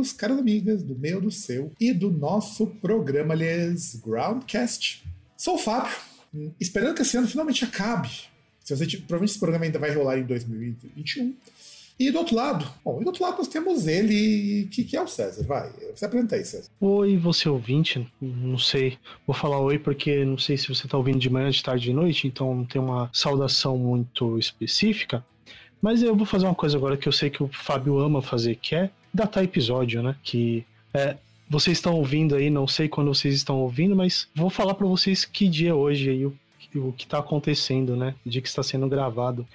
Amigos, caras amigas do meu, do seu e do nosso programa, aliás, Groundcast. Sou o Fábio, esperando que esse ano finalmente acabe. Se você, provavelmente esse programa ainda vai rolar em 2021. E do outro lado, bom, e do outro lado nós temos ele, que, que é o César, vai, você apresenta aí, César. Oi, você ouvinte, não sei, vou falar oi porque não sei se você está ouvindo de manhã, de tarde, de noite, então não tem uma saudação muito específica. Mas eu vou fazer uma coisa agora que eu sei que o Fábio ama fazer, que é datar episódio, né? Que é, vocês estão ouvindo aí, não sei quando vocês estão ouvindo, mas vou falar para vocês que dia é hoje aí, o, o que tá acontecendo, né? O dia que está sendo gravado.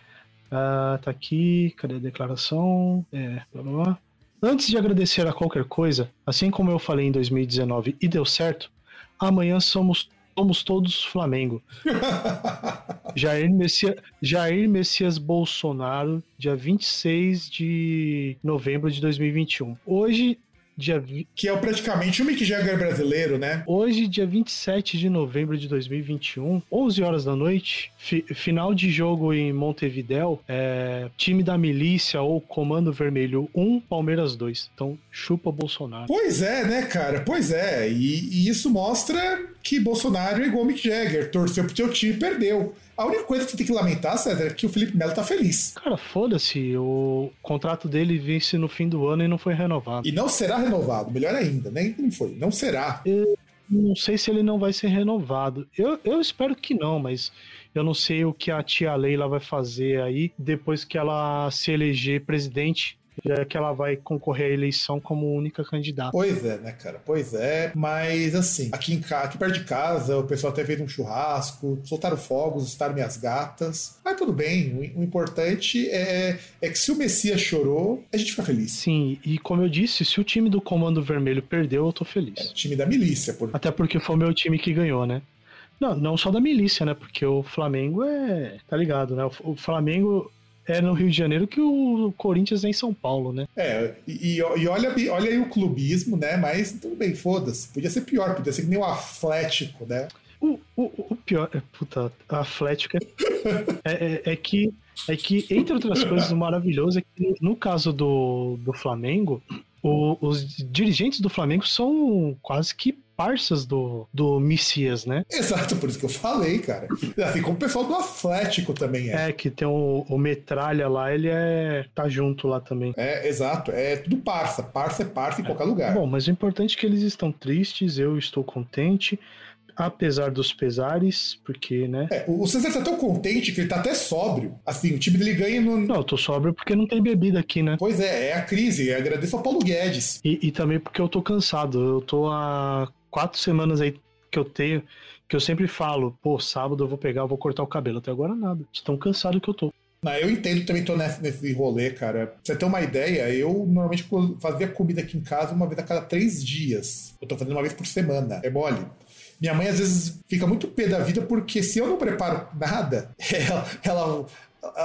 Ah, tá aqui, cadê a declaração? É, blá, blá, blá. Antes de agradecer a qualquer coisa, assim como eu falei em 2019 e deu certo, amanhã somos somos todos Flamengo. Jair, Messias, Jair Messias Bolsonaro, dia 26 de novembro de 2021. Hoje dia. Que é praticamente o Mick Jagger brasileiro, né? Hoje, dia 27 de novembro de 2021, 11 horas da noite, fi final de jogo em Montevidéu, é... time da milícia ou Comando Vermelho 1, Palmeiras 2. Então, chupa Bolsonaro. Pois é, né, cara? Pois é. E, e isso mostra que Bolsonaro é igual Mick Jagger. Torceu pro seu time e perdeu. A única coisa que você tem que lamentar, César, é que o Felipe Melo tá feliz. Cara, foda-se. O contrato dele vence no fim do ano e não foi renovado. E não será renovado, melhor ainda, nem né? não foi. Não será. Eu não sei se ele não vai ser renovado. Eu, eu espero que não, mas eu não sei o que a tia Leila vai fazer aí depois que ela se eleger presidente já que ela vai concorrer à eleição como única candidata. Pois é, né, cara? Pois é. Mas assim, aqui, em, aqui perto de casa, o pessoal até fez um churrasco, soltaram fogos, estaram minhas gatas. Mas tudo bem. O, o importante é, é que se o Messias chorou, a gente fica feliz. Sim, e como eu disse, se o time do Comando Vermelho perdeu, eu tô feliz. É, time da milícia. Por... Até porque foi o meu time que ganhou, né? Não, não só da milícia, né? Porque o Flamengo é. Tá ligado, né? O Flamengo é no Rio de Janeiro que o Corinthians é em São Paulo, né? É, e, e olha, olha aí o clubismo, né? Mas tudo bem, foda-se. Podia ser pior, podia ser que nem o Atlético, né? O, o, o pior, é, puta, Atlético é, é, é, é, que, é que, entre outras coisas, o maravilhoso é que no caso do, do Flamengo, o, os dirigentes do Flamengo são quase que parças do, do Messias, né? Exato, por isso que eu falei, cara. Assim como o pessoal do Atlético também é. É, que tem o, o Metralha lá, ele é. tá junto lá também. É, exato. É tudo parça. Parça é parça em é. qualquer lugar. Bom, mas o importante é que eles estão tristes, eu estou contente apesar dos pesares, porque, né? É, o César tá tão contente que ele tá até sóbrio. Assim, o time dele ganha no. Não, eu tô sóbrio porque não tem bebida aqui, né? Pois é, é a crise. Eu agradeço ao Paulo Guedes. E, e também porque eu tô cansado. Eu tô há quatro semanas aí que eu tenho, que eu sempre falo, pô, sábado eu vou pegar, eu vou cortar o cabelo. Até agora nada. De tão cansado que eu tô. Não, eu entendo também tô nesse, nesse rolê, cara. Pra você ter uma ideia, eu normalmente fazia comida aqui em casa uma vez a cada três dias. Eu tô fazendo uma vez por semana. É mole. Minha mãe às vezes fica muito pé da vida porque se eu não preparo nada, ela, ela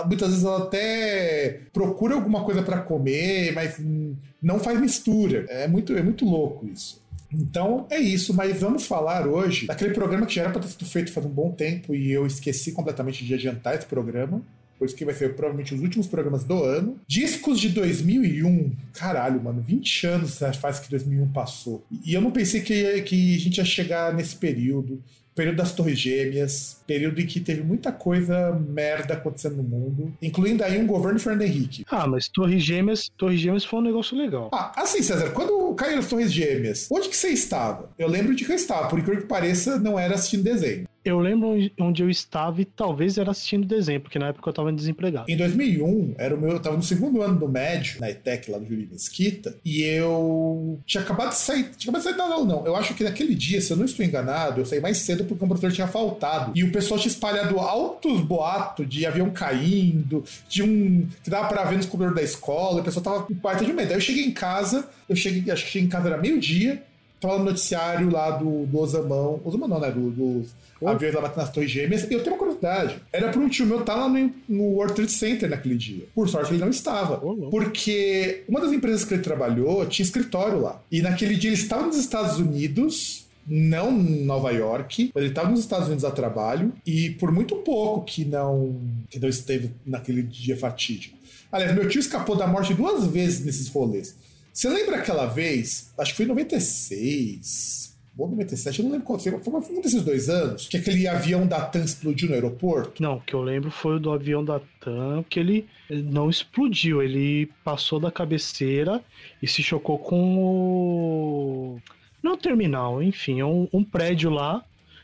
muitas vezes ela até procura alguma coisa para comer, mas não faz mistura. É muito, é muito louco isso. Então é isso, mas vamos falar hoje daquele programa que já era para ter sido feito faz um bom tempo e eu esqueci completamente de adiantar esse programa. Por isso que vai ser provavelmente os últimos programas do ano. Discos de 2001. Caralho, mano, 20 anos faz que 2001 passou. E eu não pensei que, que a gente ia chegar nesse período período das Torres Gêmeas, período em que teve muita coisa merda acontecendo no mundo, incluindo aí um governo Fernando Henrique. Ah, mas Torres Gêmeas, Torres Gêmeas foi um negócio legal. Ah, assim, César, quando, caiu as Torres Gêmeas, onde que você estava? Eu lembro de que eu estava, por incrível que pareça, não era assistindo desenho. Eu lembro onde eu estava e talvez era assistindo desenho, porque na época eu estava desempregado. Em 2001, era o meu, eu estava no segundo ano do médio, na ETEC, lá do Júlio Mesquita, e eu tinha acabado de sair, tinha acabado de sair da aula, não. Eu acho que naquele dia, se eu não estou enganado, eu saí mais cedo porque o professor tinha faltado. E o pessoal tinha espalhado altos boatos de avião caindo, de um. que dava pra ver nos corredores da escola, o pessoal tava com parte de medo. Aí eu cheguei em casa, eu cheguei, acho que cheguei em casa era meio-dia, tava no noticiário lá do, do Osamão. Osamão não, né? Do, do aviões lá batendo nas torres gêmeas. E eu tenho uma curiosidade. Era para um tio meu estar tá lá no, no World Trade Center naquele dia. Por sorte, ele não estava. porque uma das empresas que ele trabalhou tinha escritório lá. E naquele dia ele estava nos Estados Unidos não em Nova York, mas ele estava nos Estados Unidos a trabalho e por muito pouco que não, que não esteve naquele dia fatídico. Aliás, meu tio escapou da morte duas vezes nesses rolês. Você lembra aquela vez, acho que foi em 96, ou 97, eu não lembro qual foi, foi um desses dois anos, que aquele avião da TAM explodiu no aeroporto? Não, o que eu lembro foi o do avião da TAM, que ele não explodiu, ele passou da cabeceira e se chocou com o. Não terminal, enfim, é um, um prédio lá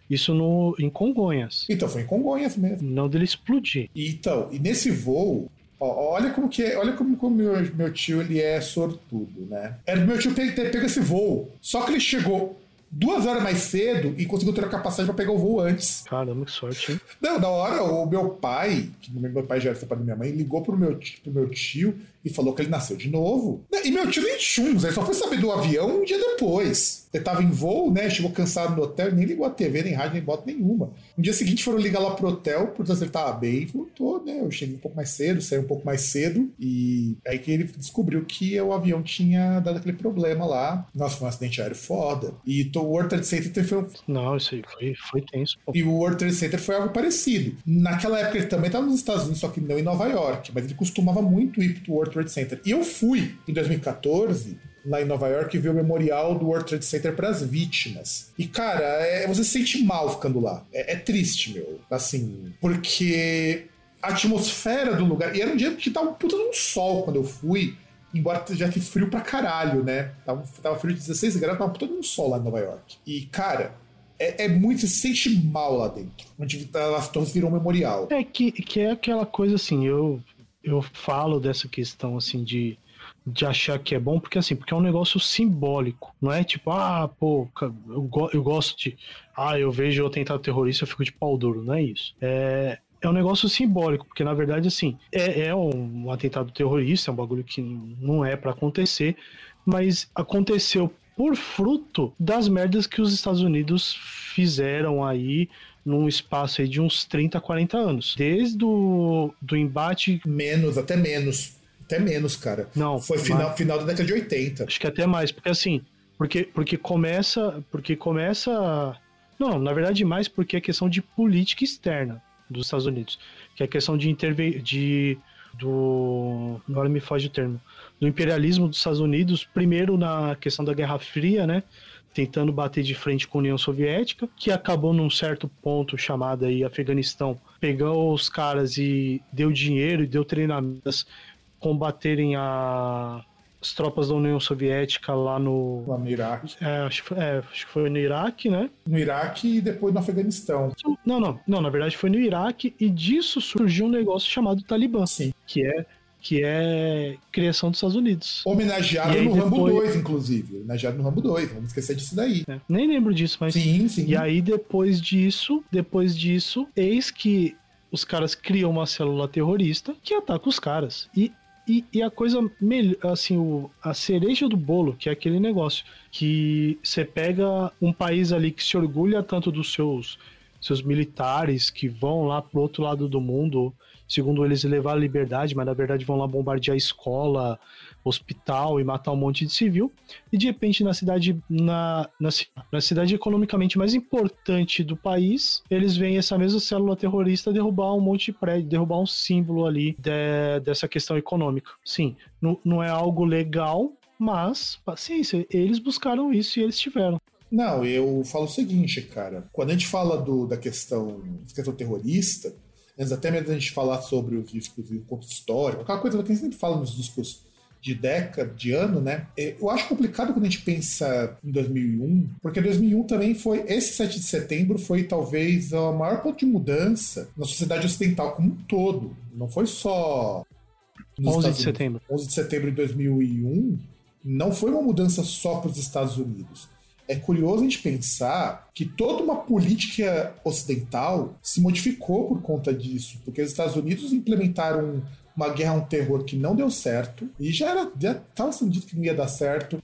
isso no, em Congonhas. Então, foi em Congonhas mesmo. Não dele explodir. Então, e nesse voo, olha como que é, olha como, como meu, meu tio ele é sortudo, né? Era meu tio ter, ter pego esse voo. Só que ele chegou duas horas mais cedo e conseguiu ter a capacidade para pegar o voo antes. Caramba, que sorte, hein? Não, da hora, o meu pai, que meu pai já era separado da minha mãe, ligou pro meu, pro meu tio e falou que ele nasceu de novo. E meu tio nem chums, ele só foi saber do avião um dia depois. Ele tava em voo, né? Chegou cansado no hotel, nem ligou a TV, nem rádio, nem bota nenhuma. No dia seguinte foram ligar lá pro hotel, por ele tava bem, e voltou, né? Eu cheguei um pouco mais cedo, saí um pouco mais cedo, e aí que ele descobriu que o avião tinha dado aquele problema lá. Nossa, foi um acidente aéreo foda. E o World Trade Center foi um... Não, isso aí foi, foi tenso. Pô. E o World Trade Center foi algo parecido. Naquela época ele também tava nos Estados Unidos, só que não em Nova York, mas ele costumava muito ir pro World Trade Center. E eu fui em 2014 lá em Nova York ver o memorial do World Trade Center para as vítimas. E, cara, é, você se sente mal ficando lá. É, é, triste, meu. Assim, porque a atmosfera do lugar. E era um dia que tava um puta sol quando eu fui. Embora já fosse frio pra caralho, né? Tava, tava frio de 16 graus, tava puta num sol lá em Nova York. E, cara, é, é, muito, se sente mal lá dentro. Onde as torres viram um memorial. É que, que é aquela coisa assim, eu, eu falo dessa questão assim de de achar que é bom, porque assim, porque é um negócio simbólico. Não é tipo, ah, pô, eu, go eu gosto de. Ah, eu vejo o atentado terrorista, eu fico de pau duro. Não é isso. É, é um negócio simbólico, porque na verdade, assim, é, é um, um atentado terrorista, é um bagulho que não é para acontecer, mas aconteceu por fruto das merdas que os Estados Unidos fizeram aí num espaço aí de uns 30, 40 anos. Desde o do embate. Menos, até menos até menos, cara. Não. Foi final, mas... final da década de 80. Acho que até mais, porque assim, porque, porque começa. Porque começa. Não, na verdade, mais porque é questão de política externa dos Estados Unidos. Que é questão de intervir. De, do. Agora me foge o termo. Do imperialismo dos Estados Unidos, primeiro na questão da Guerra Fria, né? Tentando bater de frente com a União Soviética, que acabou num certo ponto chamado aí Afeganistão, pegou os caras e deu dinheiro e deu treinamentos combaterem a, as tropas da União Soviética lá no. Lá no Iraque. É acho, é, acho que foi no Iraque, né? No Iraque e depois no Afeganistão. Não, não, não, na verdade foi no Iraque e disso surgiu um negócio chamado Talibã. Sim. Que é que é criação dos Estados Unidos. Homenageado no depois... Rambo 2, inclusive. Homenageado no Rambo 2, vamos esquecer disso daí. É, nem lembro disso, mas. Sim, sim. E aí, depois disso, depois disso, eis que os caras criam uma célula terrorista que ataca os caras. E e, e, a coisa melhor, assim, o, a cereja do bolo, que é aquele negócio que você pega um país ali que se orgulha tanto dos seus seus militares que vão lá pro outro lado do mundo, segundo eles levar a liberdade, mas na verdade vão lá bombardear escola, hospital e matar um monte de civil. E de repente, na cidade, na, na, na, cidade economicamente mais importante do país, eles veem essa mesma célula terrorista derrubar um monte de prédio, derrubar um símbolo ali de, dessa questão econômica. Sim, não, não é algo legal, mas paciência, eles buscaram isso e eles tiveram. Não, eu falo o seguinte, cara. Quando a gente fala do, da questão, questão terrorista, antes até mesmo da gente falar sobre os discos e o conto histórico, aquela coisa que a gente sempre fala nos discos de década, de ano, né? É, eu acho complicado quando a gente pensa em 2001, porque 2001 também foi, esse 7 de setembro foi talvez o maior ponto de mudança na sociedade ocidental como um todo. Não foi só 11 de setembro. 11 de setembro de 2001 não foi uma mudança só para os Estados Unidos. É curioso a gente pensar que toda uma política ocidental se modificou por conta disso, porque os Estados Unidos implementaram uma guerra um terror que não deu certo, e já era já estava sendo dito que não ia dar certo.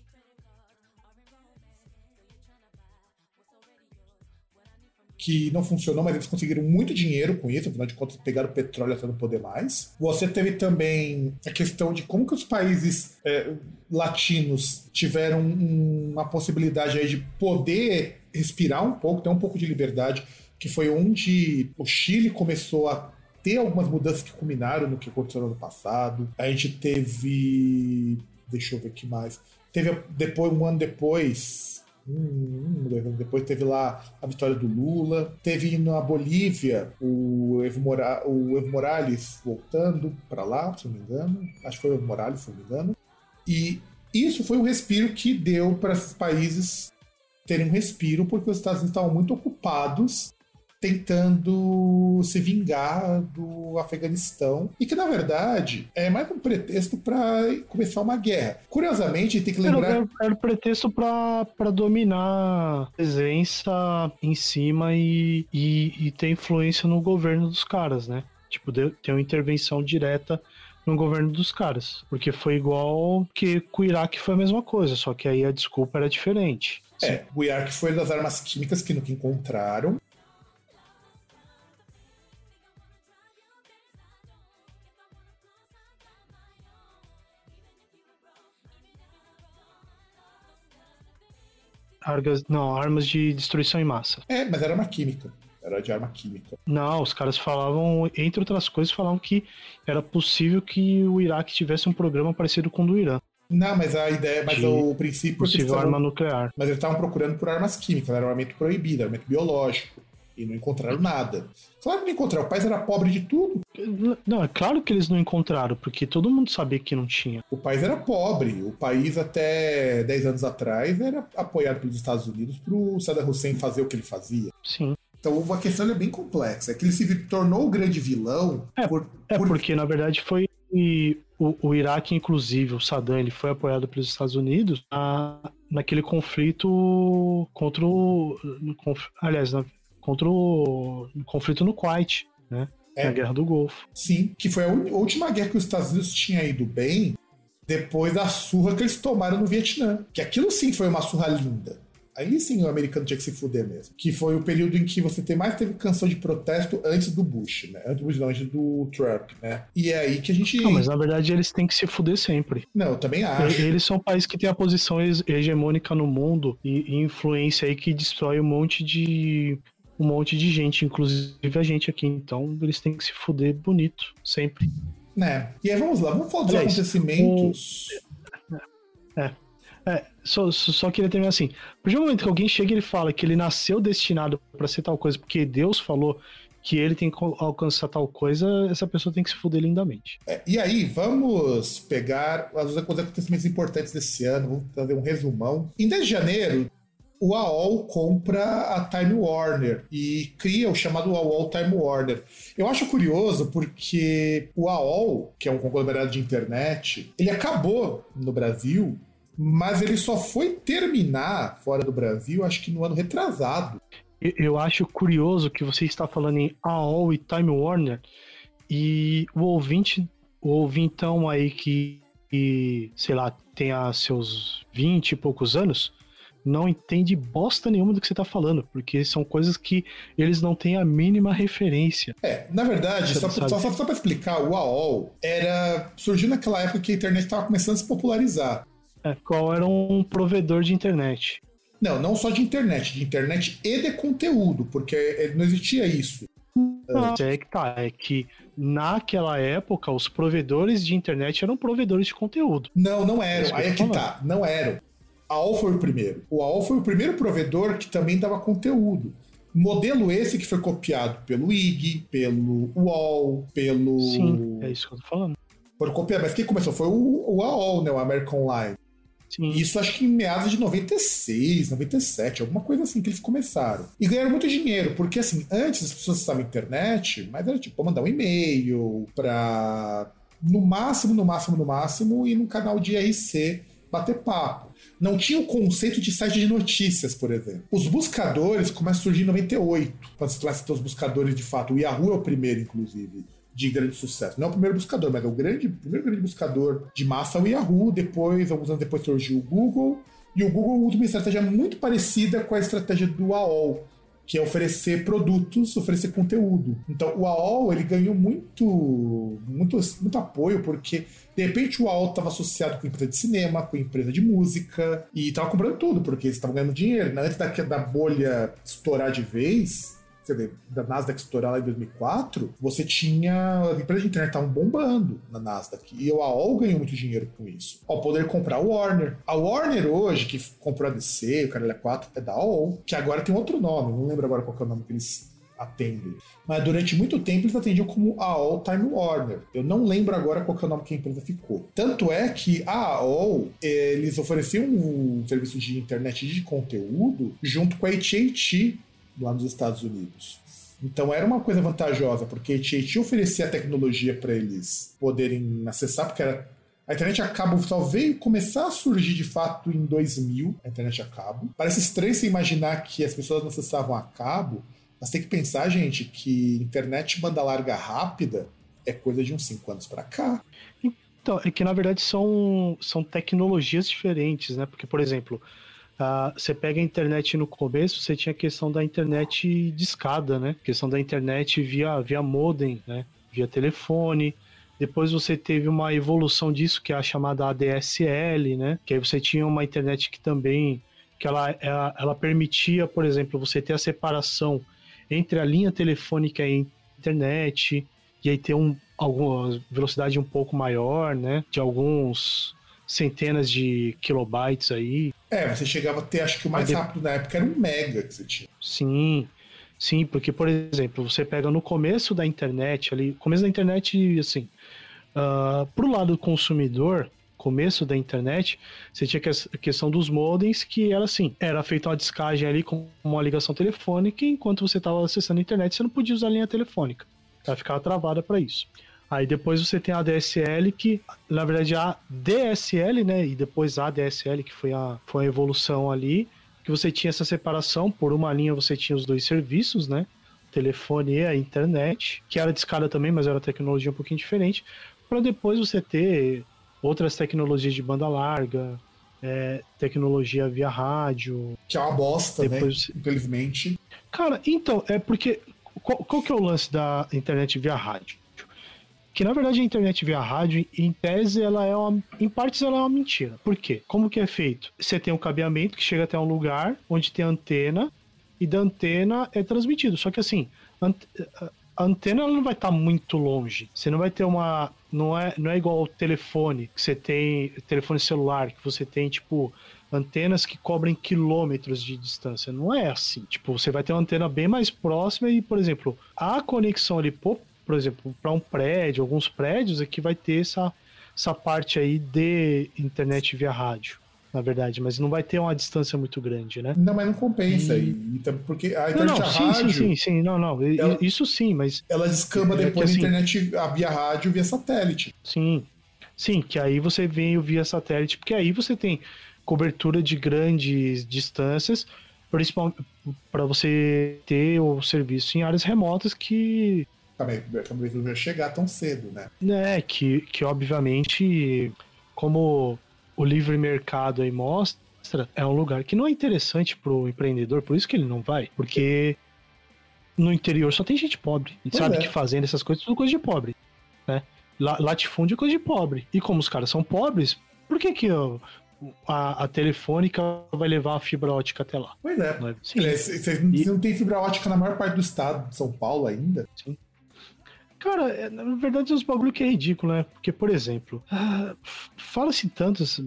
Que não funcionou, mas eles conseguiram muito dinheiro com isso, afinal de contas pegaram o petróleo até não poder mais. Você teve também a questão de como que os países é, latinos tiveram uma possibilidade aí de poder respirar um pouco, ter um pouco de liberdade, que foi onde o Chile começou a ter algumas mudanças que culminaram no que aconteceu no ano passado. A gente teve. Deixa eu ver aqui mais. Teve depois, um ano depois. Hum, depois teve lá a vitória do Lula. Teve na Bolívia o Evo, Mora o Evo Morales voltando para lá, se não me engano. Acho que foi o Evo Morales, se não me engano. E isso foi um respiro que deu para esses países terem um respiro, porque os Estados Unidos estavam muito ocupados tentando se vingar do Afeganistão e que na verdade é mais um pretexto para começar uma guerra. Curiosamente, tem que lembrar era, era pretexto para dominar a presença em cima e, e, e, ter influência no governo dos caras, né? Tipo, ter uma intervenção direta no governo dos caras. Porque foi igual que com o Iraque foi a mesma coisa, só que aí a desculpa era diferente. É, o Iraque foi das armas químicas que nunca encontraram. Argas, não, armas de destruição em massa. É, mas era uma química. Era de arma química. Não, os caras falavam, entre outras coisas, falavam que era possível que o Iraque tivesse um programa parecido com o do Irã. Não, mas a ideia, mas o princípio. Possível arma nuclear. Mas eles estavam procurando por armas químicas, era armamento proibido, armamento biológico. E não encontraram nada. Claro que não encontraram, o país era pobre de tudo. Não, é claro que eles não encontraram, porque todo mundo sabia que não tinha. O país era pobre. O país, até 10 anos atrás, era apoiado pelos Estados Unidos para o Saddam Hussein fazer o que ele fazia. Sim. Então a questão é bem complexa. É que ele se tornou o grande vilão. É, por, é por... porque, na verdade, foi o, o Iraque, inclusive, o Saddam, ele foi apoiado pelos Estados Unidos na, naquele conflito contra o. No, aliás, na, contra o conflito no Kuwait, né? É. Na Guerra do Golfo. Sim, que foi a última guerra que os Estados Unidos tinham ido bem depois da surra que eles tomaram no Vietnã. Que aquilo sim foi uma surra linda. Aí sim o americano tinha que se fuder mesmo. Que foi o período em que você tem mais teve canção de protesto antes do Bush, né? Antes do Bush, não, antes do Trump, né? E é aí que a gente. Não, mas na verdade eles têm que se fuder sempre. Não, eu também acho. Eles são um país que tem a posição hegemônica no mundo e, e influência aí que destrói um monte de um monte de gente, inclusive a gente aqui. Então eles têm que se fuder bonito, sempre. Né? E aí vamos lá, vamos falar dos Aliás, acontecimentos. O... É. É, só, só queria terminar assim. A partir do momento que alguém chega e ele fala que ele nasceu destinado para ser tal coisa, porque Deus falou que ele tem que alcançar tal coisa, essa pessoa tem que se fuder lindamente. É, e aí, vamos pegar os acontecimentos importantes desse ano, vamos fazer um resumão. Em 10 de janeiro, o AOL compra a Time Warner e cria o chamado AOL Time Warner. Eu acho curioso porque o AOL, que é um conglomerado de internet, ele acabou no Brasil, mas ele só foi terminar fora do Brasil, acho que no ano retrasado. Eu acho curioso que você está falando em AOL e Time Warner e o ouvinte, o ouvintão aí que, que sei lá, tenha seus 20 e poucos anos, não entende bosta nenhuma do que você tá falando, porque são coisas que eles não têm a mínima referência. É, na verdade, só, só, só, só pra explicar, o AOL era. surgiu naquela época que a internet estava começando a se popularizar. É, qual era um provedor de internet. Não, não só de internet, de internet e de conteúdo, porque não existia isso. Não, é que tá, é que naquela época os provedores de internet eram provedores de conteúdo. Não, não eram. Aí é que tá, não eram. AOL foi o primeiro. O AOL foi o primeiro provedor que também dava conteúdo. Modelo esse que foi copiado pelo IG, pelo UOL, pelo. Sim, é isso que eu tô falando. Foram copiar, mas quem começou foi o, o AOL, né? O American Online. Sim. Isso acho que em meados de 96, 97, alguma coisa assim que eles começaram. E ganharam muito dinheiro, porque assim, antes as pessoas usavam internet, mas era tipo mandar um e-mail pra no máximo, no máximo, no máximo, ir num canal de IRC bater papo. Não tinha o conceito de site de notícias, por exemplo. Os buscadores começam a surgir em 98, quando se começa a ter os buscadores de fato. O Yahoo é o primeiro, inclusive de grande sucesso. Não é o primeiro buscador, mas é o grande, primeiro grande buscador de massa é o Yahoo. Depois, alguns anos depois, surgiu o Google. E o Google usa uma estratégia muito parecida com a estratégia do AOL, que é oferecer produtos, oferecer conteúdo. Então, o AOL ele ganhou muito, muito, muito apoio porque de repente o AOL estava associado com empresa de cinema, com empresa de música e estava comprando tudo porque eles estavam ganhando dinheiro. Antes da, da bolha estourar de vez, vê, da Nasdaq estourar lá em 2004, você tinha. As empresas de internet estavam bombando na Nasdaq. E a AOL ganhou muito dinheiro com isso. Ao poder comprar a Warner. A Warner hoje, que comprou a DC, o Caralho 4, é da AOL, que agora tem outro nome, não lembro agora qual é o nome que eles atendem. Mas durante muito tempo eles atendiam como AOL Time Warner. Eu não lembro agora qual é o nome que a empresa ficou. Tanto é que a AOL, eles ofereciam um serviço de internet de conteúdo junto com a AT&T lá nos Estados Unidos. Então era uma coisa vantajosa, porque a AT&T oferecia a tecnologia para eles poderem acessar, porque era a internet a cabo só veio começar a surgir de fato em 2000, a internet a cabo. Parece estranho você imaginar que as pessoas não acessavam a cabo, mas tem que pensar, gente, que internet banda larga rápida é coisa de uns 5 anos para cá. Então, é que na verdade são, são tecnologias diferentes, né? Porque, por exemplo, Uh, você pega a internet no começo, você tinha a questão da internet de escada, né? A questão da internet via, via modem, né? Via telefone. Depois você teve uma evolução disso, que é a chamada ADSL, né? Que aí você tinha uma internet que também que ela, ela, ela permitia, por exemplo, você ter a separação entre a linha telefônica e a internet, e aí ter um, alguma velocidade um pouco maior, né? De alguns centenas de kilobytes aí. É, você chegava a ter, acho que o mais rápido na época era um mega que você tinha. Sim, sim, porque, por exemplo, você pega no começo da internet ali, começo da internet, assim, uh, pro lado do consumidor, começo da internet, você tinha a questão dos modems, que era assim, era feita uma descagem ali com uma ligação telefônica, e enquanto você estava acessando a internet, você não podia usar a linha telefônica. Ela ficava travada para isso. Aí depois você tem a DSL, que na verdade a DSL, né? E depois a DSL, que foi a, foi a evolução ali, que você tinha essa separação. Por uma linha você tinha os dois serviços, né? Telefone e a internet, que era de escada também, mas era tecnologia um pouquinho diferente. Para depois você ter outras tecnologias de banda larga, é, tecnologia via rádio. Que é uma bosta, né? depois... né? Infelizmente. Cara, então, é porque. Qual, qual que é o lance da internet via rádio? que na verdade a internet via rádio, em tese, ela é uma, em partes ela é uma mentira. Por quê? Como que é feito? Você tem um cabeamento que chega até um lugar onde tem antena e da antena é transmitido. Só que assim, a antena ela não vai estar tá muito longe. Você não vai ter uma não é não é igual ao telefone que você tem telefone celular que você tem tipo antenas que cobrem quilômetros de distância. Não é assim. Tipo, você vai ter uma antena bem mais próxima e, por exemplo, a conexão ali por exemplo, para um prédio, alguns prédios, é que vai ter essa, essa parte aí de internet via rádio, na verdade, mas não vai ter uma distância muito grande, né? Não, mas não compensa, e... então, porque a internet não, não, sim, rádio... Sim, sim, sim, não, não, ela, isso sim, mas... Ela descamba é depois assim, a internet via rádio via satélite. Sim, sim, que aí você vem via satélite, porque aí você tem cobertura de grandes distâncias, principalmente para você ter o serviço em áreas remotas que talvez não ia chegar tão cedo, né? É, que, que obviamente, como o livre mercado aí mostra, é um lugar que não é interessante pro empreendedor, por isso que ele não vai, porque no interior só tem gente pobre. Pois sabe é. que fazendo essas coisas é tudo coisa de pobre, né? Latifúndio é coisa de pobre. E como os caras são pobres, por que que a, a, telefônica vai levar a fibra ótica até lá? Pois é. Vocês é? não tem fibra ótica na maior parte do estado de São Paulo ainda? Sim. Cara, é, na verdade é uns bagulho que é ridículo, né? Porque, por exemplo, ah, fala-se tantas.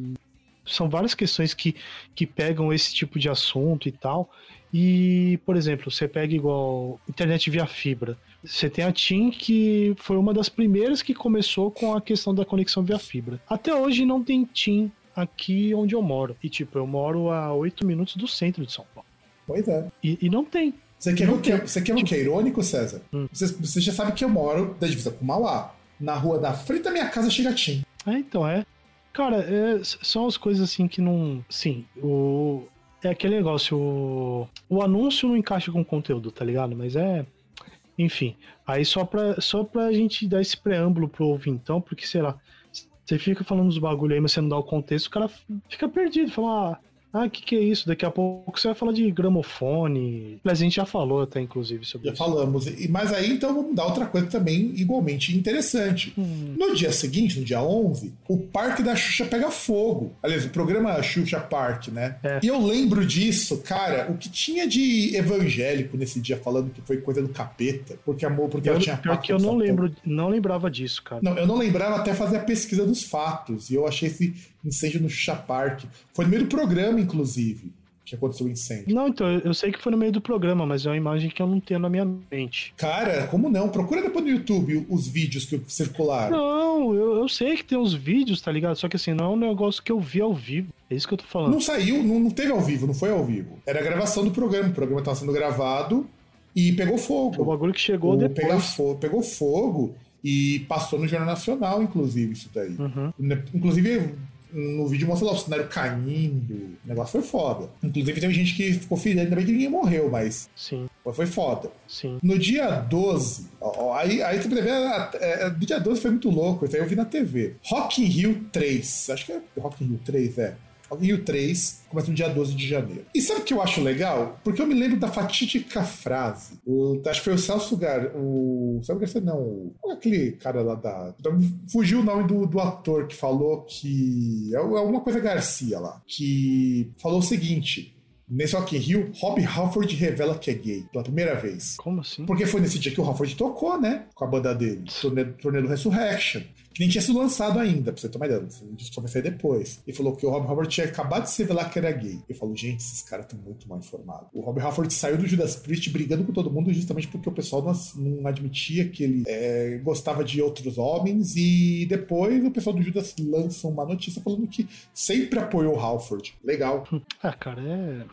São várias questões que, que pegam esse tipo de assunto e tal. E, por exemplo, você pega igual internet via fibra. Você tem a TIM, que foi uma das primeiras que começou com a questão da conexão via fibra. Até hoje não tem TIM aqui onde eu moro. E, tipo, eu moro a 8 minutos do centro de São Paulo. Pois é. E, e não tem. Você quer, o que, você quer o que é irônico, César? Hum. Você, você já sabe que eu moro da divisa com Mauá. Na rua da frente da minha casa chega Tim. É, então, é. Cara, é, são as coisas assim que não. Sim, o. É aquele negócio, o, o anúncio não encaixa com o conteúdo, tá ligado? Mas é. Enfim. Aí só pra, só pra gente dar esse preâmbulo pro ouvintão, porque, sei lá, você fica falando dos bagulho aí, mas você não dá o contexto, o cara fica perdido, fala, ah, ah, o que, que é isso? Daqui a pouco você vai falar de gramofone. Mas a gente já falou até, inclusive, sobre Já isso. falamos. E, mas aí, então, vamos dar outra coisa também igualmente interessante. Hum, No dia seguinte, no dia 11, o Parque da Xuxa pega fogo. Aliás, o programa Xuxa Park, né? É. E eu lembro disso, cara, o que tinha de evangélico nesse dia falando que foi coisa do capeta, porque amor, porque ela eu, tinha pior que eu não lembro, não lembrava disso, cara. Não, eu não lembrava até fazer a pesquisa dos fatos. E eu achei esse incêndio no Xuxa Park. Foi no meio do programa, inclusive, que aconteceu o incêndio. Não, então, eu sei que foi no meio do programa, mas é uma imagem que eu não tenho na minha mente. Cara, como não? Procura depois no YouTube os vídeos que circularam. Não, eu, eu sei que tem os vídeos, tá ligado? Só que assim, não é um negócio que eu vi ao vivo. É isso que eu tô falando. Não saiu, não, não teve ao vivo, não foi ao vivo. Era a gravação do programa. O programa estava sendo gravado e pegou O fogo. bagulho que chegou O depois. pega fo- pegou fogo e passou no Jornal Nacional, inclusive, isso daí. Uhum. Inclusive, no vídeo mostra lá o cenário caindo. O negócio foi foda. Inclusive, teve gente que ficou ferida, ainda bem que ninguém morreu, mas Sim, foi foda. sim. No dia 12, ó, ó, aí, aí você prevê, é, no dia 12 foi muito louco, isso aí eu vi na TV. Rock in Rio 3, acho que é Rock in Rio 3, é. In Rio 3 começa no dia 12 de janeiro. E sabe o que eu acho legal? Porque eu me lembro da fatídica frase. O, acho que foi o Celso Gar. O. Sabe Garcia? Não. o- Qual é aquele cara lá da. Fugiu o nome do, do ator que falou que. É alguma coisa Garcia lá. Que falou o seguinte. Nesse Rock in Rio, Rob Halford revela que é gay pela primeira vez. Como assim? Porque foi nesse dia que o Halford tocou, né? Com a banda dele, turnê, turnê do Resurrection. Que nem tinha sido lançado ainda, pra você uma ideia. Só vai sair depois. E falou que o Rob Halford tinha acabado de se revelar que era gay. Eu falo, gente, esses caras estão muito mal informados. O Rob Halford saiu do Judas Priest brigando com todo mundo justamente porque o pessoal não, não admitia que ele é, gostava de outros homens. E depois o pessoal do Judas lança uma notícia falando que sempre apoiou o Halford. Legal. Ah, cara, é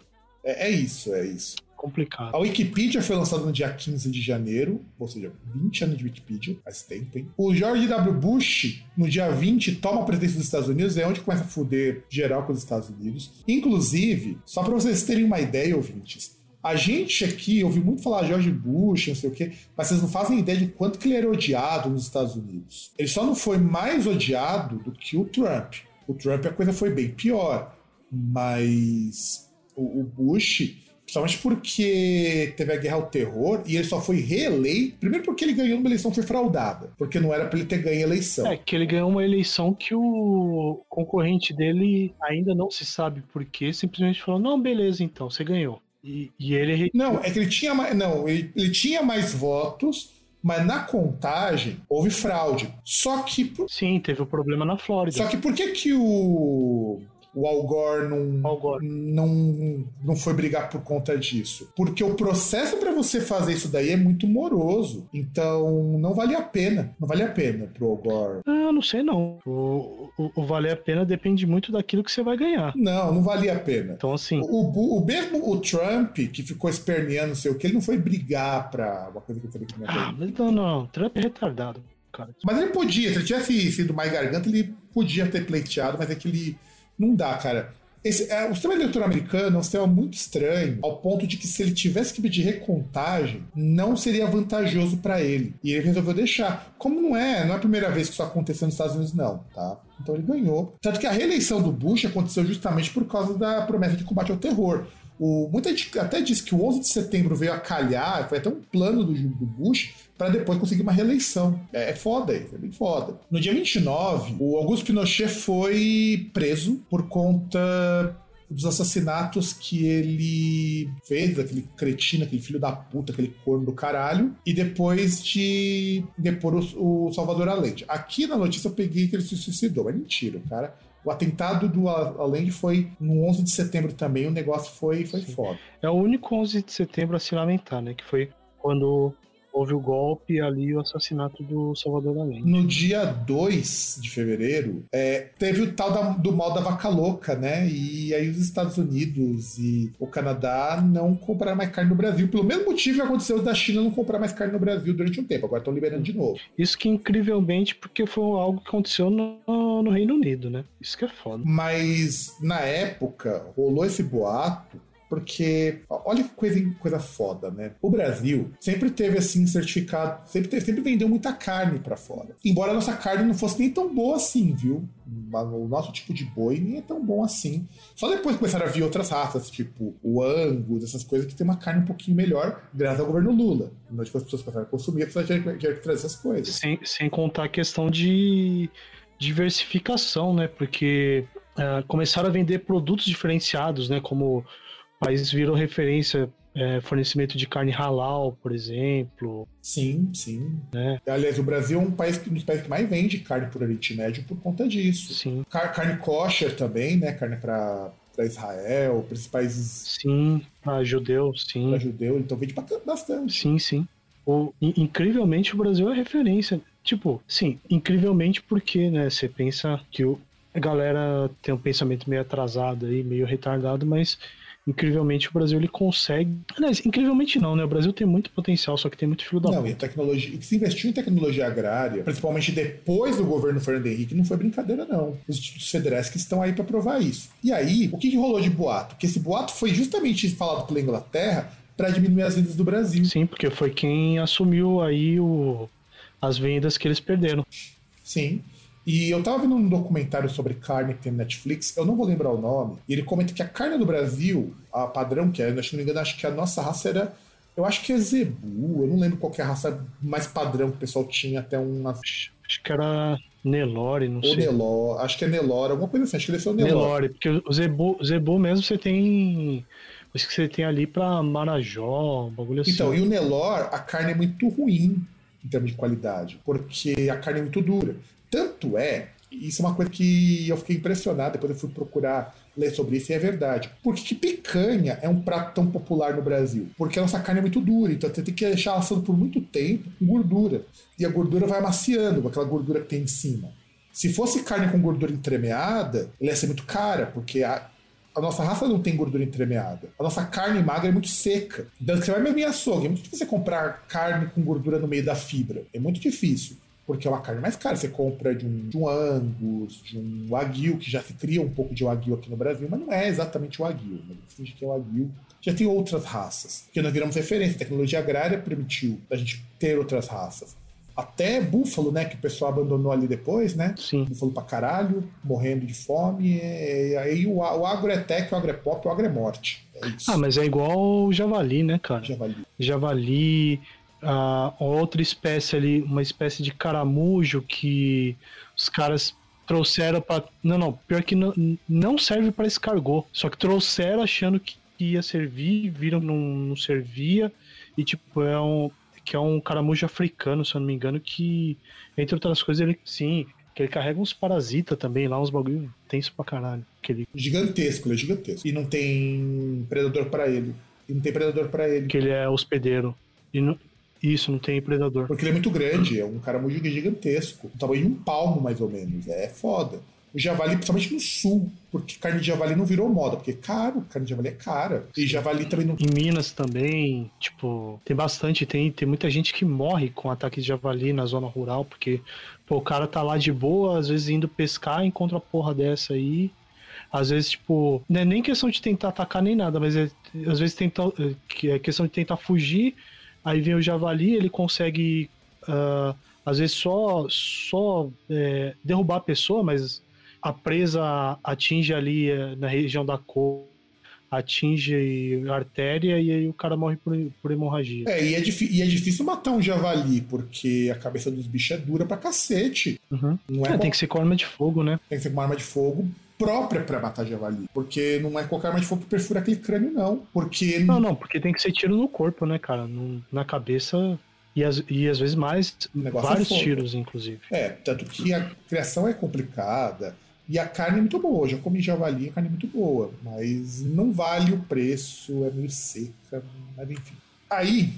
É, é isso, é isso. Complicado. A Wikipedia foi lançada no dia 15 de janeiro, ou seja, 20 anos de Wikipedia, faz tempo, hein? O George W. Bush, no dia 20, toma a presidência dos Estados Unidos, é onde começa a fuder geral com os Estados Unidos. Inclusive, só para vocês terem uma ideia, ouvintes, a gente aqui ouviu muito falar George Bush, não sei o quê, mas vocês não fazem ideia de quanto que ele era odiado nos Estados Unidos. Ele só não foi mais odiado do que o Trump. O Trump a coisa foi bem pior, mas o, o Bush, principalmente porque teve a guerra ao terror e ele só foi reeleito, primeiro porque ele ganhou numa eleição que foi fraudada, porque não era para ele ter ganho a eleição. É que ele ganhou uma eleição que o concorrente dele ainda não se sabe por quê, simplesmente falou: não, beleza, então, você ganhou. E, e ele. Não, é que ele tinha mais, não, ele, ele tinha mais votos, mas na contagem houve fraude. Só que Sim, teve o problema na Flórida. só que por que que o o Al Gore não, Al Gore. não, não foi brigar por conta disso. Porque o processo para você fazer isso daí é muito moroso. Então, não vale a pena. Não vale a pena pro Al Gore. Ah, não sei não. O, o, o valer a pena depende muito daquilo que você vai ganhar. Não, não valia a pena. Então, assim, O, o mesmo o Trump, que ficou esperneando, não sei o que, ele não foi brigar pra uma coisa que eu falei que não é ah, mas não, não, Trump é retardado, cara. Mas ele podia, se ele tivesse sido mais garganta, ele podia ter pleiteado, mas é que ele não dá, cara. Esse, é, o sistema eleitoral americano é um sistema muito estranho, ao ponto de que se ele tivesse que pedir recontagem, não seria vantajoso para ele. E ele resolveu deixar. Como não é, não é a primeira vez que isso aconteceu nos Estados Unidos, não, tá? Então ele ganhou. Tanto que a reeleição do Bush aconteceu justamente por causa da promessa de combate ao terror. O, muita gente até disse que o 11 de setembro veio a calhar, foi até um plano do, do Bush para depois conseguir uma reeleição. É, é foda isso, é bem foda. No dia 29, o Augusto Pinochet foi preso por conta dos assassinatos que ele fez, aquele cretino, aquele filho da puta, aquele corno do caralho, e depois de depor o, o Salvador Allende. Aqui na notícia eu peguei que ele se suicidou, mas mentira, cara O atentado do Allende foi no 11 de setembro também, o negócio foi, foi foda. É o único 11 de setembro a se lamentar, né? Que foi quando houve o golpe ali e o assassinato do Salvador Allende. No dia 2 de fevereiro, é, teve o tal da, do mal da vaca louca, né? E aí os Estados Unidos e o Canadá não compraram mais carne no Brasil. Pelo mesmo motivo que aconteceu da China não comprar mais carne no Brasil durante um tempo. Agora estão liberando de novo. Isso que incrivelmente, porque foi algo que aconteceu no, no Reino Unido, né? Isso que é foda. Mas na época rolou esse boato porque olha que coisa, coisa foda, né? O Brasil sempre teve assim certificado, sempre, teve, sempre vendeu muita carne para fora. Embora a nossa carne não fosse nem tão boa assim, viu? O nosso tipo de boi nem é tão bom assim. Só depois começaram a vir outras raças, tipo o Angus, essas coisas que tem uma carne um pouquinho melhor, graças ao governo Lula. Depois as pessoas começaram a consumir, pessoas já, já trazer essas coisas. Sem, sem contar a questão de diversificação, né? Porque uh, começaram a vender produtos diferenciados, né? Como países viram referência é, fornecimento de carne halal, por exemplo. Sim, sim. Né? Aliás, o Brasil é um, país, um dos países que mais vende carne por Oriente Médio por conta disso. Sim. Car carne kosher também, né? Carne para para Israel, para esses países. Sim, para judeu, sim. Para judeu, então vende bastante. Sim, sim. O, incrivelmente o Brasil é referência. Tipo, sim, incrivelmente porque, né, você pensa que o, a galera tem um pensamento meio atrasado aí, meio retardado, mas incrivelmente o Brasil ele consegue. Aliás, incrivelmente não, né? O Brasil tem muito potencial, só que tem muito filho da Não, e a tecnologia. E se investiu em tecnologia agrária, principalmente depois do governo Fernando Henrique, não foi brincadeira, não. Os institutos federais que estão aí para provar isso. E aí, o que, que rolou de boato? Que esse boato foi justamente falado pela Inglaterra para diminuir as vendas do Brasil. Sim, porque foi quem assumiu aí o, as vendas que eles perderam. Sim. E eu tava vendo um documentário sobre carne que tem no Netflix, eu não vou lembrar o nome, e ele comenta que a carne do Brasil, a padrão que é, se não me engano, acho que a nossa raça era. Eu acho que é Zebu, eu não lembro qual é a raça mais padrão que o pessoal tinha até um. Acho que era Nelore, não Ou sei. Nelore, acho que é Nelore, alguma coisa assim, acho que ele foi o Nelore. Nelore, porque o Zebu, Zebu mesmo você tem. Acho que você tem ali pra Marajó, um bagulho assim. Então, e o Nelore, a carne é muito ruim em termos de qualidade, porque a carne é muito dura. Tanto é, isso é uma coisa que eu fiquei impressionado, depois eu fui procurar ler sobre isso e é verdade. Por que, picanha é um prato tão popular no Brasil? Porque a nossa carne é muito dura, então você tem que deixar assando por muito tempo com gordura. E a gordura vai amaciando, aquela gordura que tem em cima. Se fosse carne com gordura entremeada, ela ia ser muito cara, porque a, a nossa raça não tem gordura entremeada. A nossa carne magra é muito seca. Então, você vai mesmo em açougue, é muito difícil você comprar carne com gordura no meio da fibra. É muito difícil porque é uma carne mais cara. Você compra de um, de um Angus, de um Wagyu, que já se cria um pouco de Wagyu aqui no Brasil, mas não é exatamente o Wagyu. Né? Finge que é o Wagyu. Já tem outras raças, que nós viramos referência. A tecnologia agrária permitiu a gente ter outras raças. Até búfalo, né? Que o pessoal abandonou ali depois, né? Sim. Búfalo pra caralho, morrendo de fome. E, aí o, o agro é tech, o agro é pop, o agro é morte. É ah, mas é igual o javali, né, cara? Javali. Javali, a outra espécie ali, uma espécie de caramujo que os caras trouxeram para não não pior que não, não serve para escargot só que trouxeram achando que ia servir viram não, não servia e tipo é um que é um caramujo africano se eu não me engano que entre outras coisas ele sim que ele carrega uns parasitas também lá uns bagulho tenso pra caralho que ele... gigantesco ele é gigantesco. E não tem predador para ele. E não tem predador para ele. Que ele é hospedeiro. E não, isso, não tem predador. Porque ele é muito grande, é um caramujo gigantesco. O tamanho de um palmo, mais ou menos. É foda. O javali, principalmente no sul, porque carne de javali não virou moda, porque é caro, carne de javali é cara. E javali também não. Em Minas também, tipo, tem bastante, tem, tem muita gente que morre com ataque de javali na zona rural, porque pô, o cara tá lá de boa, às vezes indo pescar, encontra a porra dessa aí. Às vezes, tipo, não é nem questão de tentar atacar nem nada, mas é, às vezes tenta, é, é questão de tentar fugir Aí vem o javali, ele consegue, uh, às vezes, só, só é, derrubar a pessoa, mas a presa atinge ali é, na região da cor, atinge a artéria e aí o cara morre por, por hemorragia. É, e é, e é, difícil matar um javali, porque a cabeça dos bichos é dura pra cacete. Uhum. Não é, é tem que ser com arma de fogo, né? Tem que ser com arma de fogo própria para matar javali. Porque não é qualquer arma de fogo que perfura aquele crânio, não. Porque. Não, não, porque tem que ser tiro no corpo, né, cara? No, na cabeça. E, as, e às vezes mais, vários é tiros, inclusive. É, tanto que a criação é complicada. E a carne é muito boa, já comi javali, a carne é muito boa, mas não vale o preço, é meio seca, mas enfim. Aí,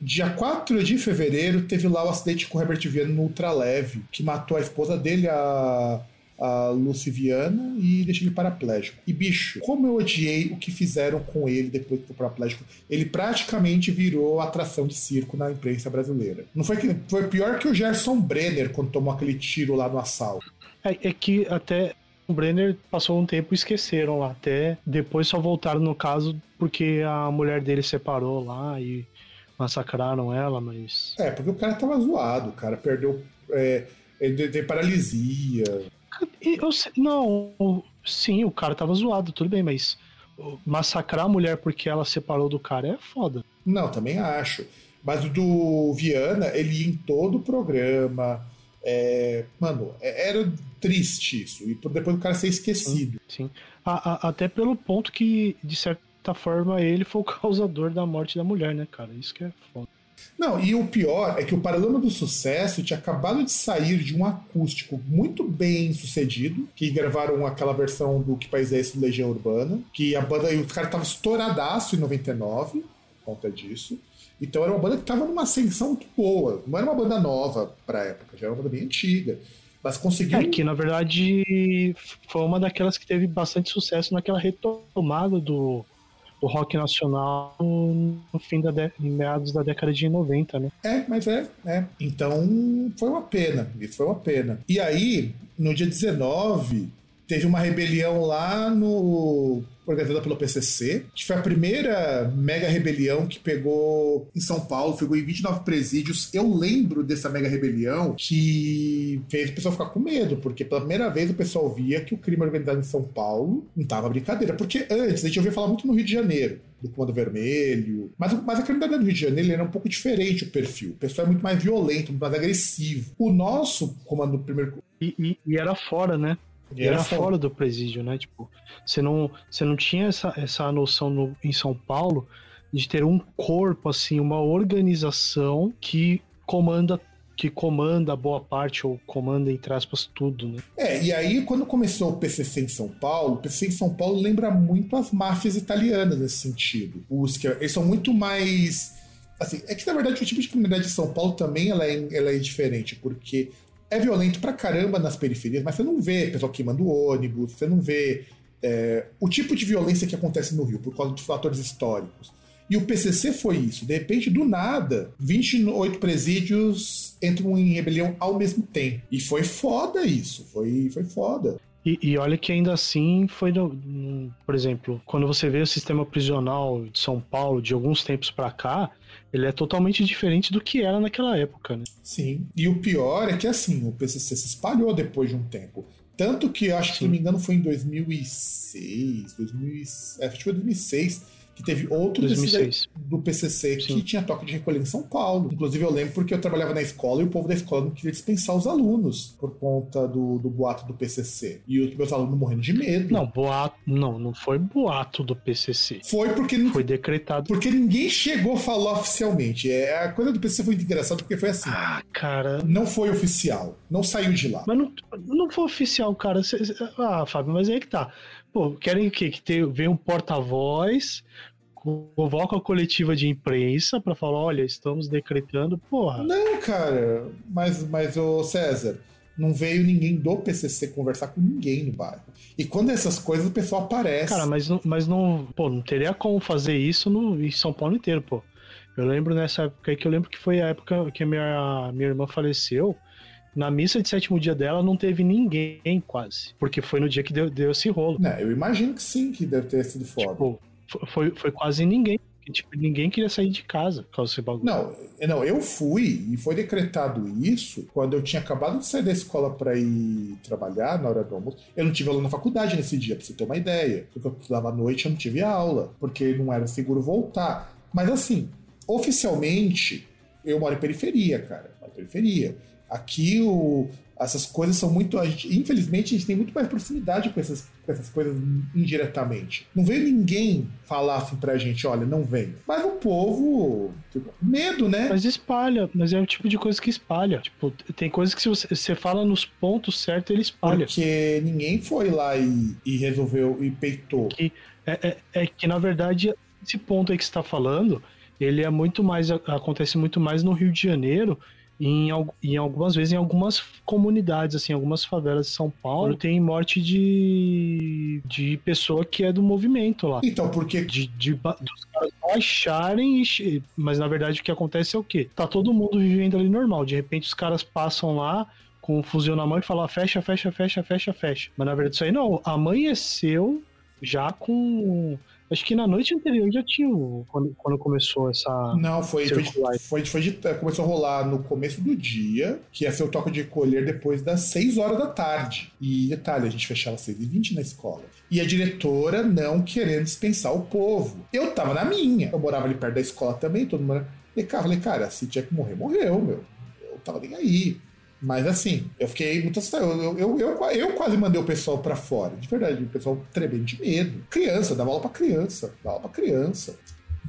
dia 4 de fevereiro, teve lá o acidente com o Herbert Viana no ultraleve, que matou a esposa dele, a a Luciviana e deixei ele paraplégico. E bicho, como eu odiei o que fizeram com ele depois que foi paraplégico. Ele praticamente virou atração de circo na imprensa brasileira. Não foi que foi pior que o Gerson Brenner quando tomou aquele tiro lá no assalto. É, é que até o Brenner passou um tempo e esqueceram lá. Até depois só voltaram no caso porque a mulher dele separou lá e massacraram ela, mas. É, porque o cara tava zoado, o cara perdeu. É, ele teve paralisia. Eu, não, sim, o cara tava zoado, tudo bem, mas massacrar a mulher porque ela separou do cara é foda. Não, também acho. Mas o do Viana, ele ia em todo o programa. É, mano, é, era triste isso. E depois do cara ser esquecido. Sim. sim. A, a, até pelo ponto que, de certa forma, ele foi o causador da morte da mulher, né, cara? Isso que é foda. Não, e o pior é que o Paralama do Sucesso tinha acabado de sair de um acústico muito bem sucedido, que gravaram aquela versão do Que País é Esse do Legião Urbana, que a banda, os caras estavam estouradaço em 99, por conta disso. Então era uma banda que estava numa ascensão muito boa. Não era uma banda nova pra época, já era uma banda bem antiga. Mas conseguiu. É que na verdade foi uma daquelas que teve bastante sucesso naquela retomada do o rock nacional no fim da de... meados da década de 90, né? É, mas é, é. Então foi uma pena. Isso foi uma pena. E aí, no dia 19, teve uma rebelião lá no organizada pelo PCC, que foi a primeira mega rebelião que pegou em São Paulo, pegou em 29 presídios. Eu lembro dessa mega rebelião que fez o pessoal ficar com medo, porque pela primeira vez o pessoal via que o crime organizado em São Paulo não tava brincadeira. Porque antes a gente ouvia falar muito no Rio de Janeiro, do Comando Vermelho. Mas, mas a criminalidade do Rio de Janeiro era um pouco diferente o perfil. O pessoal é muito mais violento, muito mais agressivo. O nosso Comando Primeiro. E, e, e era fora, né? E era, era fora do presídio, né? Tipo, você não, você não tinha essa, essa noção no, em São Paulo de ter um corpo, assim, uma organização que comanda que comanda boa parte, ou comanda, entre aspas, tudo, né? É, e aí quando começou o PCC em São Paulo, o PCC em São Paulo lembra muito as máfias italianas nesse sentido. Os que, eles são muito mais... Assim, é que na verdade o tipo de criminalidade de São Paulo também ela é, ela é diferente, porque é violento pra caramba nas periferias, mas você não vê pessoal queimando ônibus, você não vê é, o tipo de violência que acontece no Rio, por causa dos fatores históricos. E o PCC foi isso. De repente, do nada, 28 presídios entram em rebelião ao mesmo tempo. E foi foda isso. Foi, foi foda. E, e, olha que ainda assim foi, por exemplo, quando você vê o sistema prisional de São Paulo de alguns tempos para cá, ele é totalmente diferente do que era naquela época, né? Sim. E o pior é que assim, o PCC se espalhou depois de um tempo. Tanto que acho que, se não me engano, foi em 2006, 2000, é, acho que foi 2006 que teve outro do PCC Sim. que tinha toque de recolher em São Paulo. Inclusive, eu lembro porque eu trabalhava na escola e o povo da escola não queria dispensar os alunos por conta do, do boato do PCC. E os meus alunos morrendo de medo. Não, boato. Não, não foi boato do PCC. Foi porque. Foi decretado. Porque ninguém chegou a falar oficialmente. É, a coisa do PCC foi engraçada porque foi assim. Ah, cara. Não foi oficial. Não saiu de lá. Mas não, não foi oficial, cara. Ah, Fábio, mas aí que tá. Pô, querem o quê? Que ter, venha um porta-voz, convoca a coletiva de imprensa para falar, olha, estamos decretando, porra. Não, cara, mas, mas o César, não veio ninguém do PCC conversar com ninguém no bairro. E quando essas coisas, o pessoal aparece. Cara, mas não, mas não, pô, não teria como fazer isso no, em São Paulo inteiro, pô. Eu lembro nessa época aí que eu lembro que foi a época que a minha, minha irmã faleceu. Na missa de sétimo dia dela não teve ninguém quase. Porque foi no dia que deu, deu esse rolo. Não, eu imagino que sim, que deve ter sido foda. Tipo, foi, foi quase ninguém. Tipo, ninguém queria sair de casa por causa desse bagulho. Não, não, eu fui e foi decretado isso quando eu tinha acabado de sair da escola para ir trabalhar na hora do almoço. Eu não tive aula na faculdade nesse dia, pra você ter uma ideia. Porque eu estudava à noite eu não tive aula, porque não era seguro voltar. Mas assim, oficialmente, eu moro em periferia, cara. Moro em periferia. Aqui o, essas coisas são muito. A gente, infelizmente, a gente tem muito mais proximidade com essas, com essas coisas indiretamente. Não veio ninguém falar assim pra gente, olha, não vem. Mas o povo. Tipo, medo, né? Mas espalha, mas é o tipo de coisa que espalha. Tipo, tem coisas que se você, você fala nos pontos certos, ele espalha. Porque ninguém foi lá e, e resolveu e peitou. Que, é, é, é que, na verdade, esse ponto aí que você tá falando, ele é muito mais. acontece muito mais no Rio de Janeiro em, em algumas vezes em algumas comunidades, assim, algumas favelas de São Paulo, tem morte de, de pessoa que é do movimento lá. Então, porque. De, de, dos caras baixarem, e, mas na verdade o que acontece é o quê? Tá todo mundo vivendo ali normal, de repente os caras passam lá com o fuzil na mão e falam fecha, fecha, fecha, fecha, fecha. Mas na verdade isso aí não, amanheceu já com Acho que na noite anterior já tinha quando, quando começou essa. Não, foi, foi, foi, foi de, começou a rolar no começo do dia, que ia ser o toque de colher depois das 6 horas da tarde. E detalhe, a gente fechava às 6h20 na escola. E a diretora não querendo dispensar o povo. Eu tava na minha. Eu morava ali perto da escola também, todo mundo. E cara, falei, cara, se tinha que morrer, morreu, meu. Eu tava nem aí. Mas assim, eu fiquei muito assustado. Eu, eu, eu, eu, quase mandei o pessoal para fora. De verdade, o pessoal tremendo de medo. Criança, dava aula pra criança. Dava aula pra criança.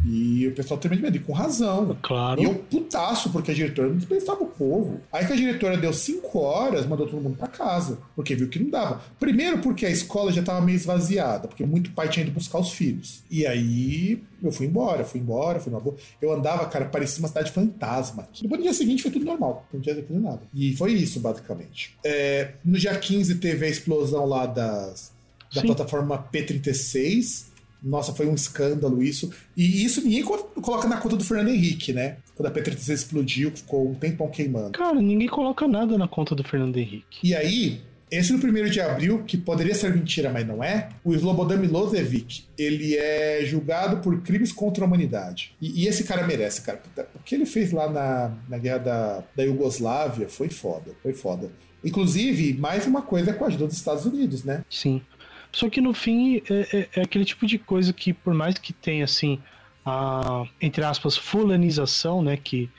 E o pessoal tremendo de medo, e com razão. Claro. E eu putaço, porque a diretora não dispensava o povo. Aí que a diretora deu cinco horas, mandou todo mundo para casa, porque viu que não dava. Primeiro porque a escola já tava meio esvaziada, porque muito pai tinha ido buscar os filhos. E aí eu fui embora, fui embora, fui boa. Eu andava, cara, parecia uma cidade fantasma. Depois no dia seguinte foi tudo normal, não tinha fazer nada. E foi isso, basicamente. É, no dia 15 teve a explosão lá das, da Sim. plataforma P36 nossa, foi um escândalo isso. E isso ninguém coloca na conta do Fernando Henrique, né? Quando a P36 explodiu, ficou um tempão queimando. Cara, ninguém coloca nada na conta do Fernando Henrique. E aí, esse no primeiro de abril, que poderia ser mentira, mas não é, o Slobodan Milosevic, ele é julgado por crimes contra a humanidade. E, e, esse cara merece, cara. O que ele fez lá na, na guerra da, da Iugoslávia foi foda, foi foda. Inclusive, mais uma coisa com a ajuda dos Estados Unidos, né? Sim. Só que no fim é, é, é, aquele tipo de coisa que, por mais que tenha assim, a, entre aspas, fulanização, né? Que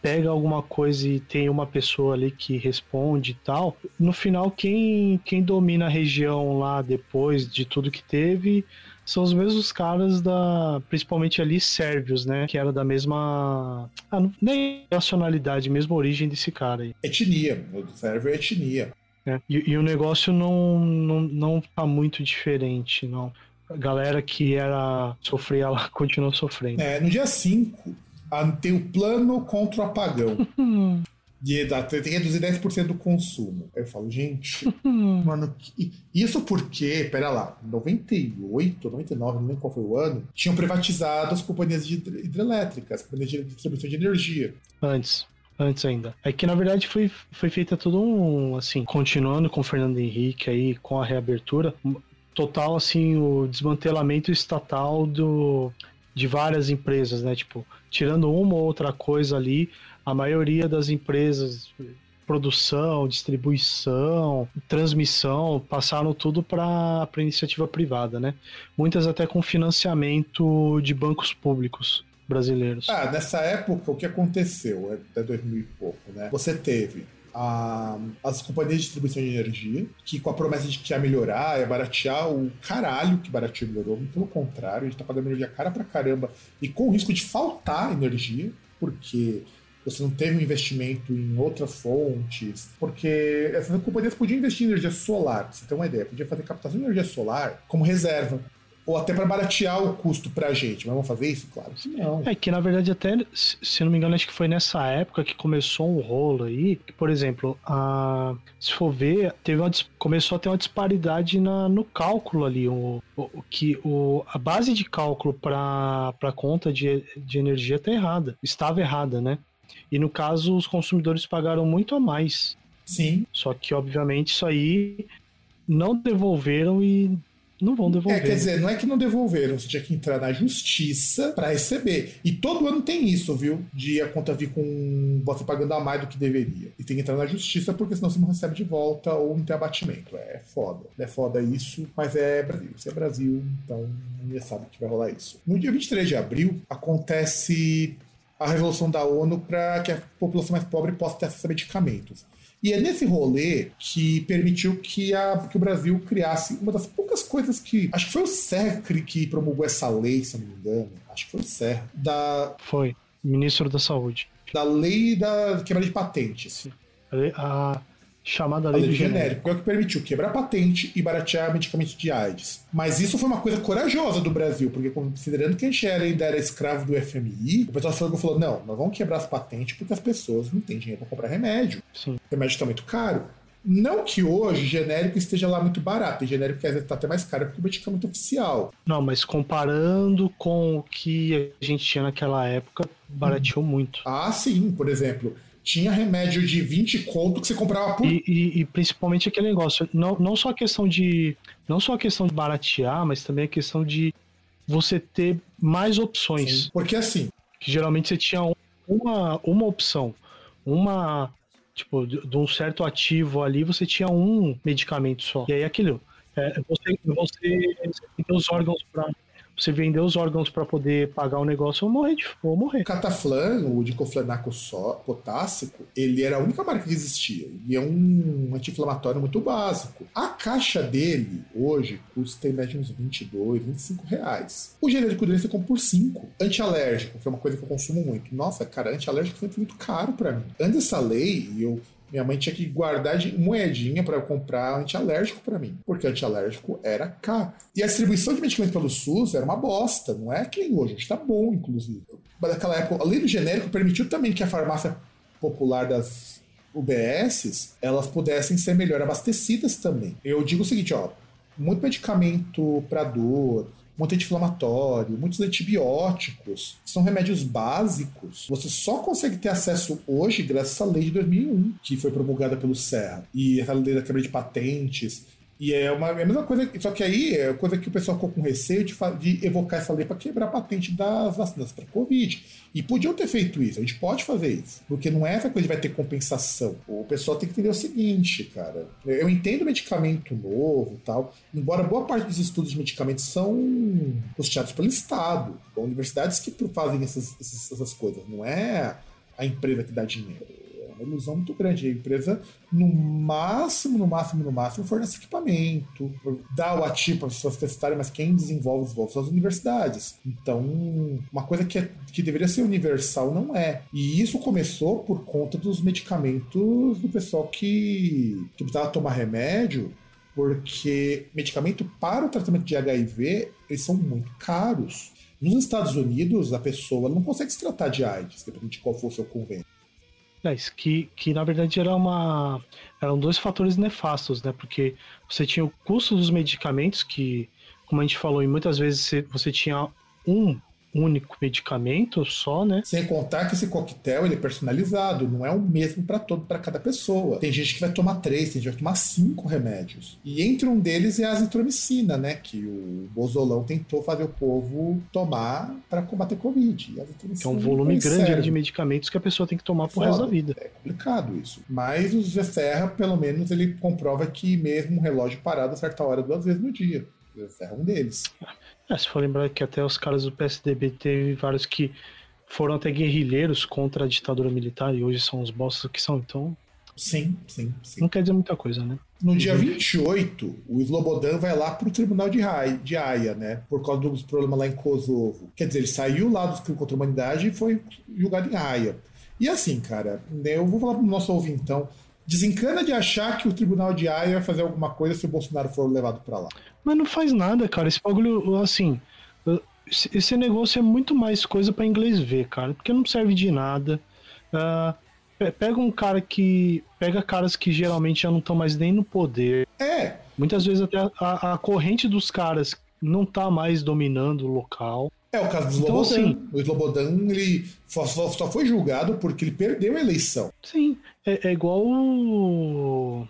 pega alguma coisa e tem uma pessoa ali que responde e tal. No final, quem, quem domina a região lá depois de tudo que teve são os mesmos caras da. Principalmente ali sérvios, né? Que era da mesma. Ah, nem nacionalidade, mesma origem desse cara aí. Etnia. O sérvio é etnia. É, e, e, o negócio não, não, não tá muito diferente, não. A galera que era sofria lá continua sofrendo. É, no dia 5, tem o plano contra o apagão. de, tem que reduzir 10% do consumo. Aí eu falo, gente, mano, isso porque, pera lá, 98, 99, não lembro qual foi o ano, tinham privatizado as companhias de hidrelétricas, as companhias de distribuição de energia. Antes antes ainda. É que na verdade foi, foi feita tudo um, assim, continuando com o Fernando Henrique aí, com a reabertura, total, assim, o desmantelamento estatal do, de várias empresas, né? Tipo, tirando uma ou outra coisa ali, a maioria das empresas produção, distribuição, transmissão, passaram tudo para iniciativa privada, né? Muitas até com financiamento de bancos públicos brasileiros. Ah, nessa época, o que aconteceu? É até 2000 e pouco, né? Você teve a, as companhias de distribuição de energia, que com a promessa de que ia melhorar, ia baratear o caralho que barateou melhorou, pelo contrário, a gente tá pagando energia cara pra caramba e com o risco de faltar energia, porque você não teve um investimento em outras fontes, porque essas companhias podiam investir em energia solar, pra você ter uma ideia, podia fazer captação de energia solar como reserva ou até para baratear o custo para a gente. Mas vamos fazer isso? Claro que não. É que, na verdade, até, se não me engano, acho que foi nessa época que começou um rolo aí, que, por exemplo, a, se for ver, teve uma, começou a ter uma disparidade na, no cálculo ali, o, o, que o, a base de cálculo para a conta de, de energia está errada, estava errada, né? E no caso, os consumidores pagaram muito a mais. Sim. Só que, obviamente, isso aí não devolveram e não vão devolver. É, quer dizer, não é que não devolveram, você tinha que entrar na justiça para receber. E todo ano tem isso, viu? De a conta vir com você pagando a mais do que deveria. E tem que entrar na justiça porque senão você não recebe de volta ou não tem abatimento. É foda. É foda isso, mas é Brasil. Isso é Brasil, então ninguém sabe que vai rolar isso. No dia 23 de abril acontece a resolução da ONU para que a população mais pobre possa ter acesso a medicamentos. E é nesse rolê que permitiu que, a, que o Brasil criasse uma das poucas coisas que. Acho que foi o Serra que promulgou essa lei, se não me engano. Acho que foi o Serra. Da, foi. Ministro da Saúde. Da lei da quebra de patentes. A, chamada lei, lei do genérico. genérico. É o que permitiu quebrar patente e baratear medicamentos de AIDS. Mas isso foi uma coisa corajosa do Brasil, porque considerando que a gente era, ainda era escravo do FMI, o pessoal falou, não, nós vamos quebrar as patentes porque as pessoas não têm dinheiro para comprar remédio. Sim. O remédio está muito caro. Não que hoje genérico esteja lá muito barato, e genérico que às vezes está até mais caro que o medicamento oficial. Não, mas comparando com o que a gente tinha naquela época, barateou hum. muito. Ah, sim, por exemplo tinha remédio de 20 conto que você comprava por. E, e, e, principalmente aquele negócio, não, não só a questão de. Não só a questão de baratear, mas também a questão de você ter mais opções. Sim, porque assim. Que geralmente você tinha uma, uma opção. Uma. Tipo, de um certo ativo ali, você tinha um medicamento só. E aí aquilo. É, você, você, você tem os órgãos para você vender os órgãos para poder pagar o negócio ou morrer, ou morrer. O Cataflan, o diclofenaco potássico, ele era a única marca que existia. E é um anti-inflamatório muito básico. A caixa dele, hoje, custa em média uns 22, 25 reais. O genérico dele compra por 5. Antialérgico, que é uma coisa que eu consumo muito. Nossa, cara, antialérgico foi muito caro para mim. Antes dessa lei, eu minha mãe tinha que guardar de moedinha para comprar antialérgico para mim, porque antialérgico era caro. E a distribuição de medicamentos pelo SUS era uma bosta, não é que nem hoje, está bom, inclusive. Mas naquela época, além do genérico, permitiu também que a farmácia popular das UBSs elas pudessem ser melhor abastecidas também. Eu digo o seguinte, ó, muito medicamento para dor, muito anti-inflamatório, muitos antibióticos, são remédios básicos. Você só consegue ter acesso hoje graças à lei de 2001, que foi promulgada pelo Serra, e essa lei da quebra de patentes, e é, uma, é a mesma coisa, só que aí é coisa que o pessoal ficou com receio de, de evocar essa lei para quebrar a patente das vacinas para Covid. E podiam ter feito isso, a gente pode fazer isso. Porque não é essa coisa de vai ter compensação. O pessoal tem que entender o seguinte, cara. Eu entendo medicamento novo tal, embora boa parte dos estudos de medicamentos são custeados pelo Estado. Universidades que fazem essas, essas, essas coisas, não é a empresa que dá dinheiro uma ilusão muito grande. A empresa, no máximo, no máximo, no máximo, fornece equipamento, dá o ativo para as pessoas testarem, mas quem desenvolve, desenvolve são as universidades. Então, uma coisa que, é, que deveria ser universal não é. E isso começou por conta dos medicamentos do pessoal que, que precisava tomar remédio porque medicamento para o tratamento de HIV eles são muito caros. Nos Estados Unidos, a pessoa não consegue se tratar de AIDS, dependendo de qual for o seu convênio. É, que, que na verdade era uma, eram dois fatores nefastos, né? Porque você tinha o custo dos medicamentos, que, como a gente falou, e muitas vezes você tinha um único medicamento só, né? Sem contar que esse coquetel ele é personalizado, não é o mesmo para todo para cada pessoa. Tem gente que vai tomar três, tem gente que vai tomar cinco remédios. E entre um deles é a azitromicina, né? Que o Bozolão tentou fazer o povo tomar para combater Covid. Que é um volume grande sério. de medicamentos que a pessoa tem que tomar pro resto da vida. É complicado isso. Mas o Zé Serra, pelo menos, ele comprova que mesmo um relógio parado a certa hora duas vezes no dia. O Zé Serra é um deles. É, se for lembrar que até os caras do PSDB teve vários que foram até guerrilheiros contra a ditadura militar e hoje são os bosses que são, então. Sim, sim, sim. Não quer dizer muita coisa, né? No dia 28, o Slobodan vai lá pro tribunal de, Haia, de Haia, né? Por causa dos problemas lá em Kosovo. Quer dizer, ele saiu lá dos crimes contra a humanidade e foi julgado em Haia. E assim, cara, eu vou falar pro nosso ouvintão. Desencana de achar que o tribunal de Haia vai fazer alguma coisa se o Bolsonaro for levado para lá. Mas não faz nada, cara. Esse bagulho, assim. Esse negócio é muito mais coisa para inglês ver, cara. Porque não serve de nada. Uh, pega um cara que. Pega caras que geralmente já não estão mais nem no poder. É. Muitas vezes até a, a corrente dos caras não tá mais dominando o local. É o caso do então, Slobodan. Assim, o Slobodan ele só, só, foi julgado porque ele perdeu a eleição. Sim, é, é igual o...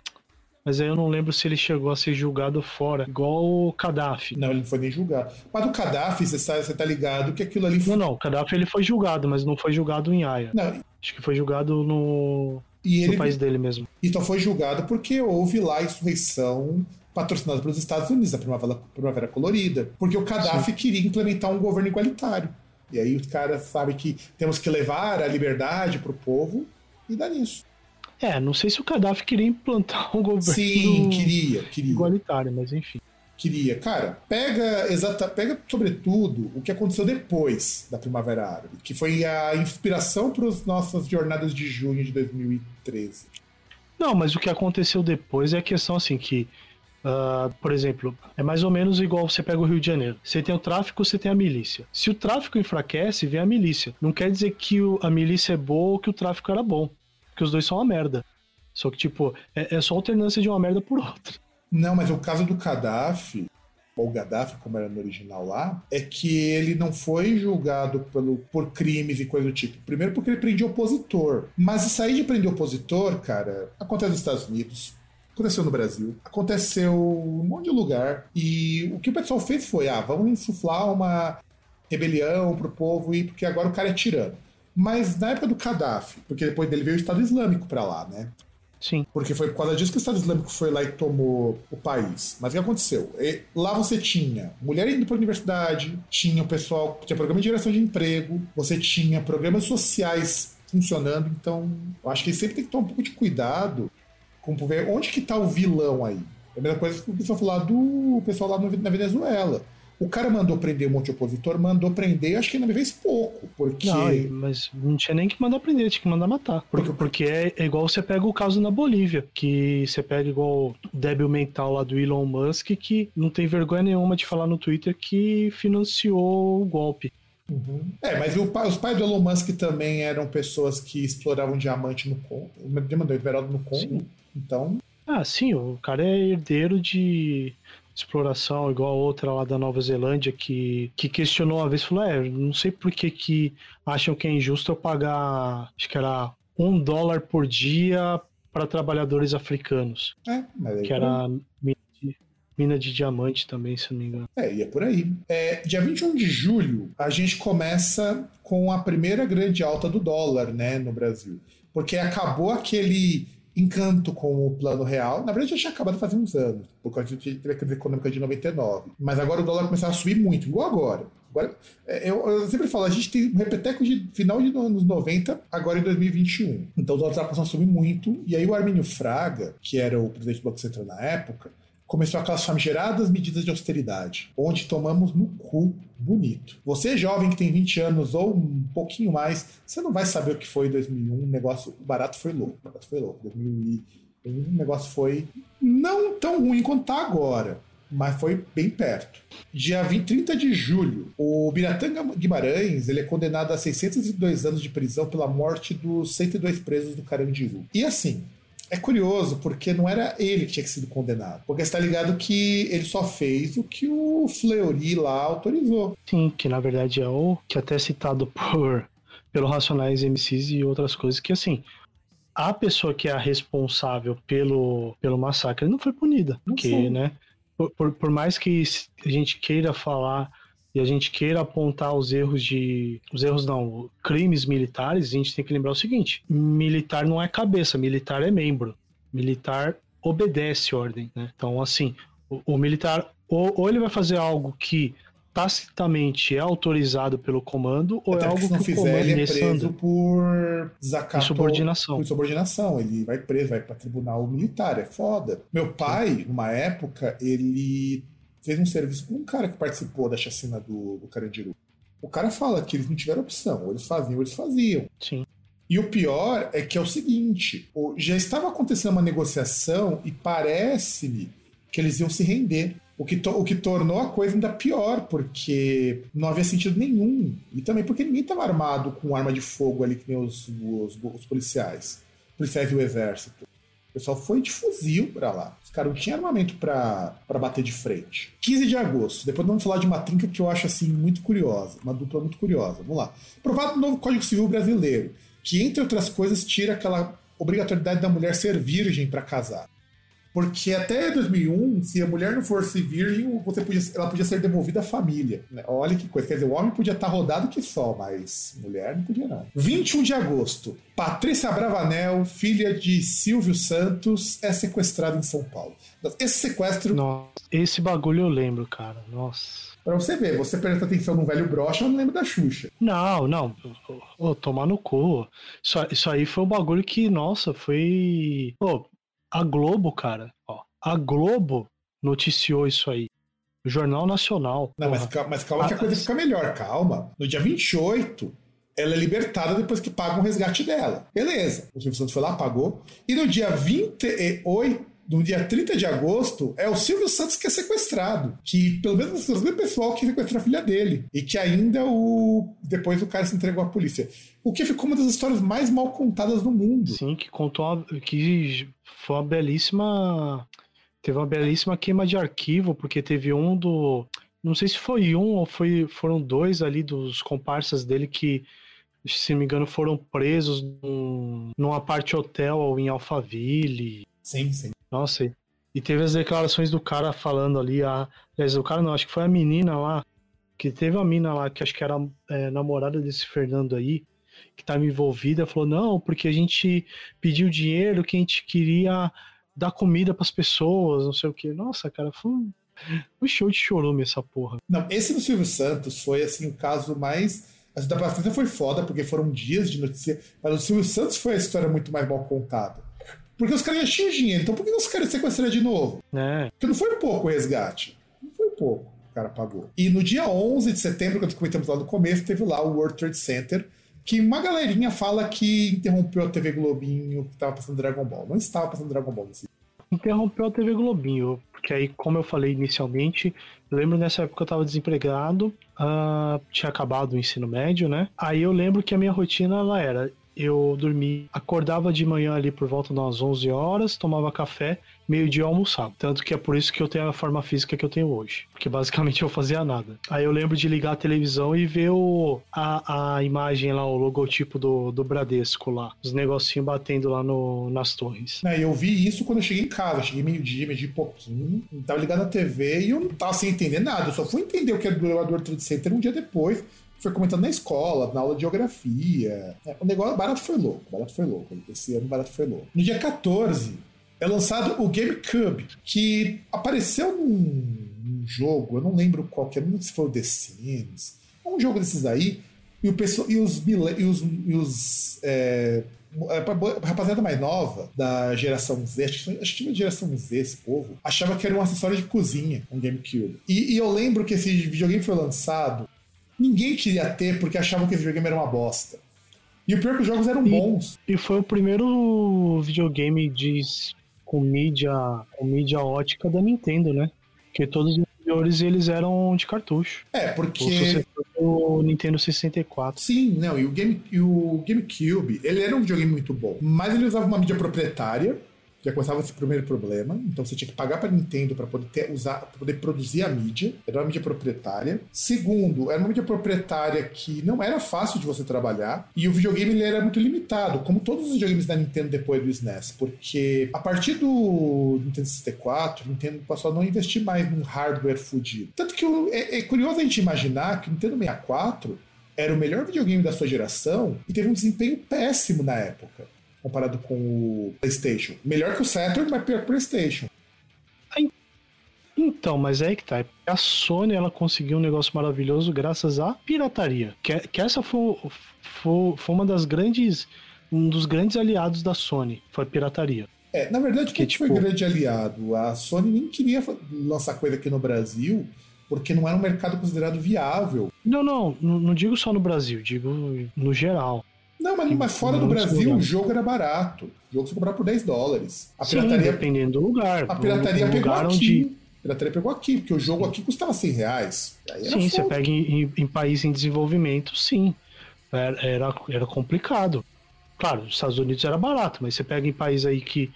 Mas aí eu não lembro se ele chegou a ser julgado fora, igual o Gaddafi. Não, ele não foi nem julgado. Mas o Gaddafi, você tá, você tá ligado que aquilo ali. Não, não, o Gaddafi ele foi julgado, mas não foi julgado em Haia. Não. Acho que foi julgado no, e ele, no país dele mesmo. Então foi julgado porque houve lá insurreição patrocinada pelos Estados Unidos, a Primavera, Primavera Colorida. Porque o Gaddafi Sim. queria implementar um governo igualitário. E aí os caras sabem que temos que levar a liberdade pro povo e dá nisso. É, não sei se o Gaddafi queria implantar um governo Sim, queria, queria. igualitário, mas enfim. Queria. Cara, pega, exata, pega sobretudo o que aconteceu depois da Primavera Árabe, que foi a inspiração para as nossas jornadas de junho de 2013. Não, mas o que aconteceu depois é a questão assim que, uh, por exemplo, é mais ou menos igual você pega o Rio de Janeiro. Você tem o tráfico, você tem a milícia. Se o tráfico enfraquece, vem a milícia. Não quer dizer que o, a milícia é boa ou que o tráfico era bom. Porque os dois são uma merda. Só que, tipo, é, é só alternância de uma merda por outra. Não, mas o caso do Gaddafi, ou Gaddafi, como era no original lá, é que ele não foi julgado pelo, por crimes e coisa do tipo. Primeiro porque ele prendia opositor. Mas sair de prender opositor, cara, acontece nos Estados Unidos, aconteceu no Brasil, aconteceu em um monte de lugar. E o que o pessoal fez foi, ah, vamos insuflar uma rebelião pro povo e porque agora o cara é tirano. Mas na época do Gaddafi, porque depois dele veio o Estado Islâmico para lá, né? Sim. Porque foi por causa disso que o Estado Islâmico foi lá e tomou o país. Mas o que aconteceu? Lá você tinha mulher indo para a universidade, tinha o pessoal, tinha programa de geração de emprego, você tinha programas sociais funcionando, então eu acho que sempre tem que tomar um pouco de cuidado ver onde que tá o vilão aí. É a mesma coisa que o pessoal falou do pessoal lá na Venezuela. O cara mandou prender um monte de opositor, mandou prender, acho que ainda me fez pouco, porque... Não, mas não tinha nem que mandar prender, tinha que mandar matar. Porque, porque é, é igual você pega o caso na Bolívia, que você pega igual o débil mental lá do Elon Musk, que não tem vergonha nenhuma de falar no Twitter que financiou o golpe. Uhum. É, mas o, os pais do Elon Musk também eram pessoas que exploravam diamante no Congo, mandou no Congo, sim. Então... Ah, sim, o cara é herdeiro de exploração, igual a outra lá da Nova Zelândia, que, que questionou uma vez, falou, é, não sei por que, que acham que é injusto eu pagar, acho que era um dólar por dia para trabalhadores africanos. É, que era mina de, mina de, diamante também, se não me engano. É, ia por aí. É, dia 21 de julho, a gente começa com a primeira grande alta do dólar, né, no Brasil. Porque acabou aquele encanto com o plano real. Na verdade, já tinha acabado faz uns anos, por causa da crise econômica de 99. Mas agora o dólar começou a subir muito, igual agora. Agora, é, eu, eu, sempre falo, a gente tem um repeteco de final de anos 90, agora em 2021. Então o dólar está começando a subir muito. E aí o Armínio Fraga, que era o presidente do Banco Central na época, começou aquelas famigeradas medidas de austeridade, onde tomamos no cu bonito. Você, jovem que tem 20 anos ou um pouquinho mais, você não vai saber o que foi em 2001. O negócio, o barato foi louco. O barato foi louco. 2001, o negócio foi não tão ruim quanto tá agora. Mas foi bem perto. Dia 20, 30 de julho, o Biratanga Guimarães ele é condenado a 602 anos de prisão pela morte dos 102 presos do Carandiru. E assim, é curioso, porque não era ele que tinha sido condenado. Porque está ligado que ele só fez o que o Fleury lá autorizou. Sim, que na verdade é o que até é citado por pelo Racionais MCs e outras coisas, que assim, a pessoa que é a responsável pelo, pelo massacre não foi punida. Não porque, foi. né? Por, por, por mais que a gente queira falar e a gente queira apontar os erros de. Os erros não, crimes militares, a gente tem que lembrar o seguinte: militar não é cabeça, militar é membro. Militar obedece ordem, né? Então, assim, o, o militar, ou, ou ele vai fazer algo que tacitamente é autorizado pelo comando ou Até é algo que, se não que fizer, o comando ele é preso por desacato, insubordinação. Por insubordinação. Ele vai preso, vai para tribunal militar, é foda. Meu pai, numa época, ele fez um serviço com um cara que participou da chacina do, do Carandiru. O cara fala que eles não tiveram opção, ou eles faziam, ou eles faziam. Sim. E o pior é que é o seguinte: já estava acontecendo uma negociação e parece-me que eles iam se render. O que, o que tornou a coisa ainda pior, porque não havia sentido nenhum. E também porque ninguém estava armado com arma de fogo ali, que nem os, os, os policiais. Policiais e o exército. O pessoal foi de fuzil para lá. Os caras não tinham armamento para bater de frente. 15 de agosto. Depois vamos falar de uma trinca que eu acho assim muito curiosa. Uma dupla muito curiosa. Vamos lá. Aprovado o novo Código Civil Brasileiro, que, entre outras coisas, tira aquela obrigatoriedade da mulher ser virgem para casar. Porque até 2001, se a mulher não fosse virgem, você podia, ela podia ser devolvida à família. Né? Olha que coisa. Quer dizer, o homem podia estar rodado que só, mas mulher não podia não. 21 de agosto. Patrícia Bravanel, filha de Silvio Santos, é sequestrada em São Paulo. Esse sequestro... Nossa, esse bagulho eu lembro, cara. Nossa. Pra você ver, você presta atenção no velho brocha, eu não lembro da Xuxa. Não, não. Ô, tomar no cu. Isso, isso aí foi um bagulho que, nossa, foi. Pô, a Globo, cara. Ó, a Globo noticiou isso aí. O Jornal Nacional. Não, mas, calma, mas calma que a coisa fica melhor, calma. No dia 28, ela é libertada depois que paga o resgate dela. Beleza. O Silvio Santos foi lá, pagou. E no dia 28, no dia 30 de agosto, é o Silvio Santos que é sequestrado. Que, pelo menos, o mesmo pessoal que sequestrou a filha dele. E que ainda o. Depois o cara se entregou à polícia. O que ficou uma das histórias mais mal contadas do mundo. Sim, que contou. Que foi uma belíssima. Teve uma belíssima queima de arquivo, porque teve um do. Não sei se foi um ou foi, foram dois ali dos comparsas dele que, se não me engano, foram presos num, numa parte hotel em Alphaville. Sim, sim. Nossa, e teve as declarações do cara falando ali, a, aliás, o cara não, acho que foi a menina lá, que teve a mina lá, que acho que era é, namorada desse Fernando aí, que estava envolvida, falou, não, porque a gente pediu dinheiro que a gente queria dar comida para as pessoas, não sei o que. Nossa, cara, foi um, um show de chorume essa porra. Não, esse do Silvio Santos foi, assim, o caso mais... A da Patrícia foi foda, porque foram dias de notícia, mas o Silvio Santos foi a história muito mais mal contada. Porque os caras já tinham dinheiro, então por que os caras sequestraram de novo? É. Porque não foi pouco o resgate. Não foi pouco o cara pagou. E no dia 11 de setembro, que nós comentamos lá no começo, teve lá o World Trade Center, que uma galerinha fala que interrompeu a TV Globinho que estava passando Dragon Ball. Não estava passando Dragon Ball nesse Interrompeu a TV Globinho, porque aí, como eu falei inicialmente, eu lembro nessa época eu estava desempregado, uh, tinha acabado o ensino médio, né? Aí eu lembro que a minha rotina ela era eu dormi, acordava de manhã ali por volta das 11 horas, tomava café, meio-dia almoçava. Tanto que é por isso que eu tenho a forma física que eu tenho hoje. Porque basicamente eu fazia nada. Aí eu lembro de ligar a televisão e ver o, a, a imagem lá, o logotipo do, do Bradesco lá. Os negocinhos batendo lá no, nas torres. É, eu vi isso quando eu cheguei em casa. Cheguei meio-dia, meio-dia e pouquinho. Tava ligado na TV e eu não tava sem entender nada. Eu só fui entender o que era do elevador Trade Center um dia depois foi comentando na escola, na aula de geografia. É, o negócio barato foi louco, barato foi louco. Esse ano barato foi louco. No dia 14, é lançado o GameCube, que apareceu num, jogo, eu não lembro qual que é, não sei se foi o The Sims. É um jogo desses aí, e, o pessoal, e os, e os, e os é, a rapaziada mais nova, da geração Z, acho que, tinha geração Z, esse povo, achava que era um acessório de cozinha, um GameCube. E, e eu lembro que esse videogame foi lançado ninguém queria ter porque achavam que esse videogame era uma bosta. E o pior é que os jogos eram e, bons. E foi o primeiro videogame de, com, mídia, com mídia ótica da Nintendo, né? Porque todos os anteriores eles eram de cartucho. É, porque. O Nintendo 64. Sim, não, e o, Game, e o GameCube, ele era um videogame muito bom, mas ele usava uma mídia proprietária já começava esse primeiro problema. Então você tinha que pagar para Nintendo para poder ter, usar, pra poder produzir a mídia. Era uma mídia proprietária. Segundo, era uma mídia proprietária que não era fácil de você trabalhar. E o videogame ele era muito limitado, como todos os videogames da Nintendo depois do SNES, porque a partir do Nintendo 64, Nintendo passou a não investir mais num hardware fudido. Tanto que é, é curioso a gente imaginar que o Nintendo 64 era o melhor videogame da sua geração e teve um desempenho péssimo na época comparado com o PlayStation. Melhor que o Saturn, mas pior que o PlayStation. Então, mas é aí que tá. A Sony ela conseguiu um negócio maravilhoso graças à pirataria. Que, que essa foi, foi, foi uma das grandes. Um dos grandes aliados da Sony. Foi a pirataria. É, na verdade, quem tipo... foi grande aliado? A Sony nem queria lançar coisa aqui no Brasil porque não era um mercado considerado viável. Não, não, não digo só no Brasil, digo no geral. Não, mas, mas fora do Brasil o jogo era barato. O jogo você comprava por 10 dólares. A pirataria. Sim, dependendo do lugar. A pirataria pegou aqui. Onde... A pirataria pegou aqui, porque o jogo aqui custava 100 reais. sim, você pega em, em país em desenvolvimento, sim. Era, era, era complicado. Claro, os Estados Unidos era barato, mas você pega em país aí que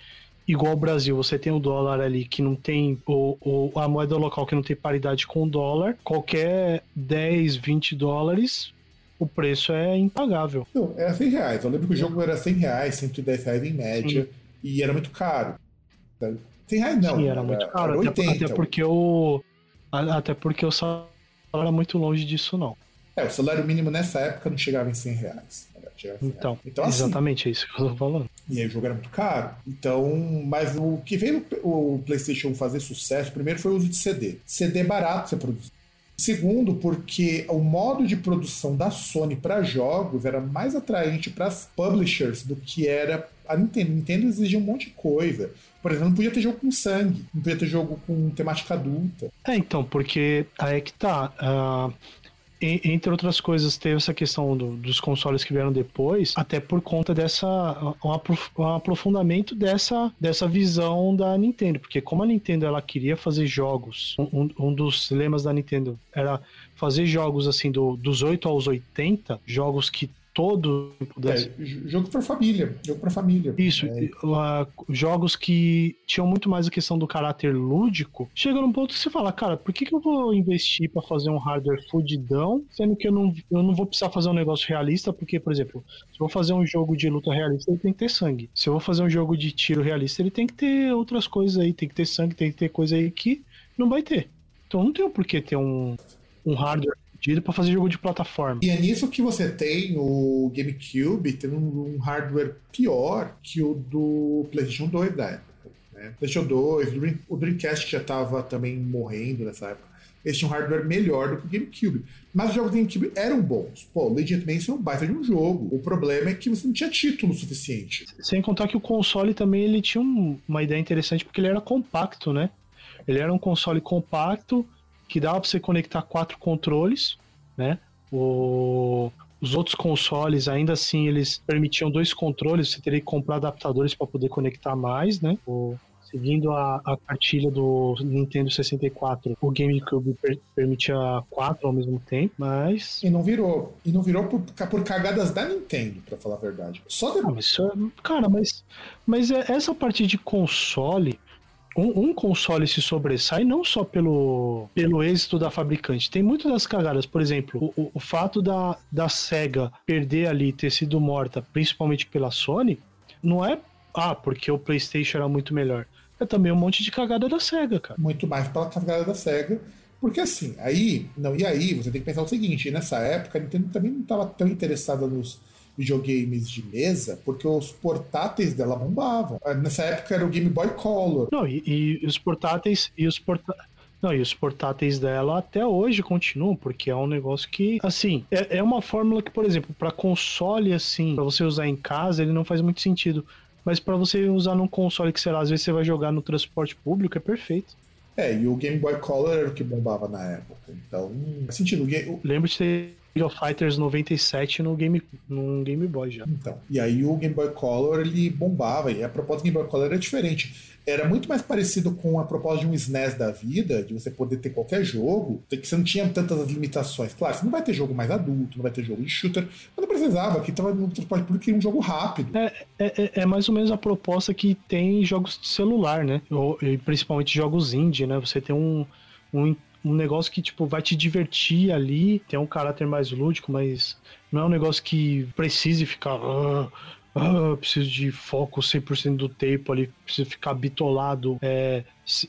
igual o Brasil, você tem o dólar ali que não tem, o, o, a moeda local que não tem paridade com o dólar, qualquer 10, 20 dólares o preço é impagável. Não, era 100 reais. Eu lembro que o jogo era 100 reais, 110 reais em média, Sim. e era muito caro. 100 reais não. Sim, era muito caro, era 80, até, até, porque o. Até porque o salário era muito longe disso, não. É, o salário mínimo nessa época não chegava em 100 reais. Então, então assim, exatamente é isso que eu tô falando. E aí o jogo era muito caro. Então, mas o que veio o PlayStation fazer sucesso primeiro foi o uso de CD. CD barato você produzir. Segundo, porque o modo de produção da Sony para jogos era mais atraente para as publishers do que era a Nintendo. A Nintendo exigia um monte de coisa. Por exemplo, não podia ter jogo com sangue, não podia ter jogo com temática adulta. É, então, porque aí é que tá. Uh, entre outras coisas, teve essa questão do, dos consoles que vieram depois, até por conta dessa. Um, aprofundamento dessa, dessa visão da Nintendo. Porque como a Nintendo ela queria fazer jogos, um, um dos lemas da Nintendo era fazer jogos assim do, dos 8 aos 80, jogos que todo. Pudesse... É, jogo para família, jogo para família. Isso, é. uh, jogos que tinham muito mais a questão do caráter lúdico. Chega num ponto que você fala, cara, por que, que eu vou investir para fazer um hardware fudidão, sendo que eu não, eu não vou precisar fazer um negócio realista, porque, por exemplo, se eu vou fazer um jogo de luta realista, ele tem que ter sangue. Se eu vou fazer um jogo de tiro realista, ele tem que ter outras coisas aí, tem que ter sangue, tem que ter coisa aí que não vai ter. Então não tem por que ter um, um hardware pedido para fazer jogo de plataforma. E é nisso que você tem o GameCube tendo um hardware pior que o do PlayStation 2 da época. Né? PlayStation 2, o Dreamcast já estava também morrendo nessa época. Eles tinham um hardware melhor do que o GameCube. Mas os jogos do GameCube eram bons. Pô, Legend Mansion é um baita de um jogo. O problema é que você não tinha título suficiente. Sem contar que o console também ele tinha uma ideia interessante porque ele era compacto, né? Ele era um console compacto que dava para você conectar quatro controles, né? O, os outros consoles, ainda assim, eles permitiam dois controles, você teria que comprar adaptadores para poder conectar mais, né? O, seguindo a, a cartilha do Nintendo 64, o GameCube per, permitia quatro ao mesmo tempo, mas. E não virou. E não virou por, por cagadas da Nintendo, para falar a verdade. Só depois. Ah, mas, cara, mas, mas é, essa parte de console um, um, console se sobressai não só pelo, pelo êxito da fabricante. Tem muitas das cagadas. Por exemplo, o, o fato da, da SEGA perder ali, ter sido morta, principalmente pela Sony, não é ah, porque o PlayStation era muito melhor. É também um monte de cagada da SEGA, cara. Muito mais pela cagada da SEGA. Porque assim, aí, não, e aí você tem que pensar o seguinte, nessa época a Nintendo também não estava tão interessada nos videogames de mesa, porque os portáteis dela bombavam. Ah, nessa época era o Game Boy Color. Não, e, e os portáteis e os portáteis não, e os portáteis dela até hoje continuam, porque é um negócio que, assim, é, é uma fórmula que, por exemplo, para console, assim, para você usar em casa, ele não faz muito sentido. Mas para você usar num console que, sei lá, às vezes você vai jogar no transporte público, é perfeito. É, e o Game Boy Color era o que bombava na época. Então, faz sentido. Lembro de ter King of Fighters 97 no Game, no Game Boy já. Então, e aí o Game Boy Color ele bombava, e a proposta do Game Boy Color era diferente. Era muito mais parecido com a proposta de um SNES da vida, de você poder ter qualquer jogo, que você não tinha tantas limitações. Claro, você não vai ter jogo mais adulto, não vai ter jogo de shooter, mas não precisava, aqui estava no transporte público queria um jogo rápido. É, é, é, é, mais ou menos a proposta que tem jogos de celular, né? Ou, principalmente jogos indie, né? Você tem um, um um negócio que, tipo, vai te divertir ali, tem um caráter mais lúdico, mas não é um negócio que precise ficar. Ah, ah, preciso de foco 100% do tempo ali, preciso ficar bitolado, é,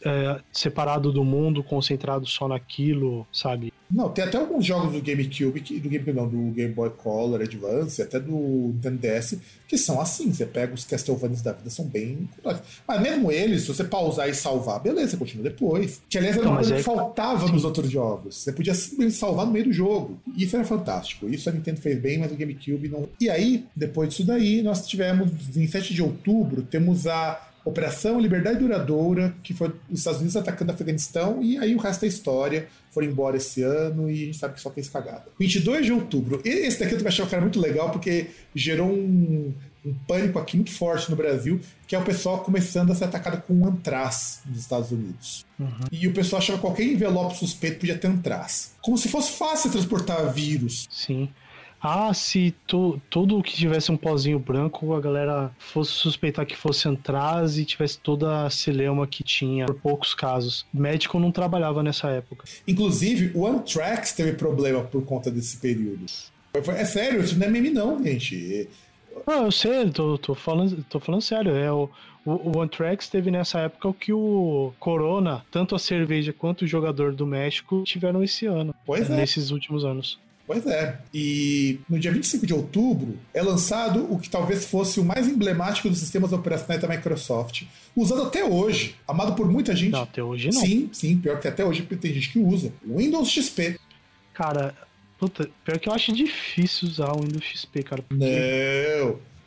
é, separado do mundo, concentrado só naquilo, sabe? Não, tem até alguns jogos do GameCube, do GameCube não, do Game Boy Color Advance, até do Nintendo DS, que são assim. Você pega os Castlevanias da vida, são bem complexos. Mas mesmo eles, se você pausar e salvar, beleza, você continua depois. Que aliás era uma coisa que é faltava Sim. nos outros jogos. Você podia simplesmente salvar no meio do jogo. Isso era fantástico. Isso a Nintendo fez bem, mas o GameCube não. E aí, depois disso daí, nós tivemos, em 7 de outubro, temos a Operação Liberdade Duradoura, que foi os Estados Unidos atacando o Afeganistão, e aí o resto é história. Foram embora esse ano e a gente sabe que só fez cagada. 22 de outubro. Esse daqui eu também achei um cara muito legal, porque gerou um, um pânico aqui muito forte no Brasil, que é o pessoal começando a ser atacado com antraz nos Estados Unidos. Uhum. E o pessoal achava que qualquer envelope suspeito podia ter antraz. Como se fosse fácil transportar vírus. Sim. Ah, se tu, tudo que tivesse um pozinho branco, a galera fosse suspeitar que fosse antraz e tivesse toda a celeuma que tinha, por poucos casos. Médico não trabalhava nessa época. Inclusive, o Anthrax teve problema por conta desse período. É sério, isso não é meme não, gente. Não, eu sei, tô, tô, falando, tô falando sério. É, o, o, o Anthrax teve nessa época o que o Corona, tanto a cerveja quanto o jogador do México, tiveram esse ano. Pois é. Nesses últimos anos. Pois é. E no dia 25 de outubro é lançado o que talvez fosse o mais emblemático dos sistemas operacionais da Microsoft, usado até hoje, amado por muita gente. Não, até hoje não. Sim, sim, pior que até hoje tem gente que usa. O Windows XP. Cara, puta, pior que eu acho difícil usar o Windows XP, cara. Porque...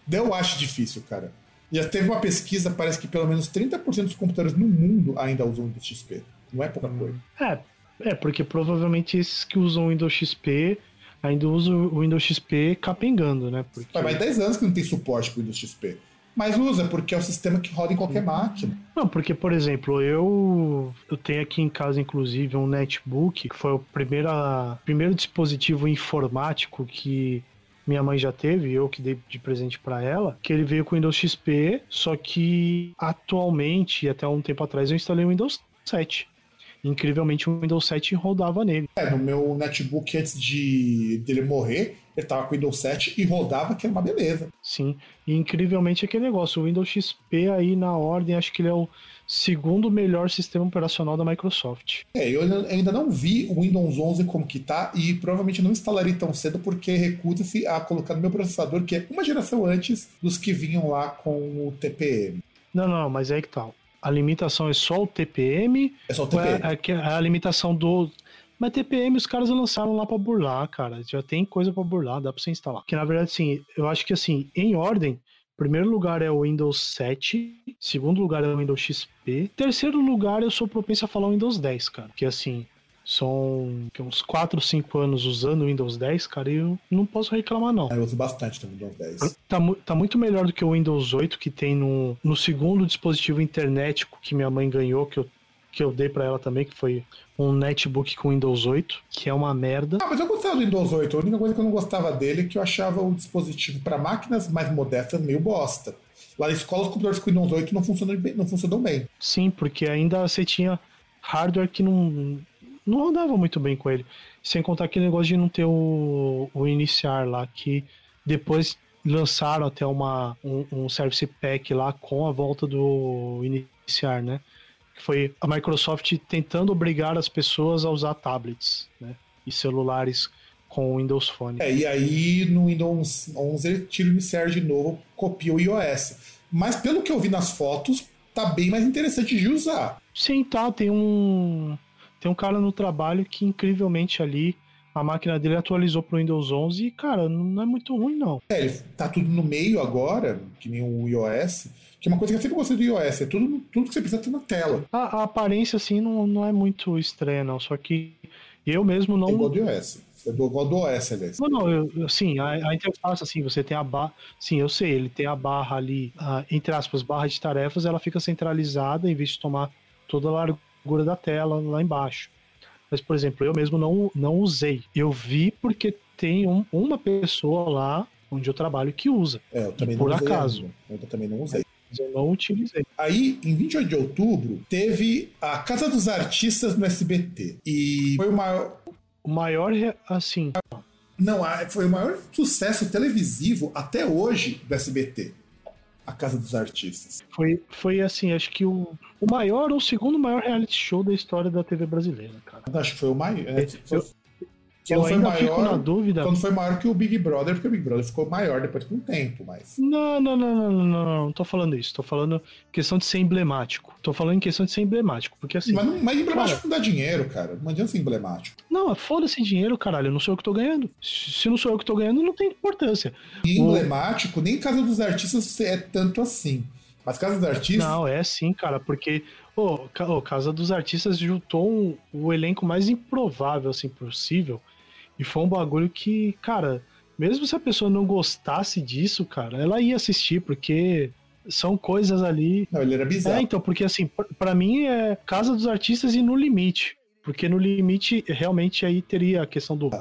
Não, eu acho difícil, cara. Já teve uma pesquisa, parece que pelo menos 30% dos computadores no mundo ainda usam Windows XP. Não é pouca coisa. É, é, porque provavelmente esses que usam o Windows XP ainda usam o Windows XP capengando, né? Porque... Faz mais 10 anos que não tem suporte para Windows XP. Mas usa, porque é o sistema que roda em qualquer máquina. Não, porque, por exemplo, eu, eu tenho aqui em casa, inclusive, um netbook, que foi o primeira, primeiro dispositivo informático que minha mãe já teve, eu que dei de presente para ela, que ele veio com o Windows XP, só que atualmente, até um tempo atrás, eu instalei o Windows 7 incrivelmente o Windows 7 rodava nele. É, no meu netbook antes de dele morrer, ele tava com o Windows 7 e rodava, que era uma beleza. Sim, e incrivelmente aquele negócio, o Windows XP aí na ordem, acho que ele é o segundo melhor sistema operacional da Microsoft. É, eu ainda não vi o Windows 11 como que tá e provavelmente não instalarei tão cedo porque recusa-se a colocar no meu processador, que é uma geração antes dos que vinham lá com o TPM. Não, não, mas é que tal. A limitação é só o TPM? É só o TPM. É, é, a limitação do. Mas TPM os caras lançaram lá para burlar, cara. Já tem coisa para burlar, dá para você instalar. Que na verdade, sim, eu acho que assim, em ordem, primeiro lugar é o Windows 7, segundo lugar é o Windows XP, terceiro lugar eu sou propenso a falar o Windows 10, cara. Que assim, são uns 4 ou 5 anos usando o Windows 10, cara, e eu não posso reclamar, não. Eu uso bastante também o Windows 10. Tá, tá, muito melhor do que o Windows 8 que tem no, no segundo dispositivo internético que minha mãe ganhou, que eu, que eu dei para ela também, que foi um netbook com Windows 8, que é uma merda. Ah, mas eu gostava do Windows 8. A única coisa que eu não gostava dele é que eu achava o dispositivo para máquinas mais modestas meio bosta. Lá na escola, os computadores com Windows 8 não funcionam bem. Não funcionam bem. Sim, porque ainda você tinha hardware que não não rodava muito bem com ele. Sem contar aquele negócio de não ter o, o iniciar lá, que depois lançaram até uma, um, um service pack lá com a volta do iniciar, né? Que foi a Microsoft tentando obrigar as pessoas a usar tablets, né? E celulares com o Windows Phone. É, e aí no Windows 11 ele tira o iniciar de novo, copia o iOS. Mas pelo que eu vi nas fotos, tá bem mais interessante de usar. Sim, tá. Tem um tem um cara no trabalho que incrivelmente ali a máquina dele atualizou pro Windows 11 e, cara, não é muito ruim, não. É, ele tá tudo no meio agora, que nem o iOS, que é uma coisa que eu sempre gostei do iOS, é tudo, tudo que você precisa ter na tela. A, a aparência, assim, não, não é muito estranha, não, só que eu mesmo não... É igual do iOS. É do, igual do OS, aliás. Não, não, eu, sim, a, a interface, assim, você tem a barra. Sim, eu sei, ele tem a barra ali, a, entre aspas, barra de tarefas, ela fica centralizada em vez de tomar toda a largura largura da tela lá embaixo. Mas, por exemplo, eu mesmo não, não usei. Eu vi porque tem um, uma pessoa lá onde eu trabalho que usa. É, eu também por não usei acaso. Ainda. Eu também não usei. Eu não utilizei. Aí, em 28 de outubro, teve a Casa dos Artistas no SBT. E foi o maior. O maior, assim. Não, foi o maior sucesso televisivo até hoje do SBT a Casa dos Artistas. Foi, foi assim, acho que o, o maior ou o segundo maior reality show da história da TV brasileira, cara. Acho que foi o maior. É, eu, eu ainda maior, fico na dúvida. Quando foi maior que o Big Brother, porque o Big Brother ficou maior depois com o tempo, mas. Não, não, não, não, não, não, não tô falando isso. Tô falando questão de ser emblemático. Tô falando em questão de ser emblemático, porque assim. Mas, mas emblemático cara, não dá dinheiro, cara. Não adianta ser emblemático. Não, foda-se dinheiro, caralho. Não sou eu que tô ganhando. Se não sou eu que tô ganhando, não tem importância. E emblemático, o... nem Casa dos Artistas é tanto assim. Mas Casa dos Artistas. Não, é sim, cara, porque o oh, Casa dos Artistas juntou um, o elenco mais improvável assim possível e foi um bagulho que, cara, mesmo se a pessoa não gostasse disso, cara, ela ia assistir, porque são coisas ali. Não, ele era bizarro. É, então, porque assim, para mim é Casa dos Artistas e No Limite. Porque no limite, realmente aí teria a questão do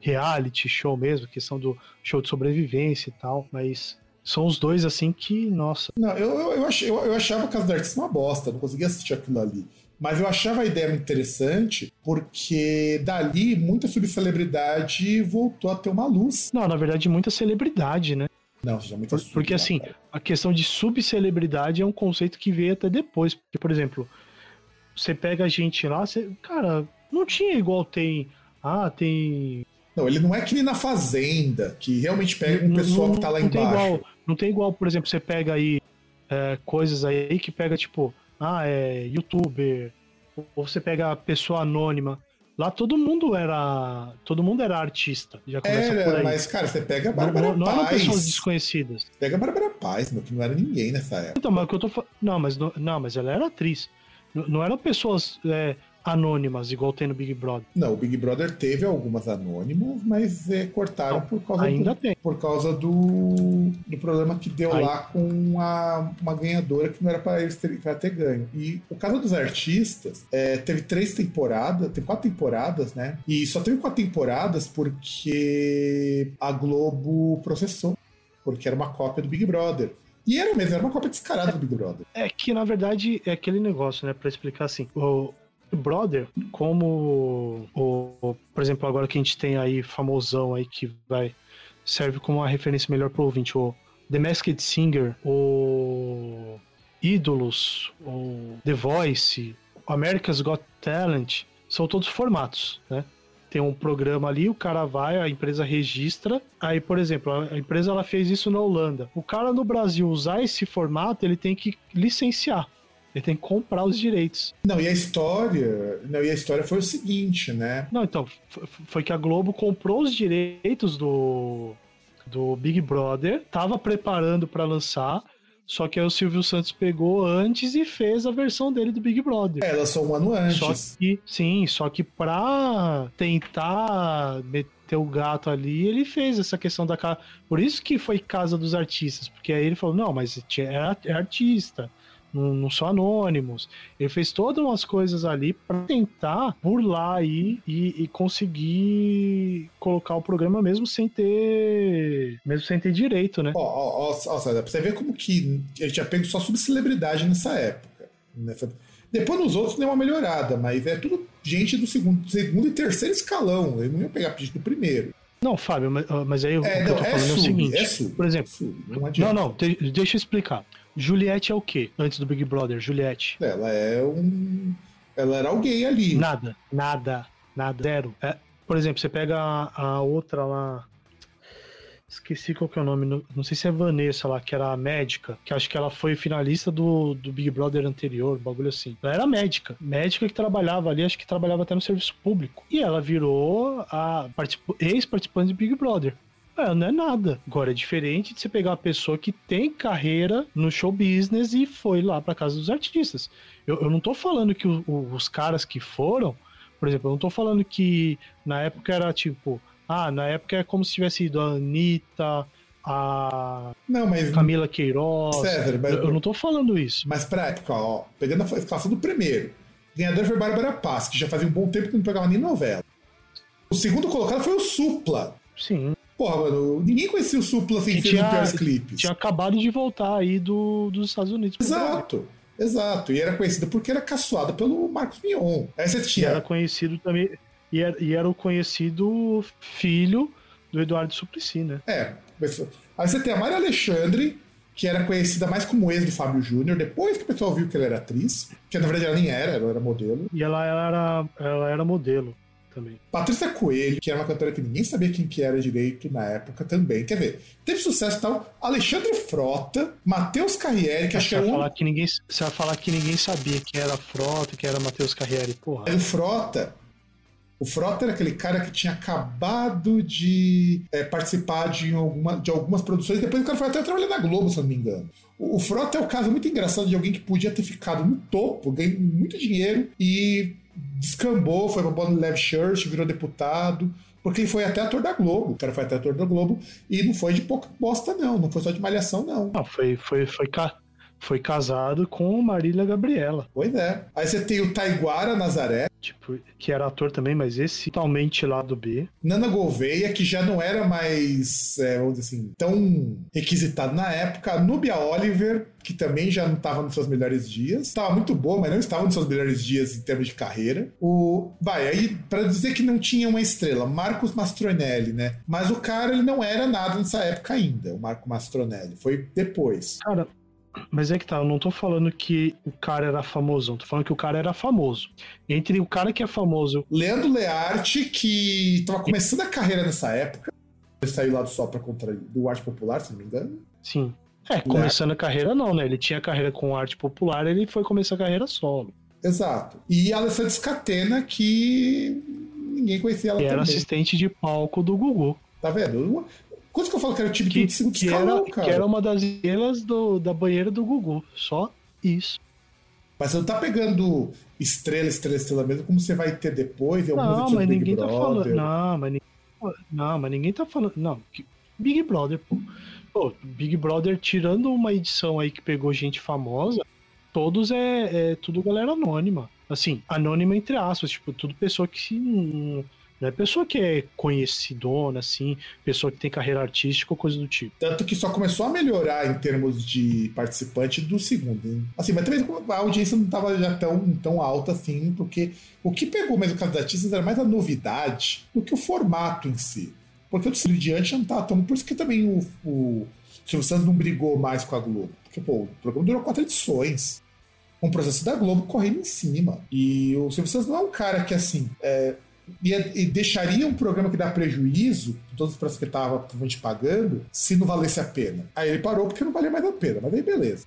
reality show mesmo, questão do show de sobrevivência e tal, mas são os dois assim que, nossa. Não, eu, eu, eu, achei, eu, eu achava Casa dos Artistas uma bosta, não conseguia assistir aquilo ali. Mas eu achava a ideia muito interessante, porque dali muita subcelebridade voltou a ter uma luz. Não, na verdade, muita celebridade, né? Não, muita Por, Porque assim, a questão de subcelebridade é um conceito que veio até depois. Porque, por exemplo, você pega a gente lá, você, cara, não tinha igual tem. Ah, tem Não, ele não é que nem na Fazenda, que realmente pega um Não- pessoal não- que tá lá não tem embaixo. igual, não tem igual, por exemplo, você pega aí é, coisas aí que pega, tipo, ah, é youtuber, ou você pega pessoa anônima. Lá todo mundo era. Todo mundo era artista. Já começa por Era, aí. mas, cara, você pega a não, Bárbara não, não eram Paz. pessoas desconhecidas. Pega a Bárbara Paz, meu, que não era ninguém nessa época. Então, mas o que eu tô falando. Não, mas não, não, mas ela era atriz. Não, não eram pessoas é, anônimas, igual tem no Big Brother. Não, o Big Brother teve algumas anônimas, mas é, cortaram Não, por causa Ainda do, tem. por causa do, do problema que deu lá com a, uma ganhadora que não era para eles terem pra ter ganho. E o caso dos artistas é, teve três temporadas, teve quatro temporadas, né? E só teve quatro temporadas porque a Globo processou, porque era uma cópia do Big Brother. E era mesmo, era uma cópia descarada do Big Brother. É que, na verdade, é aquele negócio, né? Pra explicar assim. O Brother, como o, o- por exemplo, agora que a gente tem aí famosão aí que vai serve como uma referência melhor pro ouvinte, o The Masked Singer, o Ídolos, o The Voice, America's Got Talent, são todos formatos, né? Tem um programa ali, o cara vai, a empresa registra. Aí, por exemplo, a empresa ela fez isso na Holanda. O cara no Brasil usar esse formato, ele tem que licenciar. Ele tem que comprar os direitos. Não, e a história. Não, e a história foi o seguinte, né? Não, então, foi que a Globo comprou os direitos do, do Big Brother, tava preparando pra lançar, só que aí o Silvio Santos pegou antes e fez a versão dele do Big Brother. É, Ela só um ano antes. Só que, sim, só que pra tentar meter o gato ali, ele fez essa questão da casa. Por isso que foi casa dos artistas, porque aí ele falou: não, mas é, é artista. Não, não são anônimos. Ele fez todas umas coisas ali pra tentar burlar aí e, e conseguir colocar o programa mesmo sem ter. Mesmo sem ter direito, né? Ó, ó, ó, ó, César, pra você ver como que a gente tinha pego só subcelebridade nessa época. Nessa... Depois nos outros deu uma melhorada, mas é tudo gente do segundo, segundo e terceiro escalão. Eu não ia pegar gente do primeiro. Não, Fábio, mas, mas aí o É, que não, eu tô é falando é o sub, seguinte. é sub. por exemplo, Sub, não Não, adianta. não, de- deixa eu explicar. Juliette é o quê? Antes do Big Brother, Juliette. Ela é um. Ela era alguém ali. Nada, nada, nada, zero. É, por exemplo, você pega a, a outra lá. Esqueci qual que é o nome, não, não sei se é Vanessa lá, que era a médica, que acho que ela foi finalista do, do Big Brother anterior, bagulho assim. Ela era médica, médica que trabalhava ali, acho que trabalhava até no serviço público. E ela virou a ex-participante do Big Brother. É, não é nada. Agora é diferente de você pegar uma pessoa que tem carreira no show business e foi lá pra casa dos artistas. Eu, eu não tô falando que o- o- os caras que foram, por exemplo, eu não tô falando que na época era tipo, ah, na época é como se tivesse ido a Anitta, a Não, mas. Camila Queiroz. César, mas- eu, eu não tô falando isso. Mas pra época, ó, pegando a escalação do primeiro, ganhador foi Bárbara Paz, que já fazia um bom tempo que não pegava nem novela. O segundo colocado foi o Supla. Sim. Porra, mano, ninguém conhecia o Supla sem ser no Piores Clipes. Tinha acabado de voltar aí do, dos Estados Unidos. Exato, exato. E era conhecido porque era caçoada pelo Marcos Mion. Aí você E tinha. era conhecido também. E era, e era o conhecido filho do Eduardo Suplicy, né? É. Aí você tem a Maria Alexandre, que era conhecida mais como ex do Fábio Júnior, depois que o pessoal viu que ela era atriz, que na verdade ela nem era, ela era modelo. E ela era, ela era modelo também. Patrícia Coelho, que era uma cantora que ninguém sabia quem que era direito na época também. Quer ver, teve sucesso e tal. Alexandre Frota, Matheus Carriere, que acho que Você era vai, um falar que ninguém, você vai falar que ninguém sabia quem era Frota, quem era Matheus Carriere. Porra. Mas o Frota. O Frota era aquele cara que tinha acabado de é, participar de, alguma, de algumas produções. Depois o cara foi até trabalhar na Globo, se eu não me engano. O, o Frota é o caso muito engraçado de alguém que podia ter ficado no topo, ganhando muito dinheiro e descambou, foi pra Bonnie Leve Church, virou deputado. Porque ele foi até ator da Globo. O cara foi até ator da Globo e não foi de pouca bosta, não. Não foi só de malhação, não. Não, foi, foi, foi, foi casado com Marília Gabriela. Pois é. Aí você tem o Taiguara Nazaré, Tipo, que era ator também, mas esse totalmente lá do B. Nana Gouveia, que já não era mais, é, vamos dizer assim, tão requisitado na época. A Nubia Oliver, que também já não estava nos seus melhores dias. Estava muito boa, mas não estava nos seus melhores dias em termos de carreira. O, vai, aí, para dizer que não tinha uma estrela, Marcos Mastronelli, né? Mas o cara, ele não era nada nessa época ainda, o Marco Mastronelli. Foi depois. Cara, Mas é que tá, eu não tô falando que o cara era famoso, tô falando que o cara era famoso. Entre o cara que é famoso. Leandro Learte, que tava começando a carreira nessa época, ele saiu lá do Sol pra contra do Arte Popular, se não me engano. Sim. É, começando a carreira não, né? Ele tinha carreira com arte popular, ele foi começar a carreira solo. Exato. E a Alessandra Scatena, que ninguém conhecia ela que também. era assistente de palco do Gugu. Tá vendo? Quanto que eu falo que era o time Que, segundo que, era, cara? que era uma das estrelas do, da banheira do Gugu. Só isso. Mas você não tá pegando estrela, estrela, estrela mesmo, como você vai ter depois algumas Não, mas do Big ninguém tá falando. Não, mas ninguém, não, mas ninguém tá falando. Não, Big Brother, pô. Pô, Big Brother, tirando uma edição aí que pegou gente famosa, todos é, é tudo galera anônima. Assim, anônima entre aspas, tipo, tudo pessoa que se. Não não é pessoa que é conhecidona, assim, pessoa que tem carreira artística ou coisa do tipo. Tanto que só começou a melhorar em termos de participante do segundo. hein? Assim, mas também a audiência não estava já tão, tão alta assim, porque o que pegou mesmo o caso artistas era mais a novidade do que o formato em si. Porque o Cílio Diante não estava tão. Por isso que também o, o Silvio Santos não brigou mais com a Globo. Porque, pô, o programa durou quatro edições. Um processo da Globo correndo em cima. E o Silvio Santos não é um cara que, assim, é, e deixaria um programa que dá prejuízo, todos os processos que estava provavelmente pagando, se não valesse a pena. Aí ele parou porque não valia mais a pena, mas aí beleza.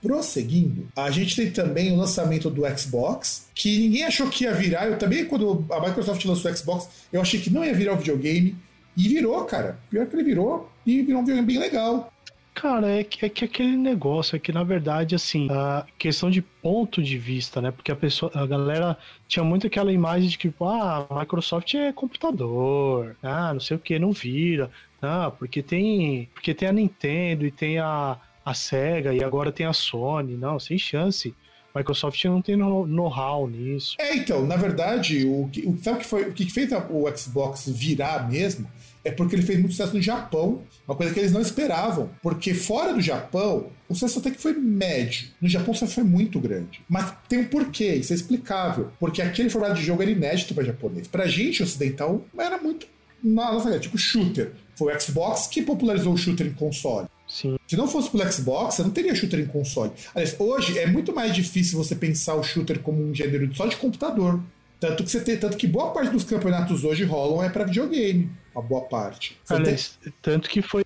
Prosseguindo, a gente tem também o lançamento do Xbox, que ninguém achou que ia virar. Eu também, quando a Microsoft lançou o Xbox, eu achei que não ia virar um videogame. E virou, cara. Pior que ele virou, e virou um videogame bem legal. Cara, é que, é que aquele negócio é que, na verdade, assim, a questão de ponto de vista, né? Porque a pessoa, a galera tinha muito aquela imagem de que, tipo, ah, Microsoft é computador, ah, não sei o que, não vira, ah, porque tem, porque tem a Nintendo e tem a, a Sega e agora tem a Sony, não, sem chance. Microsoft não tem know- know-how nisso. É, então, na verdade, o que, o, sabe o que, foi, o que fez o Xbox virar mesmo é porque ele fez muito sucesso no Japão, uma coisa que eles não esperavam. Porque fora do Japão, o sucesso até que foi médio. No Japão o sucesso foi muito grande. Mas tem um porquê, isso é explicável. Porque aquele formato de jogo era inédito para japonês. Pra gente ocidental, era muito. Nossa, é tipo shooter. Foi o Xbox que popularizou o shooter em console. Sim. Se não fosse pelo Xbox, você não teria shooter em console. Aliás, hoje é muito mais difícil você pensar o shooter como um gênero só de computador. Tanto que você tem, tanto que boa parte dos campeonatos hoje rolam é para videogame, uma boa parte. Aliás, tanto que foi,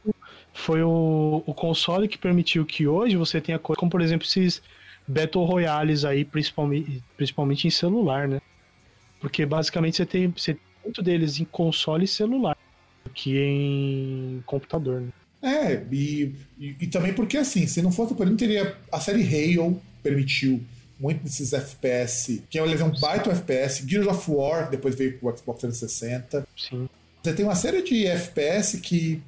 foi o, o console que permitiu que hoje você tenha coisa como, por exemplo, esses Battle Royales aí, principalmente, principalmente em celular, né? Porque basicamente você tem, você tem muito deles em console e celular do que em computador, né? tem- é, e, e, e também porque assim, se não fosse por ele, teria a série Halo permitiu muito desses FPS, que é um baita FPS, Gears of War, depois veio pro Xbox 360. Sim. Você tem uma série de FPS que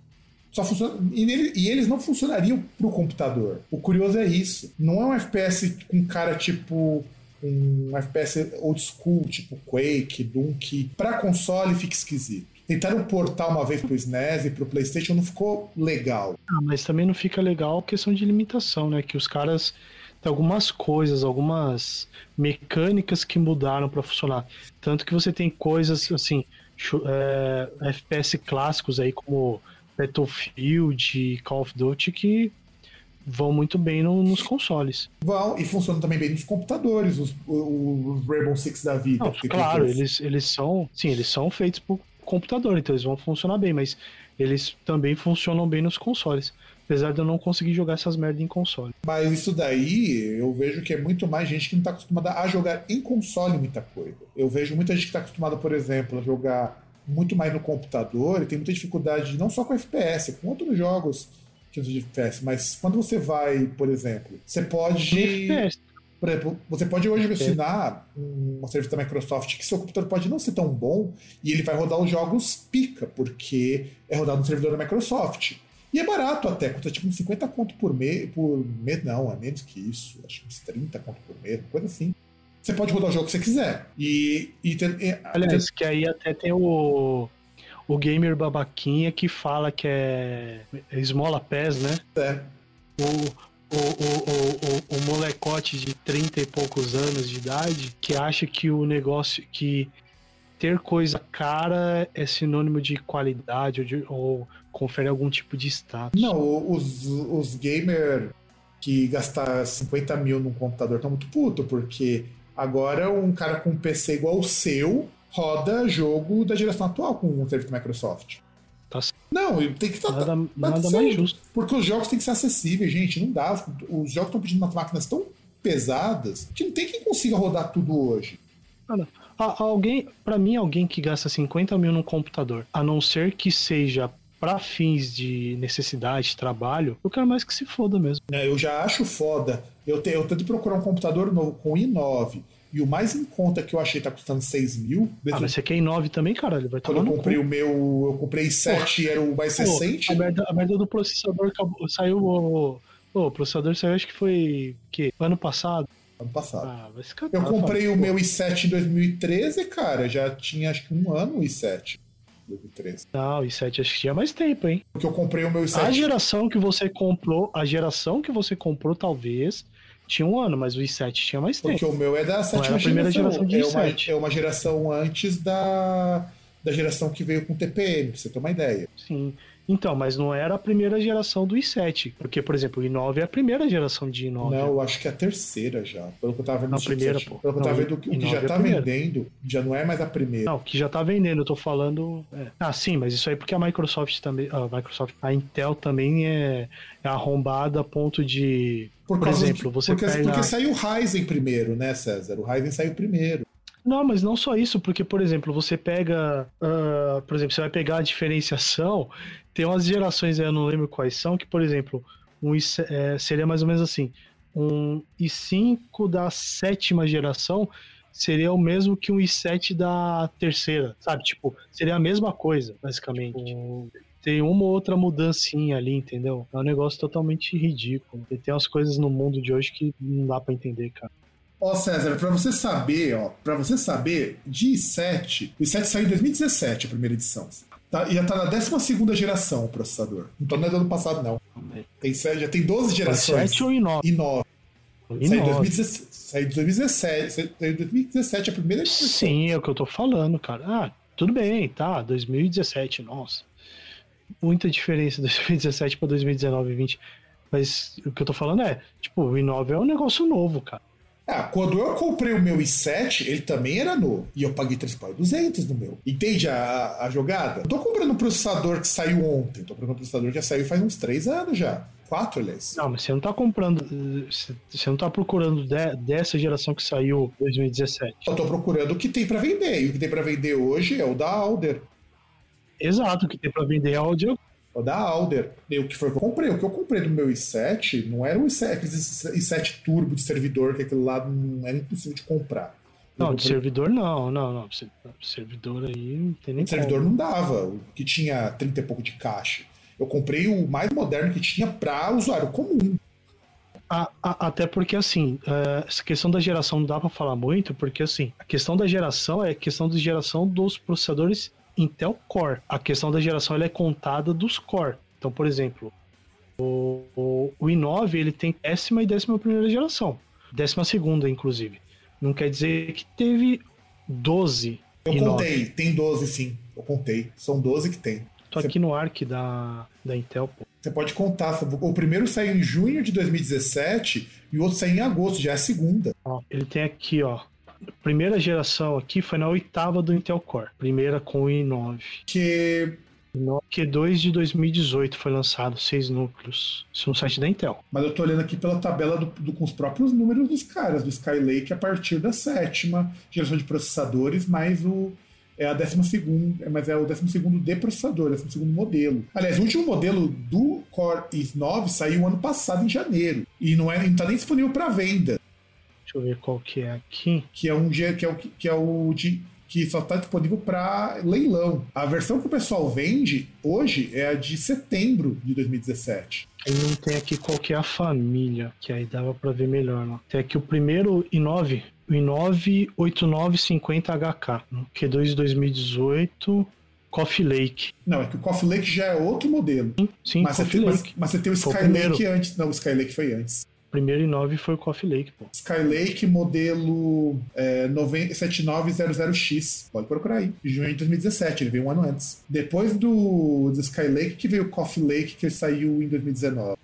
só funciona. E, nele- e eles não funcionariam pro computador. O curioso é isso. Não é um FPS com cara tipo. Um FPS old school, tipo Quake, Doom, que pra console fica esquisito. Tentaram portar uma vez pro SNES e pro PlayStation, não ficou legal. Ah, mas também não fica legal questão de limitação, né? Que os caras tem algumas coisas, algumas mecânicas que mudaram para funcionar. Tanto que você tem coisas assim, é, FPS clássicos aí como Battlefield, Call of Duty que vão muito bem no- nos consoles. Vão, e funcionam também bem nos computadores, os, os Rainbow Six da vida. Não, claro, eles, eles são, sim, eles são feitos por computador, então eles vão funcionar bem, mas eles também funcionam bem nos consoles. Apesar de eu não conseguir jogar essas merda em console. Mas isso daí eu vejo que é muito mais gente que não está acostumada a jogar em console muita coisa. Eu vejo muita gente que está acostumada, por exemplo, a jogar muito mais no computador e tem muita dificuldade não só com FPS, com outros jogos que usam de FPS, mas quando você vai, por exemplo, você pode. FPS, Por exemplo, você pode hoje assinar um serviço da Microsoft que seu computador pode não ser tão bom e ele vai rodar os jogos pica, porque é rodado no servidor da Microsoft. E é barato até, custa tipo uns 50 conto por mês, por mês não, é menos que isso, acho que uns 30 conto por mês, coisa assim. Você pode rodar o jogo que você quiser. E, e, e- Aliás, que aí até tem o, o gamer babaquinha que fala que é esmola pés, né? é, O, o, o, o, o, o molecote de 30 e poucos anos de idade que acha que o negócio, que ter coisa cara é sinônimo de qualidade ou, de- ou confere algum tipo de status. Não, os, os gamer que gastar 50 mil num computador tá muito puto, porque agora um cara com um PC igual o seu roda jogo da geração atual com o serviço da Microsoft. Tá Não, tem que estar. Nada, tá nada mais justo. Porque os jogos têm que ser acessíveis, gente. Não dá. Os jogos estão pedindo umas máquinas tão pesadas que não tem quem consiga rodar tudo hoje. Cara, alguém, para mim, alguém que gasta 50 mil num computador, a não ser que seja para fins de necessidade, trabalho, eu quero mais que se foda mesmo. né? Eu já acho foda. Eu, te, eu tento procurar um computador novo com i9 e o mais em conta que eu achei tá custando 6 mil. Ah, mas você quer i9 também, caralho? Vai Quando tomar eu comprei o meu. Eu comprei 7 era o mais recente. a, merda, a merda do processador acabou- saiu. O, processador saiu, acho que foi. que Ano passado? Ano passado. Ah, vai se catar, Eu comprei o meu i7 em 2013, cara. Já tinha acho que um ano o i7. 2013. Não, o i7 acho que tinha mais tempo, hein? Porque eu comprei o meu A i7. geração que você comprou, a geração que você comprou, talvez, tinha um ano, mas o i7 tinha mais tempo. Porque o meu é da sétima a primeira geração de é, uma, i7. é uma geração antes da, da geração que veio com TPM, pra você ter uma ideia. Sim. Então, mas não era a primeira geração do i7. Porque, por exemplo, o i9 é a primeira geração de i9. Não, eu acho que é a terceira já. Pelo que eu tava vendo Não, primeira, pô. Pelo que eu tava vendo, o que, o que i9 já é tá primeira. vendendo já não é mais a primeira. Não, que já tá vendendo, eu tô falando. é. Ah, sim, mas isso aí porque a Microsoft também. A Microsoft, a Intel também é, é arrombada a ponto de. Por, causa exemplo, de- você porque, pega. porque saiu o Ryzen primeiro, né, César? O Ryzen saiu primeiro. Não, mas não só isso, porque, por exemplo, você pega. ah, por exemplo, você vai pegar a diferenciação, tem umas gerações aí, eu não lembro quais são, que, por exemplo, um i7 é, seria mais ou menos assim: um i5 da sétima geração seria o mesmo que um i7 da terceira, sabe? Tipo, seria a mesma coisa, basicamente. Tipo, Tem uma ou outra mudancinha ali, entendeu? É um negócio totalmente ridículo. E tem umas coisas no mundo de hoje que não dá pra entender, cara. Ó, César, pra você saber, ó, para você saber, de i7, o i7 saiu em 2017, a primeira edição. Tá, e já tá na 12 geração o processador. Não tô nem do ano passado, não. Tem, já tem 12 gerações. i7 ou i9? E 9. I9. Saiu em 2017. Saiu em 2017. Saiu em 2017 a primeira edição. Sim, é o que eu tô falando, cara. Ah, tudo bem, tá. 2017, nossa. Muita diferença 2017 pra 2019 e 20. Mas o que eu tô falando é, tipo, o i9 é um negócio novo, cara. Ah, quando eu comprei o meu i7, ele também era novo. E eu paguei 3.200 no meu. Entende a, a jogada? Eu tô comprando um processador que saiu ontem. Tô comprando um processador que já saiu faz uns 3 anos já. 4, aliás. Não, mas você não tá comprando. Você não tá procurando de- dessa geração que saiu em 2017. Eu tô procurando o que tem pra vender. E o que tem pra vender hoje é o da Alder. Exato, o que tem pra vender é. O da Alder. E o que foi que eu comprei? O que eu comprei do meu i7 não era um i7, aquele i7 turbo de servidor, que aquele lá não era impossível de comprar. Eu Não, de comprei- servidor não, não, não. Se- Servidor aí não tem nem O servidor como. não dava, o que tinha 30 e pouco de caixa. Eu comprei o mais moderno que tinha para usuário comum. A- a- até porque, assim, eh, essa questão da geração não dá pra falar muito, porque, assim, a questão da geração é a questão de geração dos processadores Intel Core. A questão da geração ela é contada dos Core. Então, por exemplo, o, o, o i9 ele tem décima e décima primeira geração. Décima segunda, inclusive. Não quer dizer que teve 12 Eu i9. contei, tem 12 sim. Eu contei. São 12 que tem. Tô aqui no ARC da, da Intel, pô. Você pode contar. O primeiro saiu em junho de 2017 e o outro saiu em agosto, já é a segunda. Ó, ele tem aqui, ó. Primeira geração aqui foi na oitava do Intel Core. Primeira com o i9. Que. No Q2 de 2018 foi lançado, seis núcleos. Isso no site da Intel. Mas eu tô olhando aqui pela tabela do, do- com os próprios números dos caras, do Skylake a partir da sétima geração de processadores, mais o. É a décima segunda, mas é o décimo segundo de processador, décimo segundo modelo. Aliás, o último modelo do Core i9 saiu ano passado, em janeiro. E não, é, não tá nem disponível para venda. Deixa eu ver qual que é aqui. que é um que é o que é o de que só está disponível para leilão. A versão que o pessoal vende hoje é a de setembro de 2017. Aí não tem aqui qual que é a família, que aí dava pra ver melhor. Né? Tem aqui o primeiro i9, o i9 8950HK, no Q2 de 2018, Coffee Lake. Não, é que o Coffee Lake já é outro modelo. Sim, Mas você, tem, mas, Lake. mas você tem o Skylake antes. Não, o Skylake foi antes. Primeiro i9 foi o Coffee Lake, pô. Skylake modelo é, 9- 7900X. Pode procurar aí. Junho de 2017, ele veio um ano antes. Depois do, do Skylake que veio o Coffee Lake, que saiu em 2019.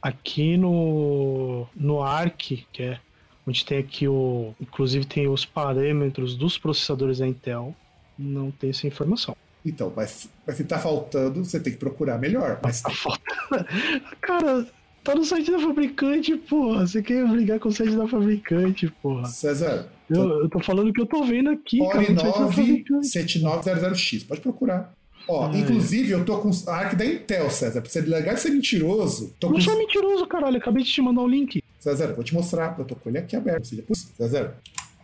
Aqui no, no ARC, que é onde tem aqui o. Inclusive tem os parâmetros dos processadores da Intel, não tem essa informação. Então, mas, mas se tá faltando, você tem que procurar melhor. Mas tá faltando. Cara, tá no site da fabricante, porra. Você quer brigar com o site da fabricante, porra. César. Eu, eu tô falando que eu tô vendo aqui, cara. 97900X. Pode procurar. Ó, Ai. inclusive, eu tô com a ARC da Intel, César. Pra ser legal de ser mentiroso. Tô não com... sou mentiroso, caralho. Acabei de te mandar o um link. César, vou te mostrar. Eu tô com ele aqui aberto. Seja, César,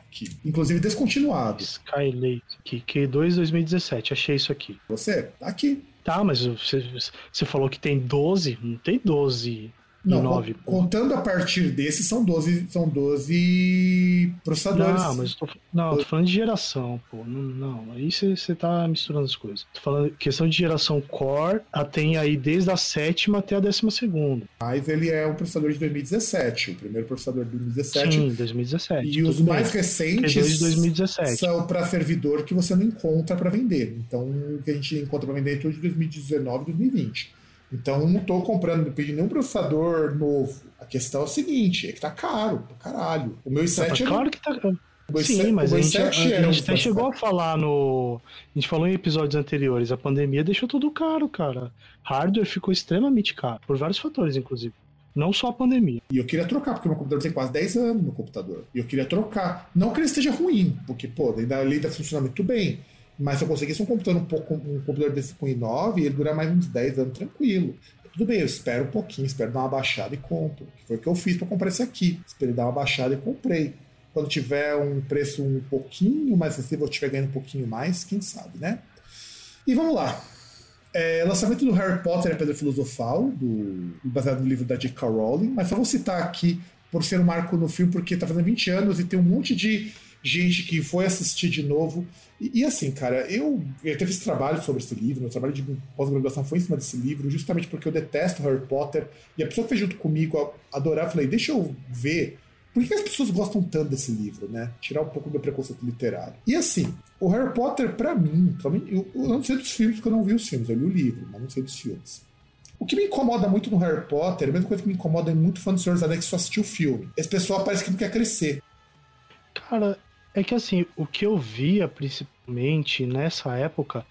aqui. Inclusive descontinuado. Skylake, aqui, Q2 2017. Achei isso aqui. Você? Tá aqui. Tá, mas você, você falou que tem 12. Não tem 12 não, 9. Contando a partir desse, são 12, são 12 processadores. Não, mas eu tô, não, tô falando de geração, pô. Não, não aí você tá misturando as coisas. Tô falando questão de geração core, tem aí desde a sétima até a décima segunda. Mas ele é um processador de 2017, o primeiro processador de 2017. Sim, 2017. E os bem. mais recentes 2017. são para servidor que você não encontra para vender. Então, o que a gente encontra para vender é tudo de 2019 e 2020. Então não estou comprando, pedindo nenhum processador novo. A questão é o seguinte, é que tá caro, do caralho. O meu i7 tá, é... Claro que tá Sim, mas a gente, a, a gente até chegou a falar no. A gente falou em episódios anteriores, a pandemia deixou tudo caro, cara. Hardware ficou extremamente caro, por vários fatores, inclusive. Não só a pandemia. E eu queria trocar, porque meu computador tem quase 10 anos, meu computador. E eu queria trocar. Não que ele esteja ruim, porque, pô, ainda, ele ainda funciona muito bem. Mas se eu conseguisse um computador um pouco um computador desse com i9, ele durar mais uns 10 anos tranquilo. Tudo bem, eu espero um pouquinho, espero dar uma baixada e compro. Que foi o que eu fiz para comprar esse aqui. Esperei dar uma baixada e comprei. Quando tiver um preço um pouquinho mais acessível, eu estiver ganhando um pouquinho mais, quem sabe, né? E vamos lá. É, lançamento do Harry Potter e a Pedra Filosofal, do, baseado no livro da J.K. Rowling, mas só vou citar aqui por ser um marco no filme, porque tá fazendo 20 anos e tem um monte de gente que foi assistir de novo. E, e assim, cara, eu, eu até fiz trabalho sobre esse livro, meu trabalho de pós-graduação foi em cima desse livro, justamente porque eu detesto Harry Potter. E a pessoa que fez junto comigo adorar, falei, deixa eu ver por que as pessoas gostam tanto desse livro, né? Tirar um pouco do preconceito literário. E assim, o Harry Potter, para mim, eu, eu não sei dos filmes, porque eu não vi os filmes, eu li o livro, mas não sei dos filmes. O que me incomoda muito no Harry Potter, a mesma coisa que me incomoda muito fã do Senhor dos Anéis que só assistiu o filme. Esse pessoal parece que não quer crescer. Cara, é que assim, o que eu via principalmente nessa época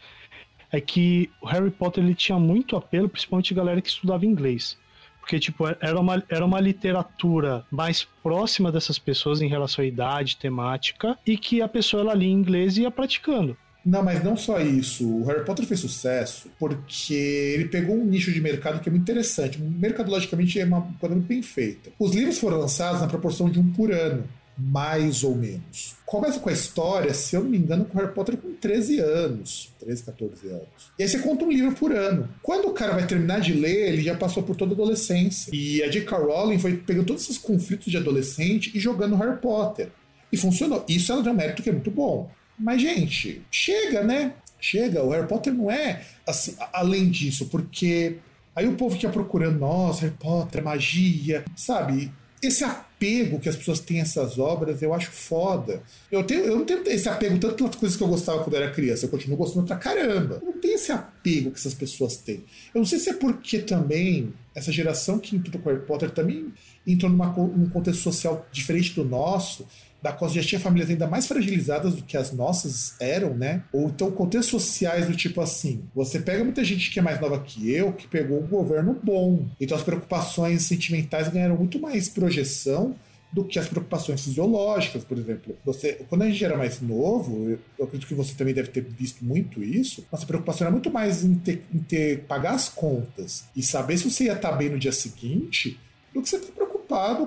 é que o Harry Potter ele tinha muito apelo, principalmente galera que estudava inglês. Porque, tipo, era uma, era uma literatura mais próxima dessas pessoas em relação à idade, temática, e que a pessoa ela lia inglês e ia praticando. Não, mas não só isso. O Harry Potter fez sucesso porque ele pegou um nicho de mercado que é muito interessante. Mercadologicamente é uma coisa bem feita. Os livros foram lançados na proporção de um por ano mais ou menos. Começa com a história, se eu não me engano, com Harry Potter com 13 anos, 13, 14 anos. E aí você conta um livro por ano. Quando o cara vai terminar de ler, ele já passou por toda a adolescência. E a J.K. Rowling foi pegando todos esses conflitos de adolescente e jogando Harry Potter. E funcionou. Isso ela deu um mérito que é muito bom. Mas, gente, chega, né? Chega. O Harry Potter não é assim, além disso, porque aí o povo fica procurando, nossa, Harry Potter, magia, sabe? esse apego que as pessoas têm a essas obras, eu acho foda. Eu, tenho, eu não tenho esse apego tanto pelas coisas que eu gostava quando era criança, eu continuo gostando pra caramba. Eu não tenho esse apego que essas pessoas têm. Eu não sei se é porque também essa geração que entrou com Harry Potter também entrou numa, num contexto social diferente do nosso, da qual já tinha famílias ainda mais fragilizadas do que as nossas eram, né? Ou então contextos sociais do tipo assim: você pega muita gente que é mais nova que eu, que pegou um governo bom. Então as preocupações sentimentais ganharam muito mais projeção do que as preocupações fisiológicas, por exemplo. Você, quando a gente era mais novo, eu, acredito que você também deve ter visto muito isso. Nossa preocupação era muito mais em ter, em ter pagar as contas e saber se você ia estar bem no dia seguinte do que você tá preocupado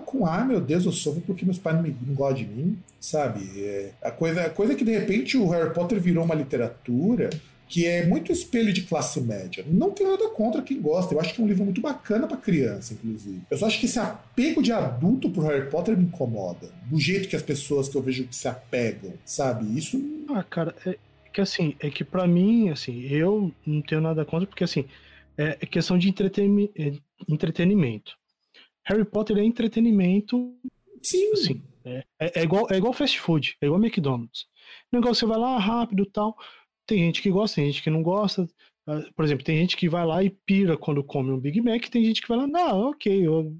com, ah, meu Deus, eu sofro porque meus pais não, me, não gostam de mim, sabe? É, a, coisa, a coisa é que de repente o Harry Potter virou uma literatura que é muito espelho de classe média. Não tenho nada contra quem gosta. Eu acho que é um livro muito bacana para criança, inclusive. Eu só acho que esse apego de adulto pro Harry Potter me incomoda. Do jeito que as pessoas que eu vejo que se apegam, sabe? Isso. Ah, cara, é que assim, é que para mim, assim, eu não tenho nada contra, porque assim, é questão de é, entretenimento. Harry Potter é entretenimento. Sim. Assim, é, é, é, igual, é igual fast food, é igual McDonald's. O negócio você vai lá rápido tal. Tem gente que gosta, tem gente que não gosta. Ah, por exemplo, tem gente que vai lá e pira quando come um Big Mac, tem gente que vai lá, não, ok, eu,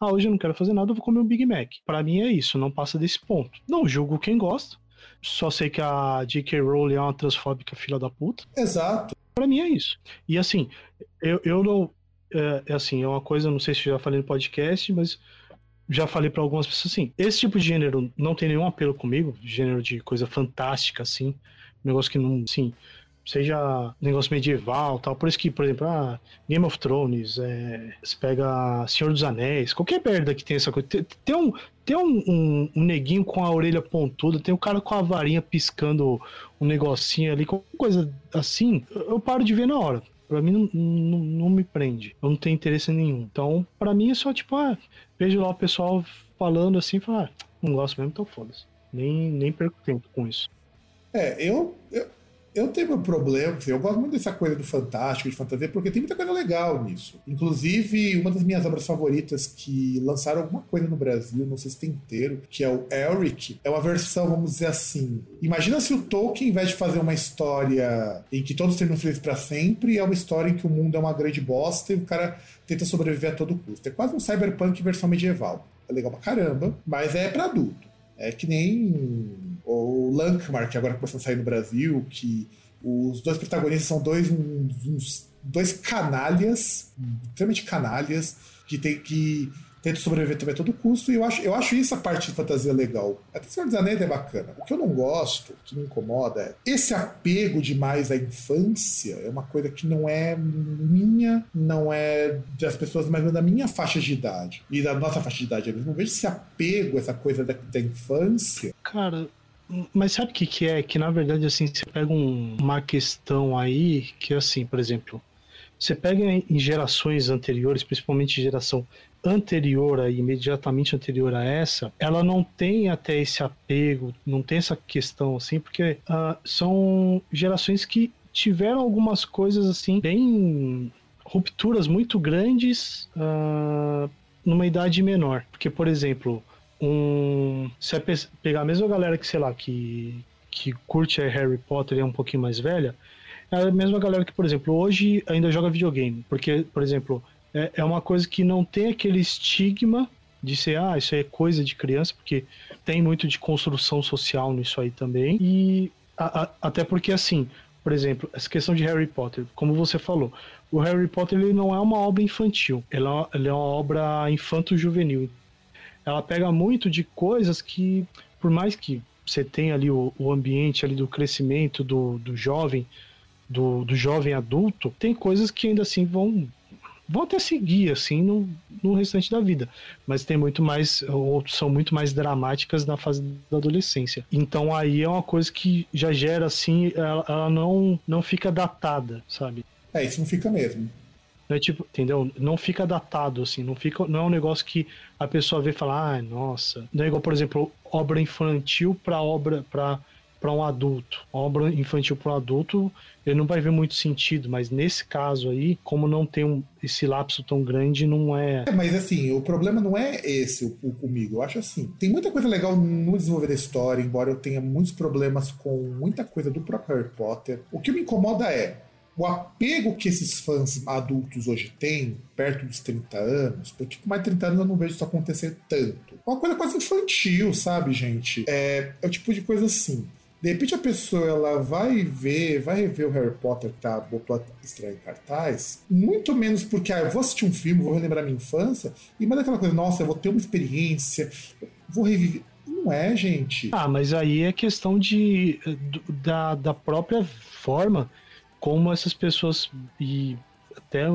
ah, hoje eu não quero fazer nada, eu vou comer um Big Mac. Para mim é isso, não passa desse ponto. Não julgo quem gosta, só sei que a J.K. Rowling é uma transfóbica filha da puta. Exato. Para mim é isso. E assim, eu, eu não. É, é, assim, é uma coisa, não sei se já falei no podcast, mas já falei para algumas pessoas assim: esse tipo de gênero não tem nenhum apelo comigo, gênero de coisa fantástica, assim, negócio que não. Assim, seja negócio medieval tal. Por isso que, por exemplo, ah, Game of Thrones, é, você pega Senhor dos Anéis, qualquer merda que tem essa coisa. Tem, tem um, tem um, um, um, neguinho com a orelha pontuda, tem um cara com a varinha piscando um negocinho ali, qualquer coisa assim, eu paro de ver na hora. Pra mim não, não, não me prende. Eu não tenho interesse nenhum. Então, pra mim é só tipo, ah, vejo lá o pessoal falando assim falar, ah, não gosto mesmo, então foda-se. Nem, nem perco tempo com isso. É, eu, eu, eu tenho meu problema, eu gosto muito dessa coisa do fantástico, de fantasia, porque tem muita coisa legal nisso. Inclusive, uma das minhas obras favoritas que lançaram alguma coisa no Brasil, não sei se tem inteiro, que é o Elric, é uma versão, vamos dizer assim. Imagina se o Tolkien, ao invés de fazer uma história em que todos terminam felizes para sempre, é uma história em que o mundo é uma grande bosta e o cara tenta sobreviver a todo custo. É quase um cyberpunk versão medieval. É legal pra caramba, mas é para adulto. É que nem o Lankmar, que agora começou a sair no Brasil, que os dois protagonistas são dois, uns, uns dois canalhas, extremamente canalhas, que tem que tenta sobreviver também a todo custo, e eu acho, eu acho isso a parte de fantasia legal. Até Senhor dos Anéis é bacana. O que eu não gosto, que me incomoda, é esse apego demais à infância é uma coisa que não é minha, não é das pessoas, mas da minha faixa de idade. E da nossa faixa de idade. Eu não vejo esse apego, essa coisa da, da infância. Cara, mas sabe o que, que é? Que na verdade, assim, você pega um, uma questão aí que, assim, por exemplo, você pega em gerações anteriores, principalmente geração anterior a imediatamente anterior a essa, ela não tem até esse apego, não tem essa questão assim, porque uh, são gerações que tiveram algumas coisas assim bem rupturas muito grandes uh, numa idade menor. Porque, por exemplo, um. Se é pegar a mesma galera que, sei lá, que, que curte Harry Potter e é um pouquinho mais velha, é a mesma galera que, por exemplo, hoje ainda joga videogame. Porque, por exemplo, é, é uma coisa que não tem aquele estigma de ser, ah, isso é coisa de criança, porque tem muito de construção social nisso aí também. E a, a, até porque, assim, por exemplo, essa questão de Harry Potter, como você falou, o Harry Potter ele não é uma obra infantil, ela, ele é uma obra infanto-juvenil ela pega muito de coisas que, por mais que você tenha ali o, o ambiente ali do crescimento do, do jovem, do, do jovem adulto, tem coisas que ainda assim vão vão até seguir assim no, no restante da vida, mas tem muito mais ou são muito mais dramáticas na fase da adolescência. Então aí é uma coisa que já gera assim, ela, ela não não fica datada, sabe? É, isso não fica mesmo. Não é tipo, entendeu? Não fica datado, assim, não fica. Não é um negócio que a pessoa vê e fala, ah, nossa. Não é igual, por exemplo, obra infantil para obra. para para um adulto. Obra infantil para um adulto, ele não vai ver muito sentido, mas nesse caso aí, como não tem um, esse lapso tão grande, não é... é. Mas assim, o problema não é esse o, o, comigo. Eu acho assim, tem muita coisa legal no desenvolver da história, embora eu tenha muitos problemas com muita coisa do próprio Harry Potter. O que me incomoda é o apego que esses fãs adultos hoje têm, perto dos 30 anos, porque com mais de 30 anos eu não vejo isso acontecer tanto. É uma coisa quase infantil, sabe, gente? É, é o tipo de coisa assim. De repente a pessoa ela vai ver, vai rever o Harry Potter que tá, botou estreia em cartaz, muito menos porque ah, eu vou assistir um filme, vou relembrar minha infância, e mais aquela coisa, nossa, eu vou ter uma experiência, vou reviver. Não é, gente. Ah, mas aí é questão de da, da própria forma como essas pessoas e até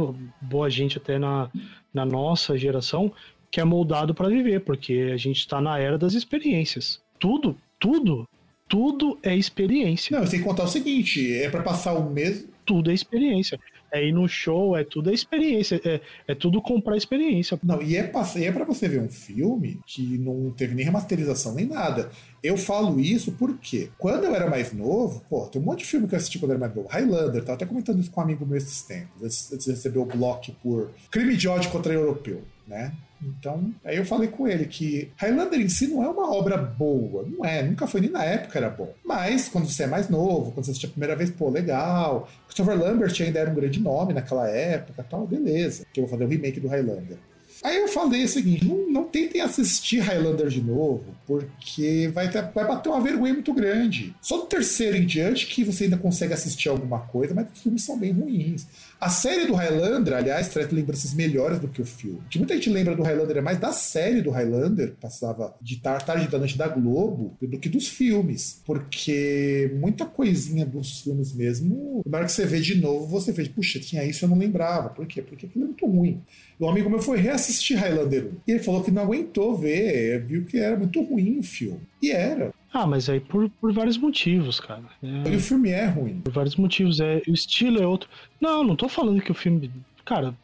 boa gente até na, na nossa geração que é moldado para viver, porque a gente está na era das experiências. Tudo, tudo, tudo é experiência. Não, sem contar o seguinte, é para passar o mesmo. Tudo é experiência é ir no show, é tudo a experiência, é, é tudo comprar experiência. Não, e é, e é pra você ver um filme que não teve nem remasterização nem nada. Eu falo isso porque, quando eu era mais novo, pô, tem um monte de filme que eu assisti quando eu era mais novo. Highlander, tava até comentando isso com um amigo meu esses tempos, antes de receber o bloco por crime de ódio contra europeu, né? Então, aí eu falei com ele que Highlander em si não é uma obra boa, não é, nunca foi nem na época era bom. Mas quando você é mais novo, quando você assiste a primeira vez, pô, legal. Christopher Lambert ainda era um grande nome naquela época, tal, beleza. Que eu vou fazer o remake do Highlander. Aí eu falei o seguinte: não, não tentem assistir Highlander de novo, porque vai, ter, vai bater uma vergonha muito grande. Só do terceiro em diante que você ainda consegue assistir alguma coisa, mas os filmes são bem ruins. A série do Highlander, aliás, traz lembranças melhores do que o filme. O que muita gente lembra do Highlander é mais da série do Highlander, passava de tarde da noite da Globo, do que dos filmes. Porque muita coisinha dos filmes mesmo, na hora que você vê de novo, você vê, puxa, tinha isso eu não lembrava. Por quê? Porque aquilo é muito ruim. Um amigo meu foi reassistir Highlander 1. E ele falou que não aguentou ver, viu que era muito ruim o filme. E era. Ah, mas aí por, por vários motivos, cara. É... E o filme é ruim. Por vários motivos. É, o estilo é outro. Não, não tô falando que o filme. Cara,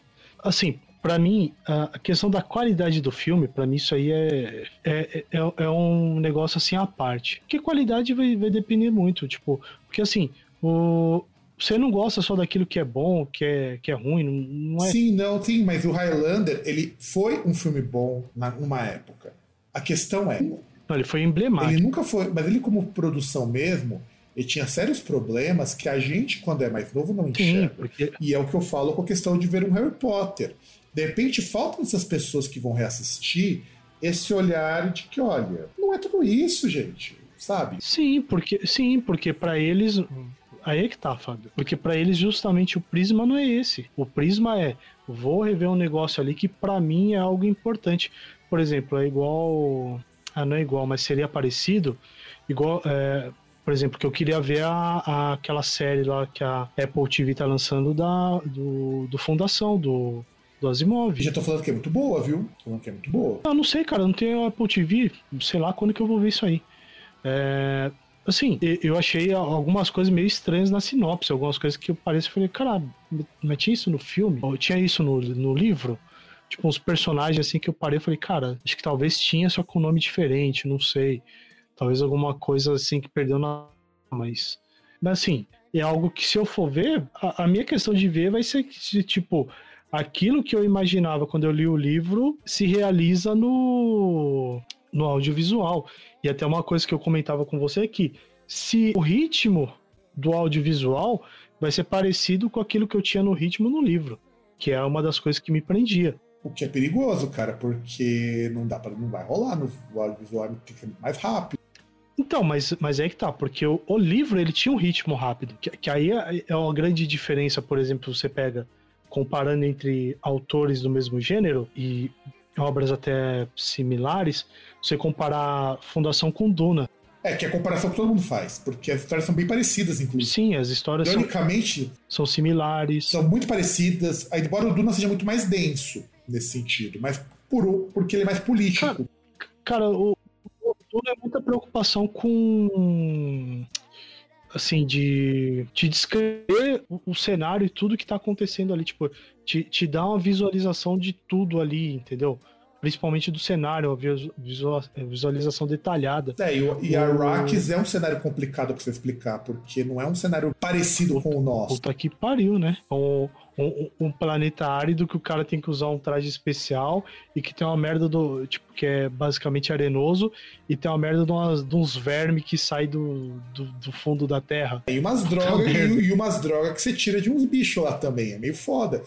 assim, para mim, a questão da qualidade do filme, para mim, isso aí é, é, é, é, um negócio assim à parte. Porque qualidade vai, vai depender muito, tipo, porque assim, o, você não gosta só daquilo que é bom, que é, que é ruim, não, é. Sim, não, sim, mas o Highlander, ele foi um filme bom na, numa época. A questão é. Não, ele foi emblemático. Ele nunca foi. Mas ele, como produção mesmo, ele tinha sérios problemas que a gente, quando é mais novo, não enxerga. Sim, porque... E é o que eu falo com a questão de ver um Harry Potter. De repente, faltam essas pessoas que vão reassistir esse olhar de que, olha, não é tudo isso, gente, sabe? Sim, porque sim, porque para eles Aí é que tá, Fábio. Porque para eles justamente o prisma não é esse. O prisma é vou rever um negócio ali que para mim é algo importante. Por exemplo, é igual. Ah, não é igual, mas seria parecido. Igual. É, por exemplo, que eu queria ver a, a, aquela série lá que a Apple TV tá lançando da, do, do Fundação, do, do Asimov. Já tô falando que é muito boa, viu? Tô falando que é muito boa. Ah, não sei, cara, não tenho Apple TV, sei lá quando que eu vou ver isso aí. É, Assim, eu achei algumas coisas meio estranhas na sinopse, algumas coisas que eu pareci e falei, cara, mas tinha isso no filme? Ou tinha isso no, no livro? Tipo, uns personagens assim que eu parei e falei, cara, acho que talvez tinha, só com nome diferente, não sei. Talvez alguma coisa assim que perdeu na. Mas. Mas assim, é algo que se eu for ver, a, a minha questão de ver vai ser que, tipo, aquilo que eu imaginava quando eu li o livro se realiza no, no audiovisual. E até uma coisa que eu comentava com você é que se o ritmo do audiovisual vai ser parecido com aquilo que eu tinha no ritmo no livro, que é uma das coisas que me prendia. O que é perigoso, cara, porque não dá para não vai rolar no audiovisual, tem que ser mais rápido. Então, mas, mas é que tá, porque o, o livro ele tinha um ritmo rápido, que, que aí é, é uma grande diferença, por exemplo, você pega comparando entre autores do mesmo gênero e obras até similares, você comparar Fundação com Duna. É, que é a comparação que todo mundo faz, porque as histórias são bem parecidas, inclusive. Sim, as histórias Teoricamente, são, são similares. São muito parecidas, embora o Duna seja muito mais denso nesse sentido, mas por, porque ele é mais político. Cara, cara o, o é muita preocupação com assim, de te descrever o, o, cenário e tudo que tá acontecendo ali, tipo, te, te dá uma visualização de tudo ali, entendeu? Principalmente do cenário, a visualização detalhada. É, e, e Arrakis é um cenário complicado pra você explicar, porque não é um cenário parecido com o nosso. Puta que pariu, né? Um, um, um, planeta árido que o cara tem que usar um traje especial e que tem uma merda do. Tipo, que é basicamente arenoso e tem uma merda de, umas, de uns vermes que sai do, do, do, fundo da terra. E umas drogas, e, e, umas drogas que você tira de uns bichos lá também. É meio foda.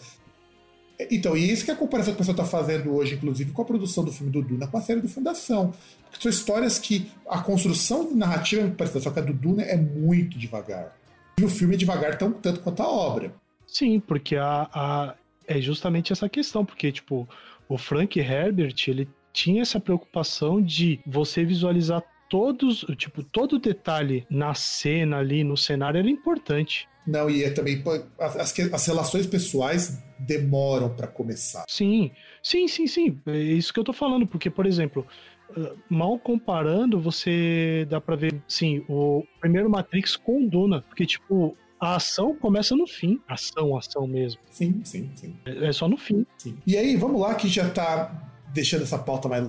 Então, e isso que é a comparação que o pessoal está fazendo hoje, inclusive, com a produção do filme do Duna com a série do Fundação. Porque são histórias que a construção narrativa é muito parecida, só que a do Duna é muito devagar. E o filme é devagar tão, tanto quanto a obra. Sim, porque a, a, é justamente essa questão, porque, tipo, o Frank Herbert, ele tinha essa preocupação de você visualizar todos, tipo, todo detalhe na cena ali, no cenário era importante. Não, e é também as, as relações pessoais demoram para começar. Sim, sim, sim, sim. É isso que eu tô falando, porque, por exemplo, ah, mal comparando, você dá para ver, sim, o primeiro Matrix com Duna, porque, tipo, a ação começa no fim. Ação, ação mesmo. Sim, sim, sim. É, é só no fim. Sim. E aí, vamos lá, que já tá deixando essa pauta mais,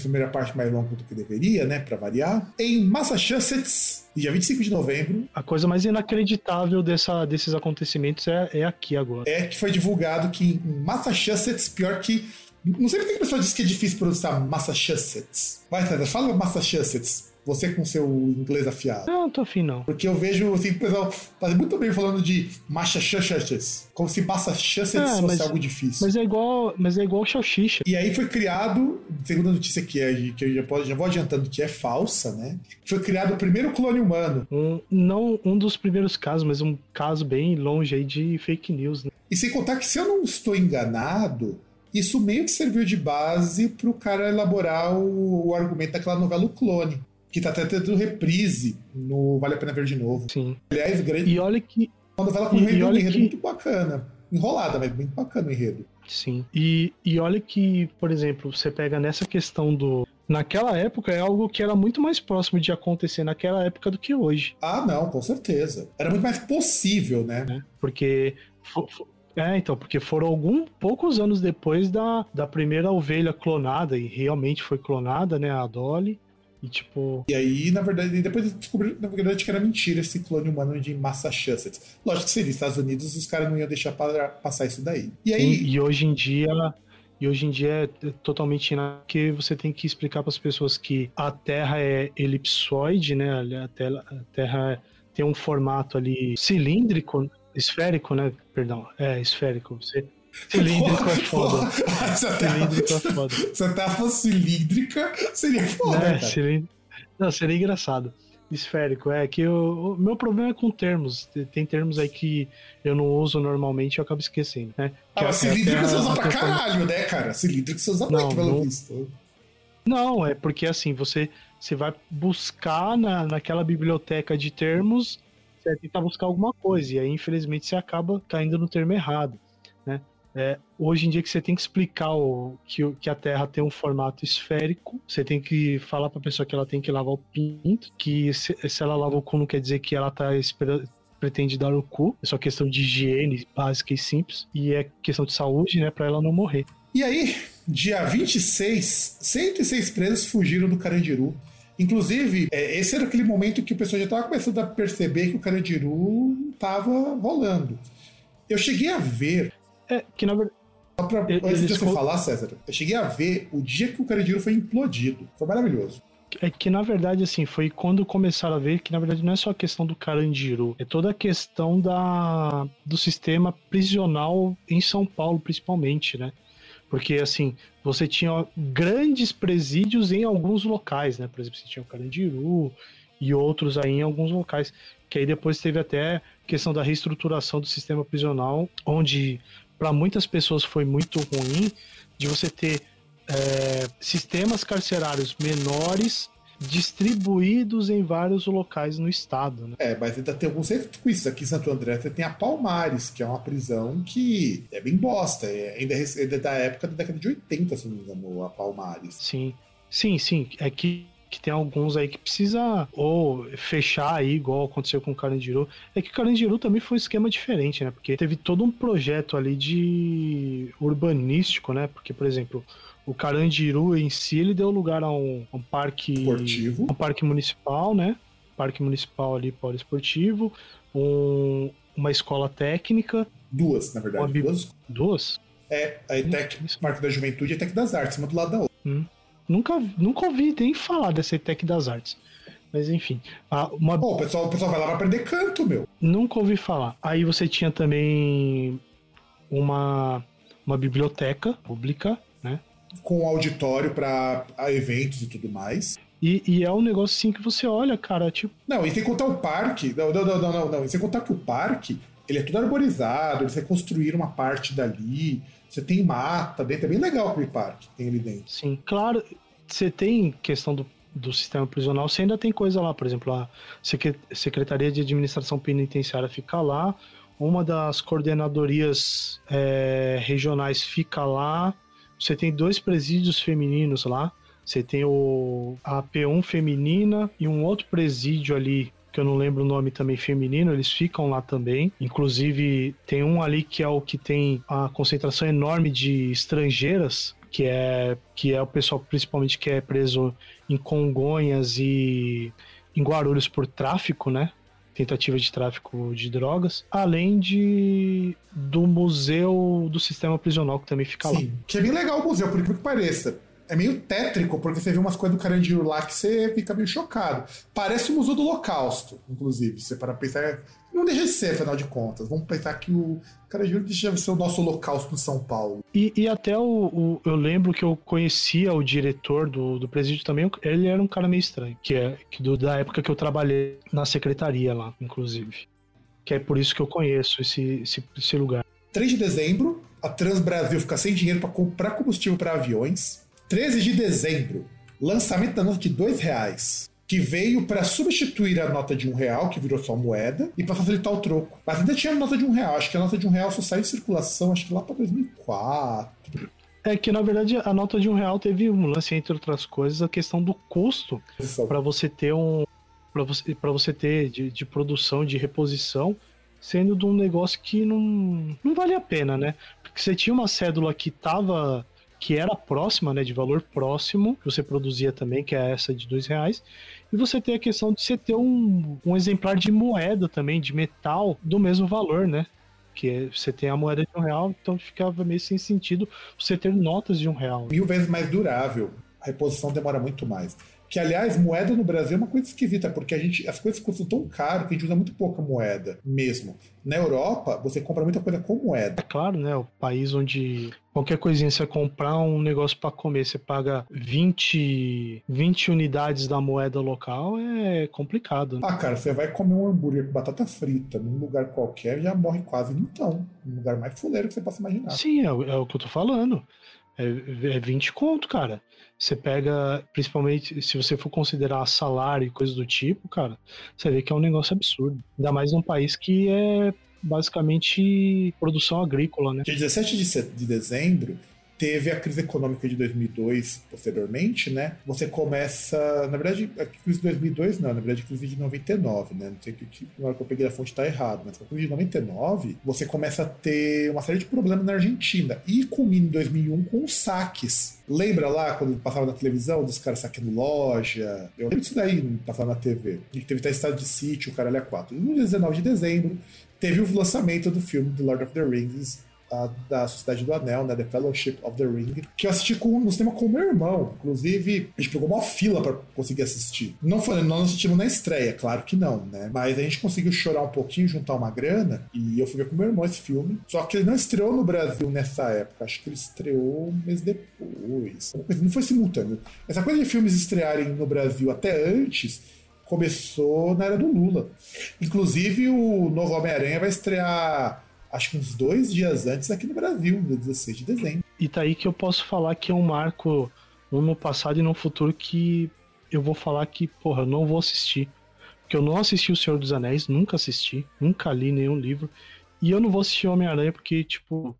primeira parte mais longa do que deveria, né, para variar. Em Massachusetts, dia 25 de novembro. A coisa mais inacreditável dessa, desses acontecimentos é, é aqui agora. É que foi divulgado que em Massachusetts, pior que Não sei porque a pessoa diz que é difícil pronunciar Massachusetts. Vai, César, fala Massachusetts. Você com seu inglês afiado. Não, não tô afim, não. Porque eu vejo, assim, o pessoal faz muito bem falando de Massachusetts. Como se Massachusetts Ah, fosse mas- algo difícil. Mas é igual, mas é igual salsicha. E aí foi criado, segundo a notícia que, é, que eu já, posso, já vou adiantando que é falsa, né? Foi criado o primeiro clone humano. Um, não um dos primeiros casos, mas um caso bem longe aí de fake news, né? E sem contar que, se eu não estou enganado, isso meio que serviu de base para o cara elaborar o, o argumento daquela novela O Clone, que tá até tendo reprise no Vale a Pena Ver de Novo. Sim. Aliás, grande, E olha que. uma novela com e- um enredo, um enredo que- muito bacana. Enrolada, mas muito bacana o enredo. Sim. E, e olha que, por exemplo, você pega nessa questão do. Naquela época é algo que era muito mais próximo de acontecer naquela época do que hoje. Ah, não, com certeza. Era muito mais possível, né? Porque. fo- fo- É, então, porque foram alguns poucos anos depois da, da primeira ovelha clonada, e realmente foi clonada, né, a Dolly. E tipo, E aí, na verdade, depois descobriram na verdade, que era mentira esse clone humano de Massachusetts. Lógico que seria Estados Unidos, os caras não iam deixar pa- passar isso daí. E aí, E, e hoje em dia. E hoje em dia é totalmente na que você tem que explicar para as pessoas que a Terra é elipsoide, né? A Terra, a Terra tem um formato ali cilíndrico, esférico, né? Perdão, é esférico. Você, cilíndrico é foda. Cilíndrico é foda. se a terra fosse cilíndrica, seria foda, É, cilíndrico. Não, seria engraçado. Esférico, é que o, meu problema é com termos. Tem termos aí que eu não uso normalmente e eu acabo esquecendo, né? Ah, mas é- é cilíndrica até você usa pra caralho, né, cara? Cilíndrica você usa Não, muito, pelo não- visto. Não, é porque assim, você, você vai buscar na, naquela biblioteca de termos, você vai tentar buscar alguma coisa, e aí infelizmente você acaba caindo no termo errado. Né? É, hoje em dia que você tem que explicar o, que, que a Terra tem um formato esférico, você tem que falar pra pessoa que ela tem que lavar o pinto, que se, se ela lava o cu não quer dizer que ela tá esperando pretende dar o cu, é só questão de higiene básica e simples, e é questão de saúde, né, para ela não morrer. E aí, dia 26, 106 presos fugiram do Carandiru. Inclusive, é, esse era aquele momento que o pessoal já estava começando a perceber que o Carandiru estava rolando. Eu cheguei a ver, É, que na verdade só pra, antes de você co- falar, César, eu cheguei a ver o dia que o Carandiru foi implodido. Foi maravilhoso. É que, na verdade, assim, foi quando começaram a ver que, na verdade, não é só a questão do Carandiru, é toda a questão da, do sistema prisional em São Paulo, principalmente, né? Porque, assim, você tinha grandes presídios em alguns locais, né? Por exemplo, você tinha o Carandiru e outros aí em alguns locais. Que aí depois teve até questão da reestruturação do sistema prisional, onde para muitas pessoas foi muito ruim de você ter é, sistemas carcerários menores distribuídos em vários locais no estado, né? É, mas ainda tem alguns recursos. Aqui em Santo André você tem a Palmares, que é uma prisão que é bem bosta. É, ainda, é ainda é da época da década de 80, se não me engano, a Palmares. Sim, sim, sim. É que, que tem alguns aí que precisa ou fechar aí, igual aconteceu com o Carandiru. É que o Carandiru também foi um esquema diferente, né? Porque teve todo um projeto ali de urbanístico, né? Porque, por exemplo, o Carandiru em si, ele deu lugar a um, um parque... Esportivo. um parque municipal, né? Parque municipal ali, poliesportivo, um, uma escola técnica, Duas, na verdade. Uma Duas. duas. É, a ETEC. Parque da Juventude e a ETEC das Artes, uma do lado da outra. Nunca, nunca ouvi nem falar dessa ETEC das Artes. Mas enfim, uma, Pô, o pessoal, o pessoal vai lá pra aprender canto, meu. nunca ouvi falar. Aí você tinha também uma, uma biblioteca pública, né? Com auditório pra a eventos e tudo mais. E, e é um negócio assim que você olha, cara, tipo, Não, e sem contar o parque. Não, não, não, não, não, não. E sem contar que o parque, ele é tudo arborizado, eles reconstruíram uma parte dali. Você tem mata dentro, é bem legal parque que tem ali dentro. Sim, claro, você tem questão do, do sistema prisional, você ainda tem coisa lá, por exemplo, a Secre- Secretaria de Administração Penitenciária fica lá, uma das coordenadorias é, regionais fica lá, você tem dois presídios femininos lá, você tem o, a P1 feminina e um outro presídio ali, que eu não lembro o nome também feminino, eles ficam lá também. Inclusive, tem um ali que é o que tem a concentração enorme de estrangeiras, que é, que é o pessoal principalmente que é preso em Congonhas e em Guarulhos por tráfico, né? tentativa de tráfico de drogas, além de do museu do sistema prisional que também fica Sim, lá. que é bem legal o museu, por incrível que pareça. É meio tétrico, porque você vê umas coisas do Carandiru lá que você fica meio chocado. Parece o Museu do Holocausto, inclusive. Você para pensar. Não deixa de ser, afinal de contas. Vamos pensar que o Carandiru deixa de ser o nosso Holocausto em São Paulo. E, e até o, o- eu lembro que eu conhecia o diretor do, do presídio também, ele era um cara meio estranho, que é que do- da época que eu trabalhei na secretaria lá, inclusive. Que é por isso que eu conheço esse, esse, esse lugar. 3 de dezembro, a Transbrasil fica sem dinheiro para comprar combustível para aviões. 13 de dezembro, lançamento da nota de dois reais, que veio para substituir a nota de um real, que virou só moeda, e para facilitar o troco. Mas ainda tinha a nota de um real. Acho que a nota de um real só saiu em circulação, acho que lá para 2004. É que na verdade a nota de um real teve um lance, entre outras coisas, a questão do custo para você ter um. para você, pra você ter de, de produção, de reposição, sendo de um negócio que não, não vale a pena, né? Porque você tinha uma cédula que tava. Que era próxima, né? De valor próximo, que você produzia também, que é essa de dois reais. E você tem a questão de você ter um, um exemplar de moeda também, de metal, do mesmo valor, né? Que é- você tem a moeda de um real, então ficava meio sem sentido você ter notas de um real. Mil vezes mais durável. A reposição demora muito mais. Que, aliás, moeda no Brasil é uma coisa esquisita, porque a gente, as coisas custam tão caro que a gente usa muito pouca moeda mesmo. Na Europa, você compra muita coisa com moeda. É claro, né? O país onde qualquer coisinha você comprar um negócio pra comer, você paga 20, 20 unidades da moeda local, é complicado. né? Ah, cara, você vai comer um hambúrguer com batata frita num lugar qualquer, já morre quase então. Um lugar mais fuleiro que você possa imaginar. Sim, é, o- é o que eu tô falando. É, é 20 conto, cara. Você pega, principalmente se você for considerar salário e coisas do tipo, cara, você vê que é um negócio absurdo. Ainda mais num país que é basicamente produção agrícola, né? Dia 17 de, dezembro, teve a crise econômica de 2002, posteriormente, né? Você começa. Na verdade, a crise de 2002 não, na verdade, a crise de 99, né? Não sei que tipo, na hora que eu peguei a fonte tá errado, mas a crise de 99, você começa a ter uma série de problemas na Argentina. E culmina em 2001 com os saques. Lembra lá quando passava na televisão dos caras saqueando loja? Eu lembro disso daí, passava na TV. E teve até estado de sítio, o caralho é 4. E no dia 19 de dezembro, teve o lançamento do filme The Lord of the Rings, a- da Sociedade do Anel, né, The Fellowship of the Ring, que eu assisti com, no cinema com o meu irmão. Inclusive, a gente pegou uma fila pra conseguir assistir. Não foi, nós não assistimos na estreia, claro que não, né? Mas a gente conseguiu chorar um pouquinho, juntar uma grana, e eu fui ver com meu irmão esse filme. Só que ele não estreou no Brasil nessa época, acho que ele estreou um mês depois. Não foi simultâneo. Essa coisa de filmes estrearem no Brasil até antes começou na era do Lula. Inclusive, o novo Homem-Aranha vai estrear, acho que uns dois dias antes aqui no Brasil, no dia 16 de dezembro. E tá aí que eu posso falar que é um marco no passado e no futuro que eu vou falar que, porra, eu não vou assistir. Porque eu não assisti O Senhor dos Anéis, nunca assisti, nunca li nenhum livro. E eu não vou assistir Homem-Aranha porque, tipo,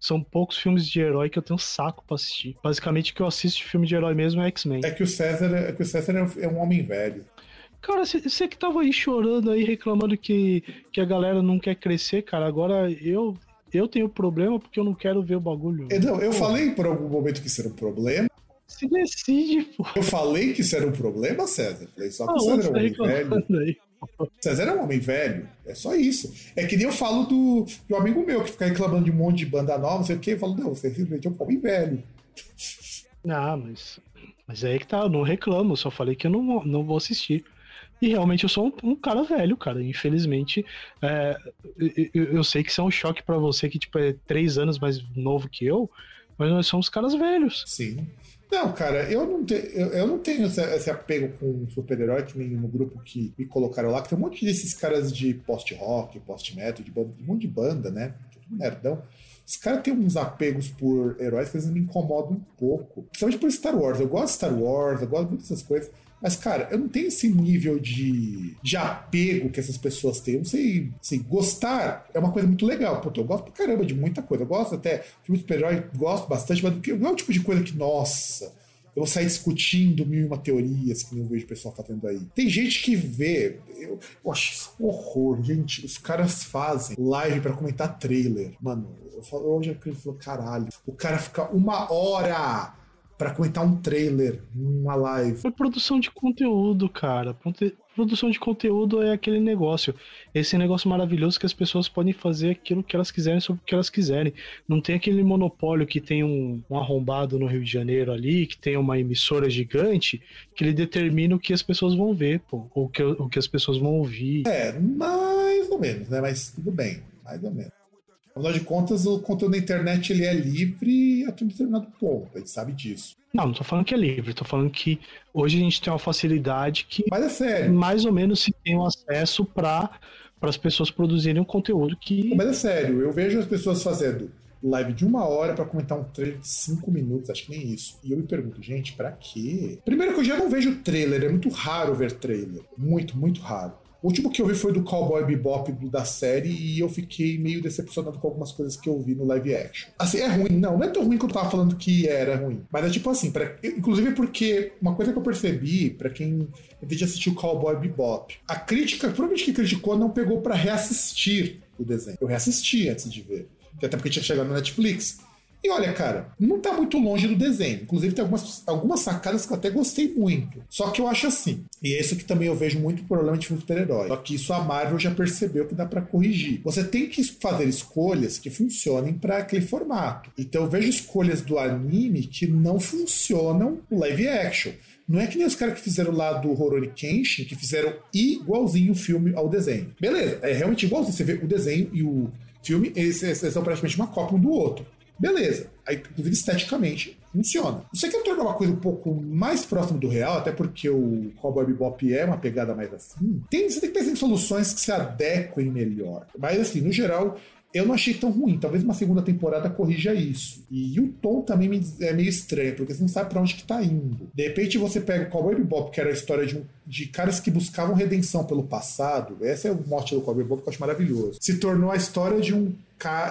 são poucos filmes de herói que eu tenho saco pra assistir. Basicamente, o que eu assisto de filme de herói mesmo é X-Men. É que o César é, que o César é um- é um homem velho. Cara, você que tava aí chorando aí, reclamando que, que a galera não quer crescer, cara, agora eu, eu tenho problema porque eu não quero ver o bagulho. É, Não, eu falei por algum momento que isso era um problema. Se decide, pô. Eu falei que isso era um problema, César. Falei só que Ah, o César é você um tá homem velho. aí. César é um homem velho. É só isso. É que nem eu falo do, um amigo meu que fica reclamando de um monte de banda nova, não sei o quê. Eu falo, não, você simplesmente é um homem velho. Ah, mas, mas aí que tá, eu não reclamo, só falei que eu não, não vou assistir. E realmente eu sou um, um cara velho, cara. Infelizmente, é, eu, eu- sei que isso é um choque pra você que tipo, é três anos mais novo que eu, mas nós somos caras velhos. Sim. Não, cara, eu não, te, eu, eu não tenho esse, esse apego com super-herói que nem no grupo que me colocaram lá, que tem um monte desses caras de post-rock, post-metal, de, banda- um monte de banda, né? Tudo nerdão. Os caras têm uns apegos por heróis que às vezes me incomodam um pouco. Principalmente por Star Wars. Eu gosto de Star Wars, eu gosto muito dessas coisas. Mas, cara, eu não tenho esse nível de, de apego que essas pessoas têm. Eu não sei, assim, gostar é uma coisa muito legal. Pô, eu gosto pra caramba de muita coisa. Eu gosto até, filme de super-herói, gosto bastante, mas não é o tipo de coisa que, nossa, eu vou sair discutindo mil e uma teorias que eu vejo o pessoal fazendo aí. Tem gente que vê, eu, eu acho isso um horror, gente. Os caras fazem live pra comentar trailer. Mano, eu falo, eu falei, caralho, o cara fica uma hora para comentar um trailer, uma live. É produção de conteúdo, cara. Produção de conteúdo é aquele negócio. Esse negócio maravilhoso que as pessoas podem fazer aquilo que elas quiserem sobre o que elas quiserem. Não tem aquele monopólio que tem um, um arrombado no Rio de Janeiro ali, que tem uma emissora gigante, que ele determina o que as pessoas vão ver, pô, ou que, o que as pessoas vão ouvir. É, mais ou menos, né? Mas tudo bem, mais ou menos. Afinal de contas, o conteúdo na internet ele é livre até um determinado ponto, a gente sabe disso. Não, não tô falando que é livre, tô falando que hoje a gente tem uma facilidade que Mas é sério. mais ou menos se tem um acesso para as pessoas produzirem um conteúdo que. Mas é sério, eu vejo as pessoas fazendo live de uma hora para comentar um trailer de cinco minutos, acho que nem isso. E eu me pergunto, gente, para quê? Primeiro que eu já não vejo trailer, é muito raro ver trailer. Muito, muito raro. O último que eu vi foi do Cowboy Bebop da série e eu fiquei meio decepcionado com algumas coisas que eu vi no live action. Assim, é ruim. Não, não é tão ruim que eu tava falando que era ruim. Mas é tipo assim, pra, inclusive porque uma coisa que eu percebi, para quem já assistiu Cowboy Bebop, a crítica, provavelmente que criticou, não pegou para reassistir o desenho. Eu reassisti antes de ver. Até porque tinha chegado na Netflix. E olha, cara, não tá muito longe do desenho. Inclusive, tem algumas, algumas sacadas que eu até gostei muito. Só que eu acho assim, e é isso que também eu vejo muito problema de filme super-herói. Só que isso a Marvel já percebeu que dá para corrigir. Você tem que fazer escolhas que funcionem para aquele formato. Então eu vejo escolhas do anime que não funcionam no live action. Não é que nem os caras que fizeram lá do Horoni Kenshin, que fizeram igualzinho o filme ao desenho. Beleza, é realmente igualzinho. Você vê o desenho e o filme, eles, eles são praticamente uma cópia um do outro. Beleza. Aí, inclusive, esteticamente, funciona. Você quer tornar uma coisa um pouco mais próxima do real, até porque o Cowboy Bebop é uma pegada mais assim, tem, você tem que pensar em soluções que se adequem melhor. Mas, assim, no geral, eu não achei tão ruim. Talvez uma segunda temporada corrija isso. E o tom também é meio estranho, porque você não sabe para onde que tá indo. De repente você pega o Cowboy Bebop, que era a história de, um, de caras que buscavam redenção pelo passado. Esse é o mote do Cowboy Bebop que eu acho maravilhoso. Se tornou a história de um,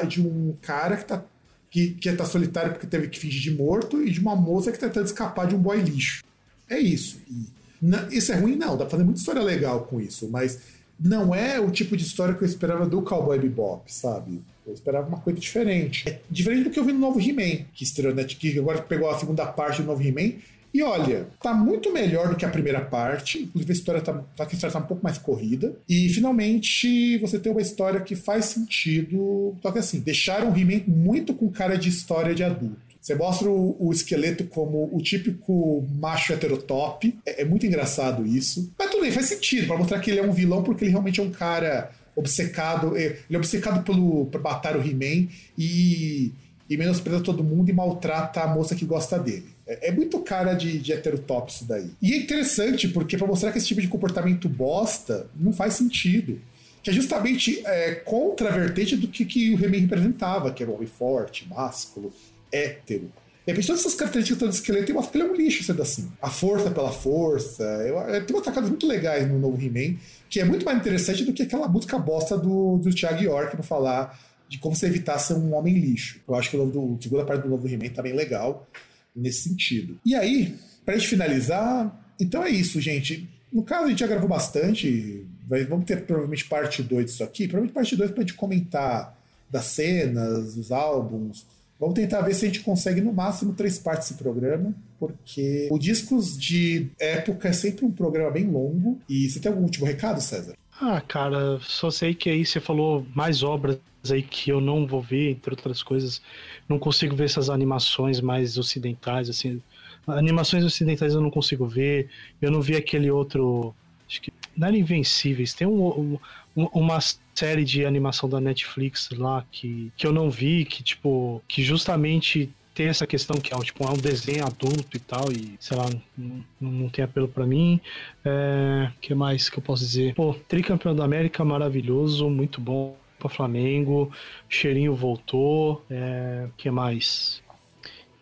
de um cara que tá que, que tá solitário porque teve que fingir de morto, e de uma moça que tá tentando escapar de um boy lixo. É isso. E, não, isso é ruim, não. Dá pra fazer muita história legal com isso, mas não é o tipo de história que eu esperava do Cowboy Bebop, sabe? Eu esperava uma coisa diferente. É diferente do que eu vi no novo He-Man, que estreou né, que agora pegou a segunda parte do novo He-Man e olha, tá muito melhor do que a primeira parte. Inclusive, a história tá, a história tá um pouco mais corrida. E finalmente você tem uma história que faz sentido. Só que assim, deixaram o He-Man muito com cara de história de adulto. Você mostra o, o, esqueleto como o típico macho heterotop. É, é muito engraçado isso. Mas tudo bem, faz sentido, para mostrar que ele é um vilão, porque ele realmente é um cara obcecado. É, ele é obcecado pelo, por matar o He-Man e, e menospreza todo mundo e maltrata a moça que gosta dele. É, é muito cara de, de heterotop isso daí. E é interessante, porque para mostrar que esse tipo de comportamento bosta não faz sentido. Que é justamente é, contra a vertente do que, que o He-Man representava, que era um homem forte, másculo, hétero. De todas essas características do esqueleto tem uma que ele é um lixo, sendo assim. A força pela força. Eu, eu, tem umas sacadas muito legais no novo He-Man, que é muito mais interessante do que aquela música bosta do, do Thiago York para falar de como você evitar ser um homem lixo. Eu acho que o segunda parte do novo He-Man tá bem legal nesse sentido. E aí, para gente finalizar, então é isso, gente. No caso, a gente já gravou bastante. Vamos ter provavelmente parte 2 disso aqui. Provavelmente parte 2 para gente comentar das cenas, dos álbuns. Vamos tentar ver se a gente consegue no máximo três partes desse programa, porque o Discos de Época é sempre um programa bem longo. E você tem algum último recado, César? Ah, cara, só sei que aí você falou mais obras aí que eu não vou ver, entre outras coisas. Não consigo ver essas animações mais ocidentais, assim. Animações ocidentais eu não consigo ver. Eu não vi aquele outro. Acho que. Não era Invencíveis. Tem um, um, uma série de animação da Netflix lá que, que eu não vi, que, tipo, que justamente tem essa questão que é, tipo, é um desenho adulto e tal, e sei lá, não, não tem apelo para mim. É, que mais que eu posso dizer? Pô, tricampeão da América maravilhoso, muito bom para Flamengo, Cheirinho voltou, é, que mais?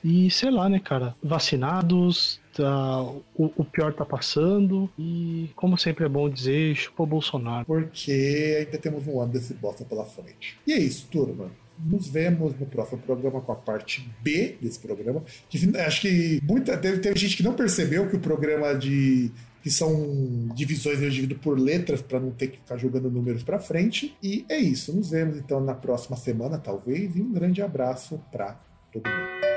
E sei lá, né, cara, vacinados, tá, o, o, pior tá passando e, como sempre é bom dizer, chupa Bolsonaro. Porque ainda temos um ano desse bosta pela frente. E é isso, turma nos vemos no próximo programa com a parte B desse programa. Acho que muita, teve, teve gente que não percebeu que o programa de que são divisões divido por letras para não ter que ficar jogando números para frente. E é isso. Nos vemos então na próxima semana, talvez, e um grande abraço para todo mundo.